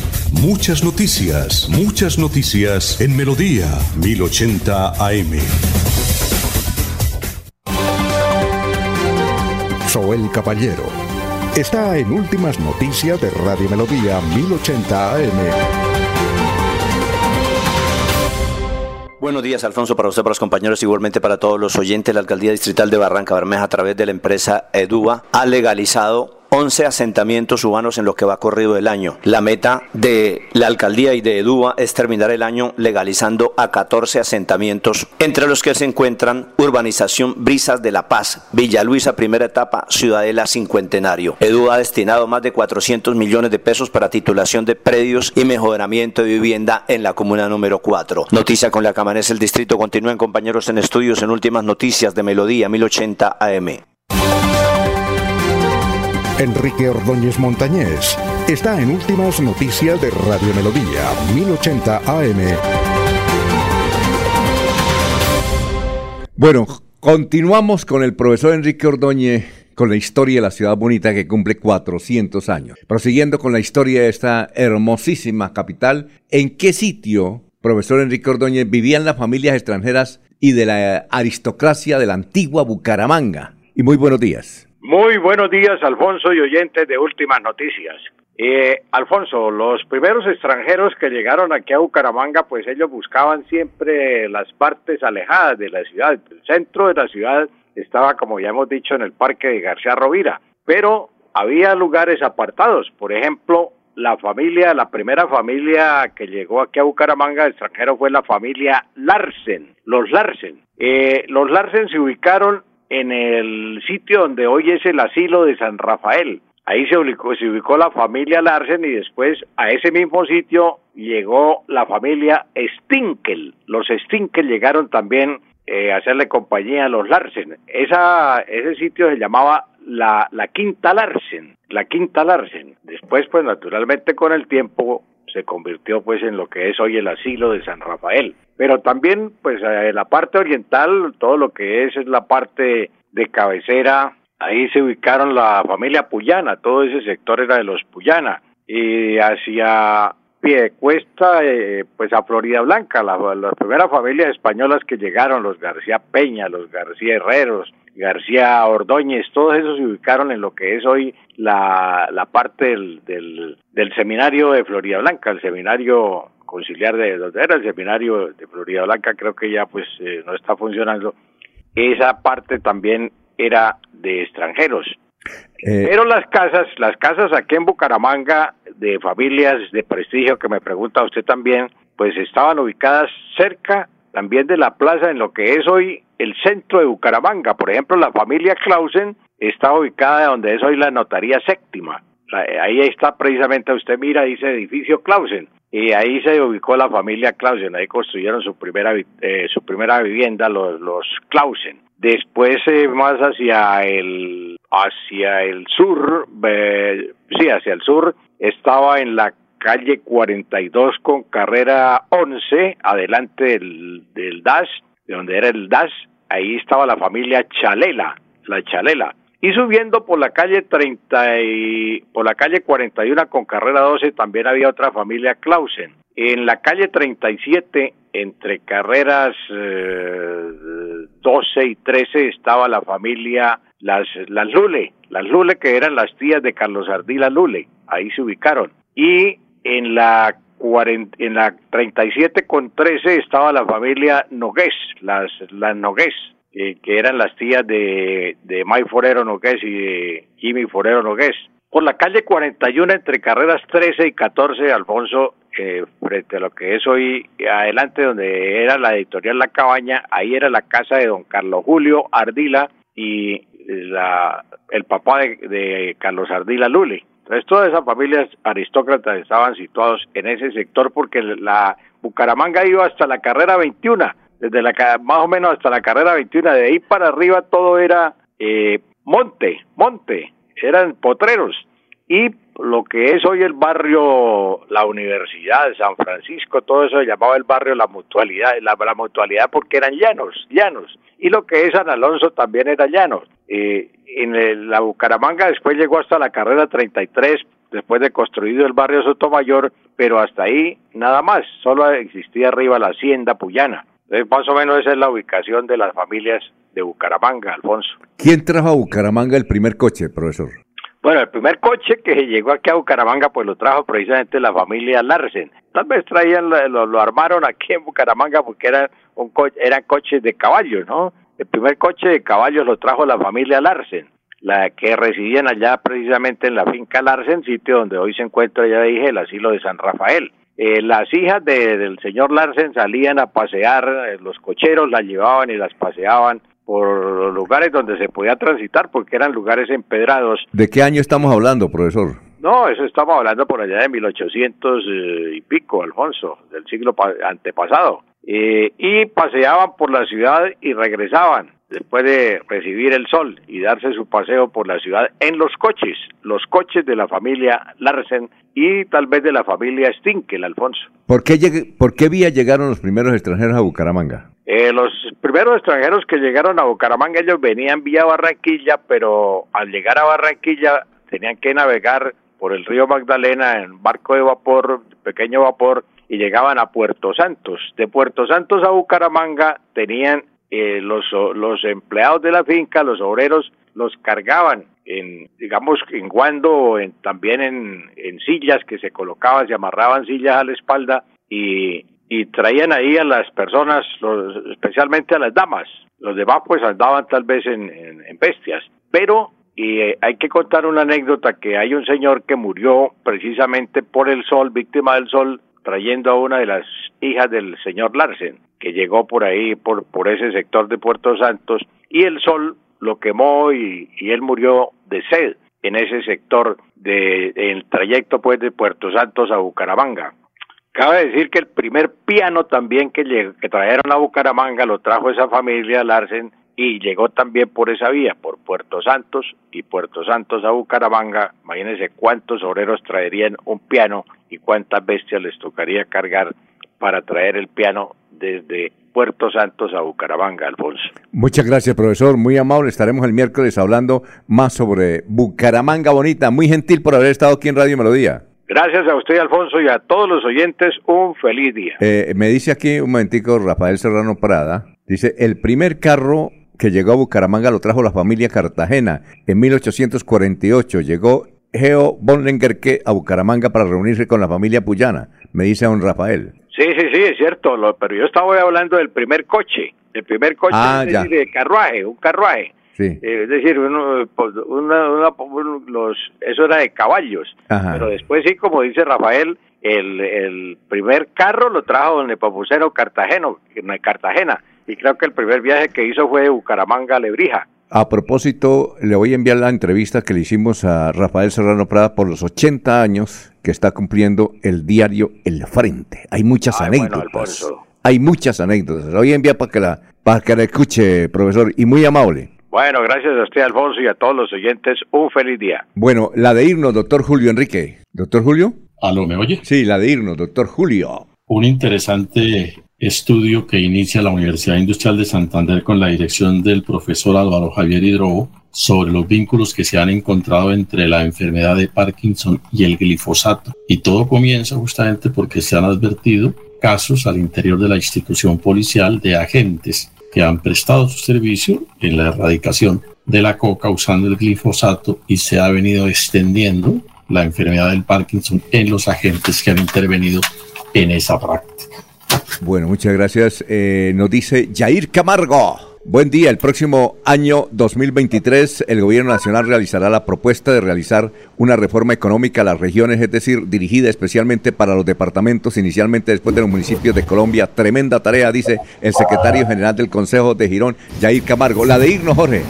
Muchas noticias, muchas noticias en Melodía 1080 AM. Soel Caballero está en Últimas Noticias de Radio Melodía 1080 AM. Buenos días, Alfonso, para usted, para los compañeros, igualmente para todos los oyentes. La Alcaldía Distrital de Barranca Bermeja, a través de la empresa EDUA, ha legalizado 11 asentamientos urbanos en lo que va corrido el año. La meta de la alcaldía y de Edúa es terminar el año legalizando a 14 asentamientos, entre los que se encuentran Urbanización Brisas de la Paz, Villa Luisa, primera etapa, Ciudadela Cincuentenario. Edúa ha destinado más de 400 millones de pesos para titulación de predios y mejoramiento de vivienda en la comuna número 4. Noticia con la que amanece el distrito. Continúen compañeros en estudios en últimas noticias de Melodía 1080 AM. Enrique Ordóñez Montañés está en Últimas Noticias de Radio Melodía, 1080 AM. Bueno, continuamos con el profesor Enrique Ordóñez con la historia de la ciudad bonita que cumple 400 años. Prosiguiendo con la historia de esta hermosísima capital, ¿en qué sitio, profesor Enrique Ordóñez, vivían las familias extranjeras y de la aristocracia de la antigua Bucaramanga? Y muy buenos días. Muy buenos días, Alfonso y oyentes de Últimas Noticias. Eh, Alfonso, los primeros extranjeros que llegaron aquí a Bucaramanga, pues ellos buscaban siempre las partes alejadas de la ciudad. El centro de la ciudad estaba, como ya hemos dicho, en el parque de García Rovira, pero había lugares apartados. Por ejemplo, la familia, la primera familia que llegó aquí a Bucaramanga extranjero fue la familia Larsen, los Larsen. Eh, los Larsen se ubicaron en el sitio donde hoy es el asilo de San Rafael. Ahí se ubicó, se ubicó la familia Larsen y después a ese mismo sitio llegó la familia Stinkel. Los Stinkel llegaron también eh, a hacerle compañía a los Larsen. Ese sitio se llamaba la, la Quinta Larsen, la Quinta Larsen. Después, pues naturalmente con el tiempo se convirtió pues en lo que es hoy el asilo de San Rafael. Pero también pues en la parte oriental, todo lo que es, es la parte de cabecera, ahí se ubicaron la familia Puyana, todo ese sector era de los Puyana. Y hacia Piedecuesta, eh, pues a Florida Blanca, las primeras familias españolas que llegaron, los García Peña, los García Herreros, García Ordóñez, todos esos se ubicaron en lo que es hoy la, la parte del, del, seminario de Florida Blanca, el seminario conciliar de donde era el seminario de Florida Blanca, creo que ya pues eh, no está funcionando. Esa parte también era de extranjeros. Eh, Pero las casas, las casas aquí en Bucaramanga de familias de prestigio que me pregunta usted también, pues estaban ubicadas cerca también de la plaza en lo que es hoy el centro de Bucaramanga. Por ejemplo, la familia Clausen está ubicada donde es hoy la notaría séptima. Ahí está precisamente, usted mira, dice edificio Clausen. Y ahí se ubicó la familia Clausen, ahí construyeron su primera, eh, su primera vivienda los, los Clausen. Después eh, más hacia el, hacia el sur, eh, sí, hacia el sur, estaba en la calle 42 con carrera 11, adelante del, del DAS, de donde era el DAS, ahí estaba la familia Chalela, la Chalela. Y subiendo por la calle 30 y por la calle 41 con carrera 12 también había otra familia Clausen. En la calle 37 entre carreras 12 eh, y 13 estaba la familia las las Lule, las Lule que eran las tías de Carlos Ardila Lule, ahí se ubicaron. Y en la en la 37 con 13 estaba la familia Nogués, las, las Nogués, que eran las tías de, de Forero Nogués y de Jimmy Forero Nogués. Por la calle 41 entre carreras 13 y 14, Alfonso, eh, frente a lo que es hoy adelante donde era la editorial La Cabaña, ahí era la casa de don Carlos Julio Ardila y la, el papá de, de Carlos Ardila Lule. Entonces todas esas familias aristócratas estaban situados en ese sector porque la Bucaramanga iba hasta la carrera 21, desde la más o menos hasta la carrera 21, de ahí para arriba todo era eh, monte, monte, eran potreros y lo que es hoy el barrio, la Universidad de San Francisco, todo eso se llamaba el barrio La Mutualidad, la, Mutualidad porque eran llanos, llanos, y lo que es San Alonso también era llano. Eh, en la Bucaramanga después llegó hasta la carrera 33, después de construido el barrio Sotomayor, pero hasta ahí nada más, solo existía arriba la hacienda Puyana. Entonces, más o menos esa es la ubicación de las familias de Bucaramanga, Alfonso. ¿Quién trajo a Bucaramanga el primer coche, profesor? Bueno, el primer coche que llegó aquí a Bucaramanga, pues lo trajo precisamente la familia Larsen. Tal vez traían, lo, armaron aquí en Bucaramanga porque era un coche, eran coches de caballos, ¿no? El primer coche de caballos lo trajo la familia Larsen, la que residían allá precisamente en la finca Larsen, sitio donde hoy se encuentra, ya dije, el asilo de San Rafael. Eh, las hijas del señor Larsen salían a pasear, eh, los cocheros las llevaban y las paseaban por los lugares donde se podía transitar, porque eran lugares empedrados. ¿De qué año estamos hablando, profesor? No, eso estamos hablando por allá de 1800 eh, y pico, Alfonso, del siglo antepasado. Eh, y paseaban por la ciudad y regresaban después de recibir el sol y darse su paseo por la ciudad en los coches, los coches de la familia Larsen y tal vez de la familia Stinkel, Alfonso. ¿Por qué, ¿Por qué vía llegaron los primeros extranjeros a Bucaramanga? Eh, los primeros extranjeros que llegaron a Bucaramanga, ellos venían vía Barranquilla, pero al llegar a Barranquilla tenían que navegar por el río Magdalena en barco de vapor, pequeño vapor, y llegaban a Puerto Santos. De Puerto Santos a Bucaramanga tenían eh, los, los empleados de la finca, los obreros, los cargaban en, digamos, en guando, en, también en, en sillas que se colocaban, se amarraban sillas a la espalda y, y traían ahí a las personas, los, especialmente a las damas. Los demás pues andaban tal vez en, bestias. Pero y eh, hay que contar una anécdota que hay un señor que murió precisamente por el sol, víctima del sol, trayendo a una de las hijas del señor Larsen, que llegó por ahí, por, por ese sector de Puerto Santos, y el sol lo quemó y, él murió de sed en ese sector del de, trayecto pues de Puerto Santos a Bucaramanga. Cabe decir que el primer piano también que, que trajeron a Bucaramanga lo trajo esa familia Larsen y llegó también por esa vía, por Puerto Santos y Puerto Santos a Bucaramanga. Imagínense cuántos obreros traerían un piano y cuántas bestias les tocaría cargar para traer el piano desde Puerto Santos a Bucaramanga, Alfonso. Muchas gracias, profesor. Muy amable. Estaremos el miércoles hablando más sobre Bucaramanga Bonita. Muy gentil por haber estado aquí en Radio Melodía. Gracias a usted, Alfonso, y a todos los oyentes, un feliz día. Eh, me dice aquí un momentico Rafael Serrano Prada. Dice, el primer carro que llegó a Bucaramanga lo trajo la familia Cartagena. En 1848 llegó Geo Bonlengerque a Bucaramanga para reunirse con la familia Puyana, me dice don Rafael. Sí, sí, sí, es cierto, pero yo estaba hablando del primer coche, el primer coche ah, de carruaje, un carruaje. Sí. Eh, es decir, uno, pues, los, eso era de caballos, pero después sí, como dice Rafael, el, el primer carro lo trajo don Nepomuceno Cartagena, Cartagena, y creo que el primer viaje que hizo fue de Bucaramanga a Lebrija. A propósito, le voy a enviar la entrevista que le hicimos a Rafael Serrano Prada por los 80 años que está cumpliendo el diario El Frente. Hay muchas anécdotas. Hay muchas anécdotas. La voy a enviar para que la, para que la escuche, profesor, y muy amable. Bueno, gracias a usted, Alfonso, y a todos los oyentes. Un feliz día. Bueno, la de irnos, doctor Julio Enrique. ¿Doctor Julio? ¿Aló, me oye? Sí, la de irnos, doctor Julio. Un interesante estudio que inicia la Universidad Industrial de Santander con la dirección del profesor Álvaro Javier Hidrobo sobre los vínculos que se han encontrado entre la enfermedad de Parkinson y el glifosato. Y todo comienza justamente porque se han advertido casos al interior de la institución policial de agentes que han prestado su servicio en la erradicación de la coca usando el glifosato y se ha venido extendiendo la enfermedad del Parkinson en los agentes que han intervenido en esa práctica. Bueno, muchas gracias. Eh, nos dice Jair Camargo. Buen día. El próximo año 2023 el Gobierno Nacional realizará la propuesta de realizar una reforma económica a las regiones, es decir, dirigida especialmente para los departamentos, inicialmente después de los municipios de Colombia. Tremenda tarea, dice el secretario general del Consejo de Girón, Jair Camargo. La de irnos, Jorge.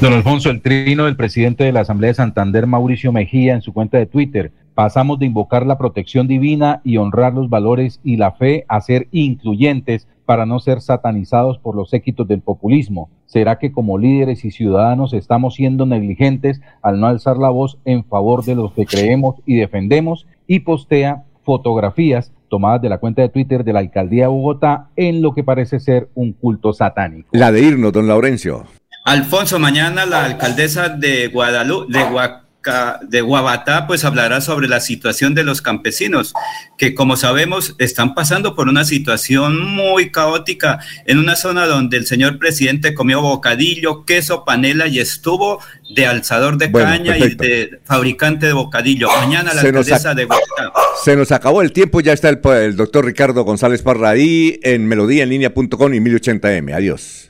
Don Alfonso, el trino del presidente de la Asamblea de Santander, Mauricio Mejía, en su cuenta de Twitter, pasamos de invocar la protección divina y honrar los valores y la fe a ser incluyentes para no ser satanizados por los éxitos del populismo. ¿Será que como líderes y ciudadanos estamos siendo negligentes al no alzar la voz en favor de los que creemos y defendemos? Y postea fotografías tomadas de la cuenta de Twitter de la Alcaldía de Bogotá en lo que parece ser un culto satánico. La de irnos, don Laurencio. Alfonso, mañana la alcaldesa de Guadalupe, de de Guabatá, pues hablará sobre la situación de los campesinos, que como sabemos están pasando por una situación muy caótica en una zona donde el señor presidente comió bocadillo, queso, panela y estuvo de alzador de caña y de fabricante de bocadillo. Mañana la alcaldesa de Guabatá. Se nos acabó el tiempo, ya está el, el doctor Ricardo González Parra ahí en melodíaenlínea.com y 1080m. Adiós.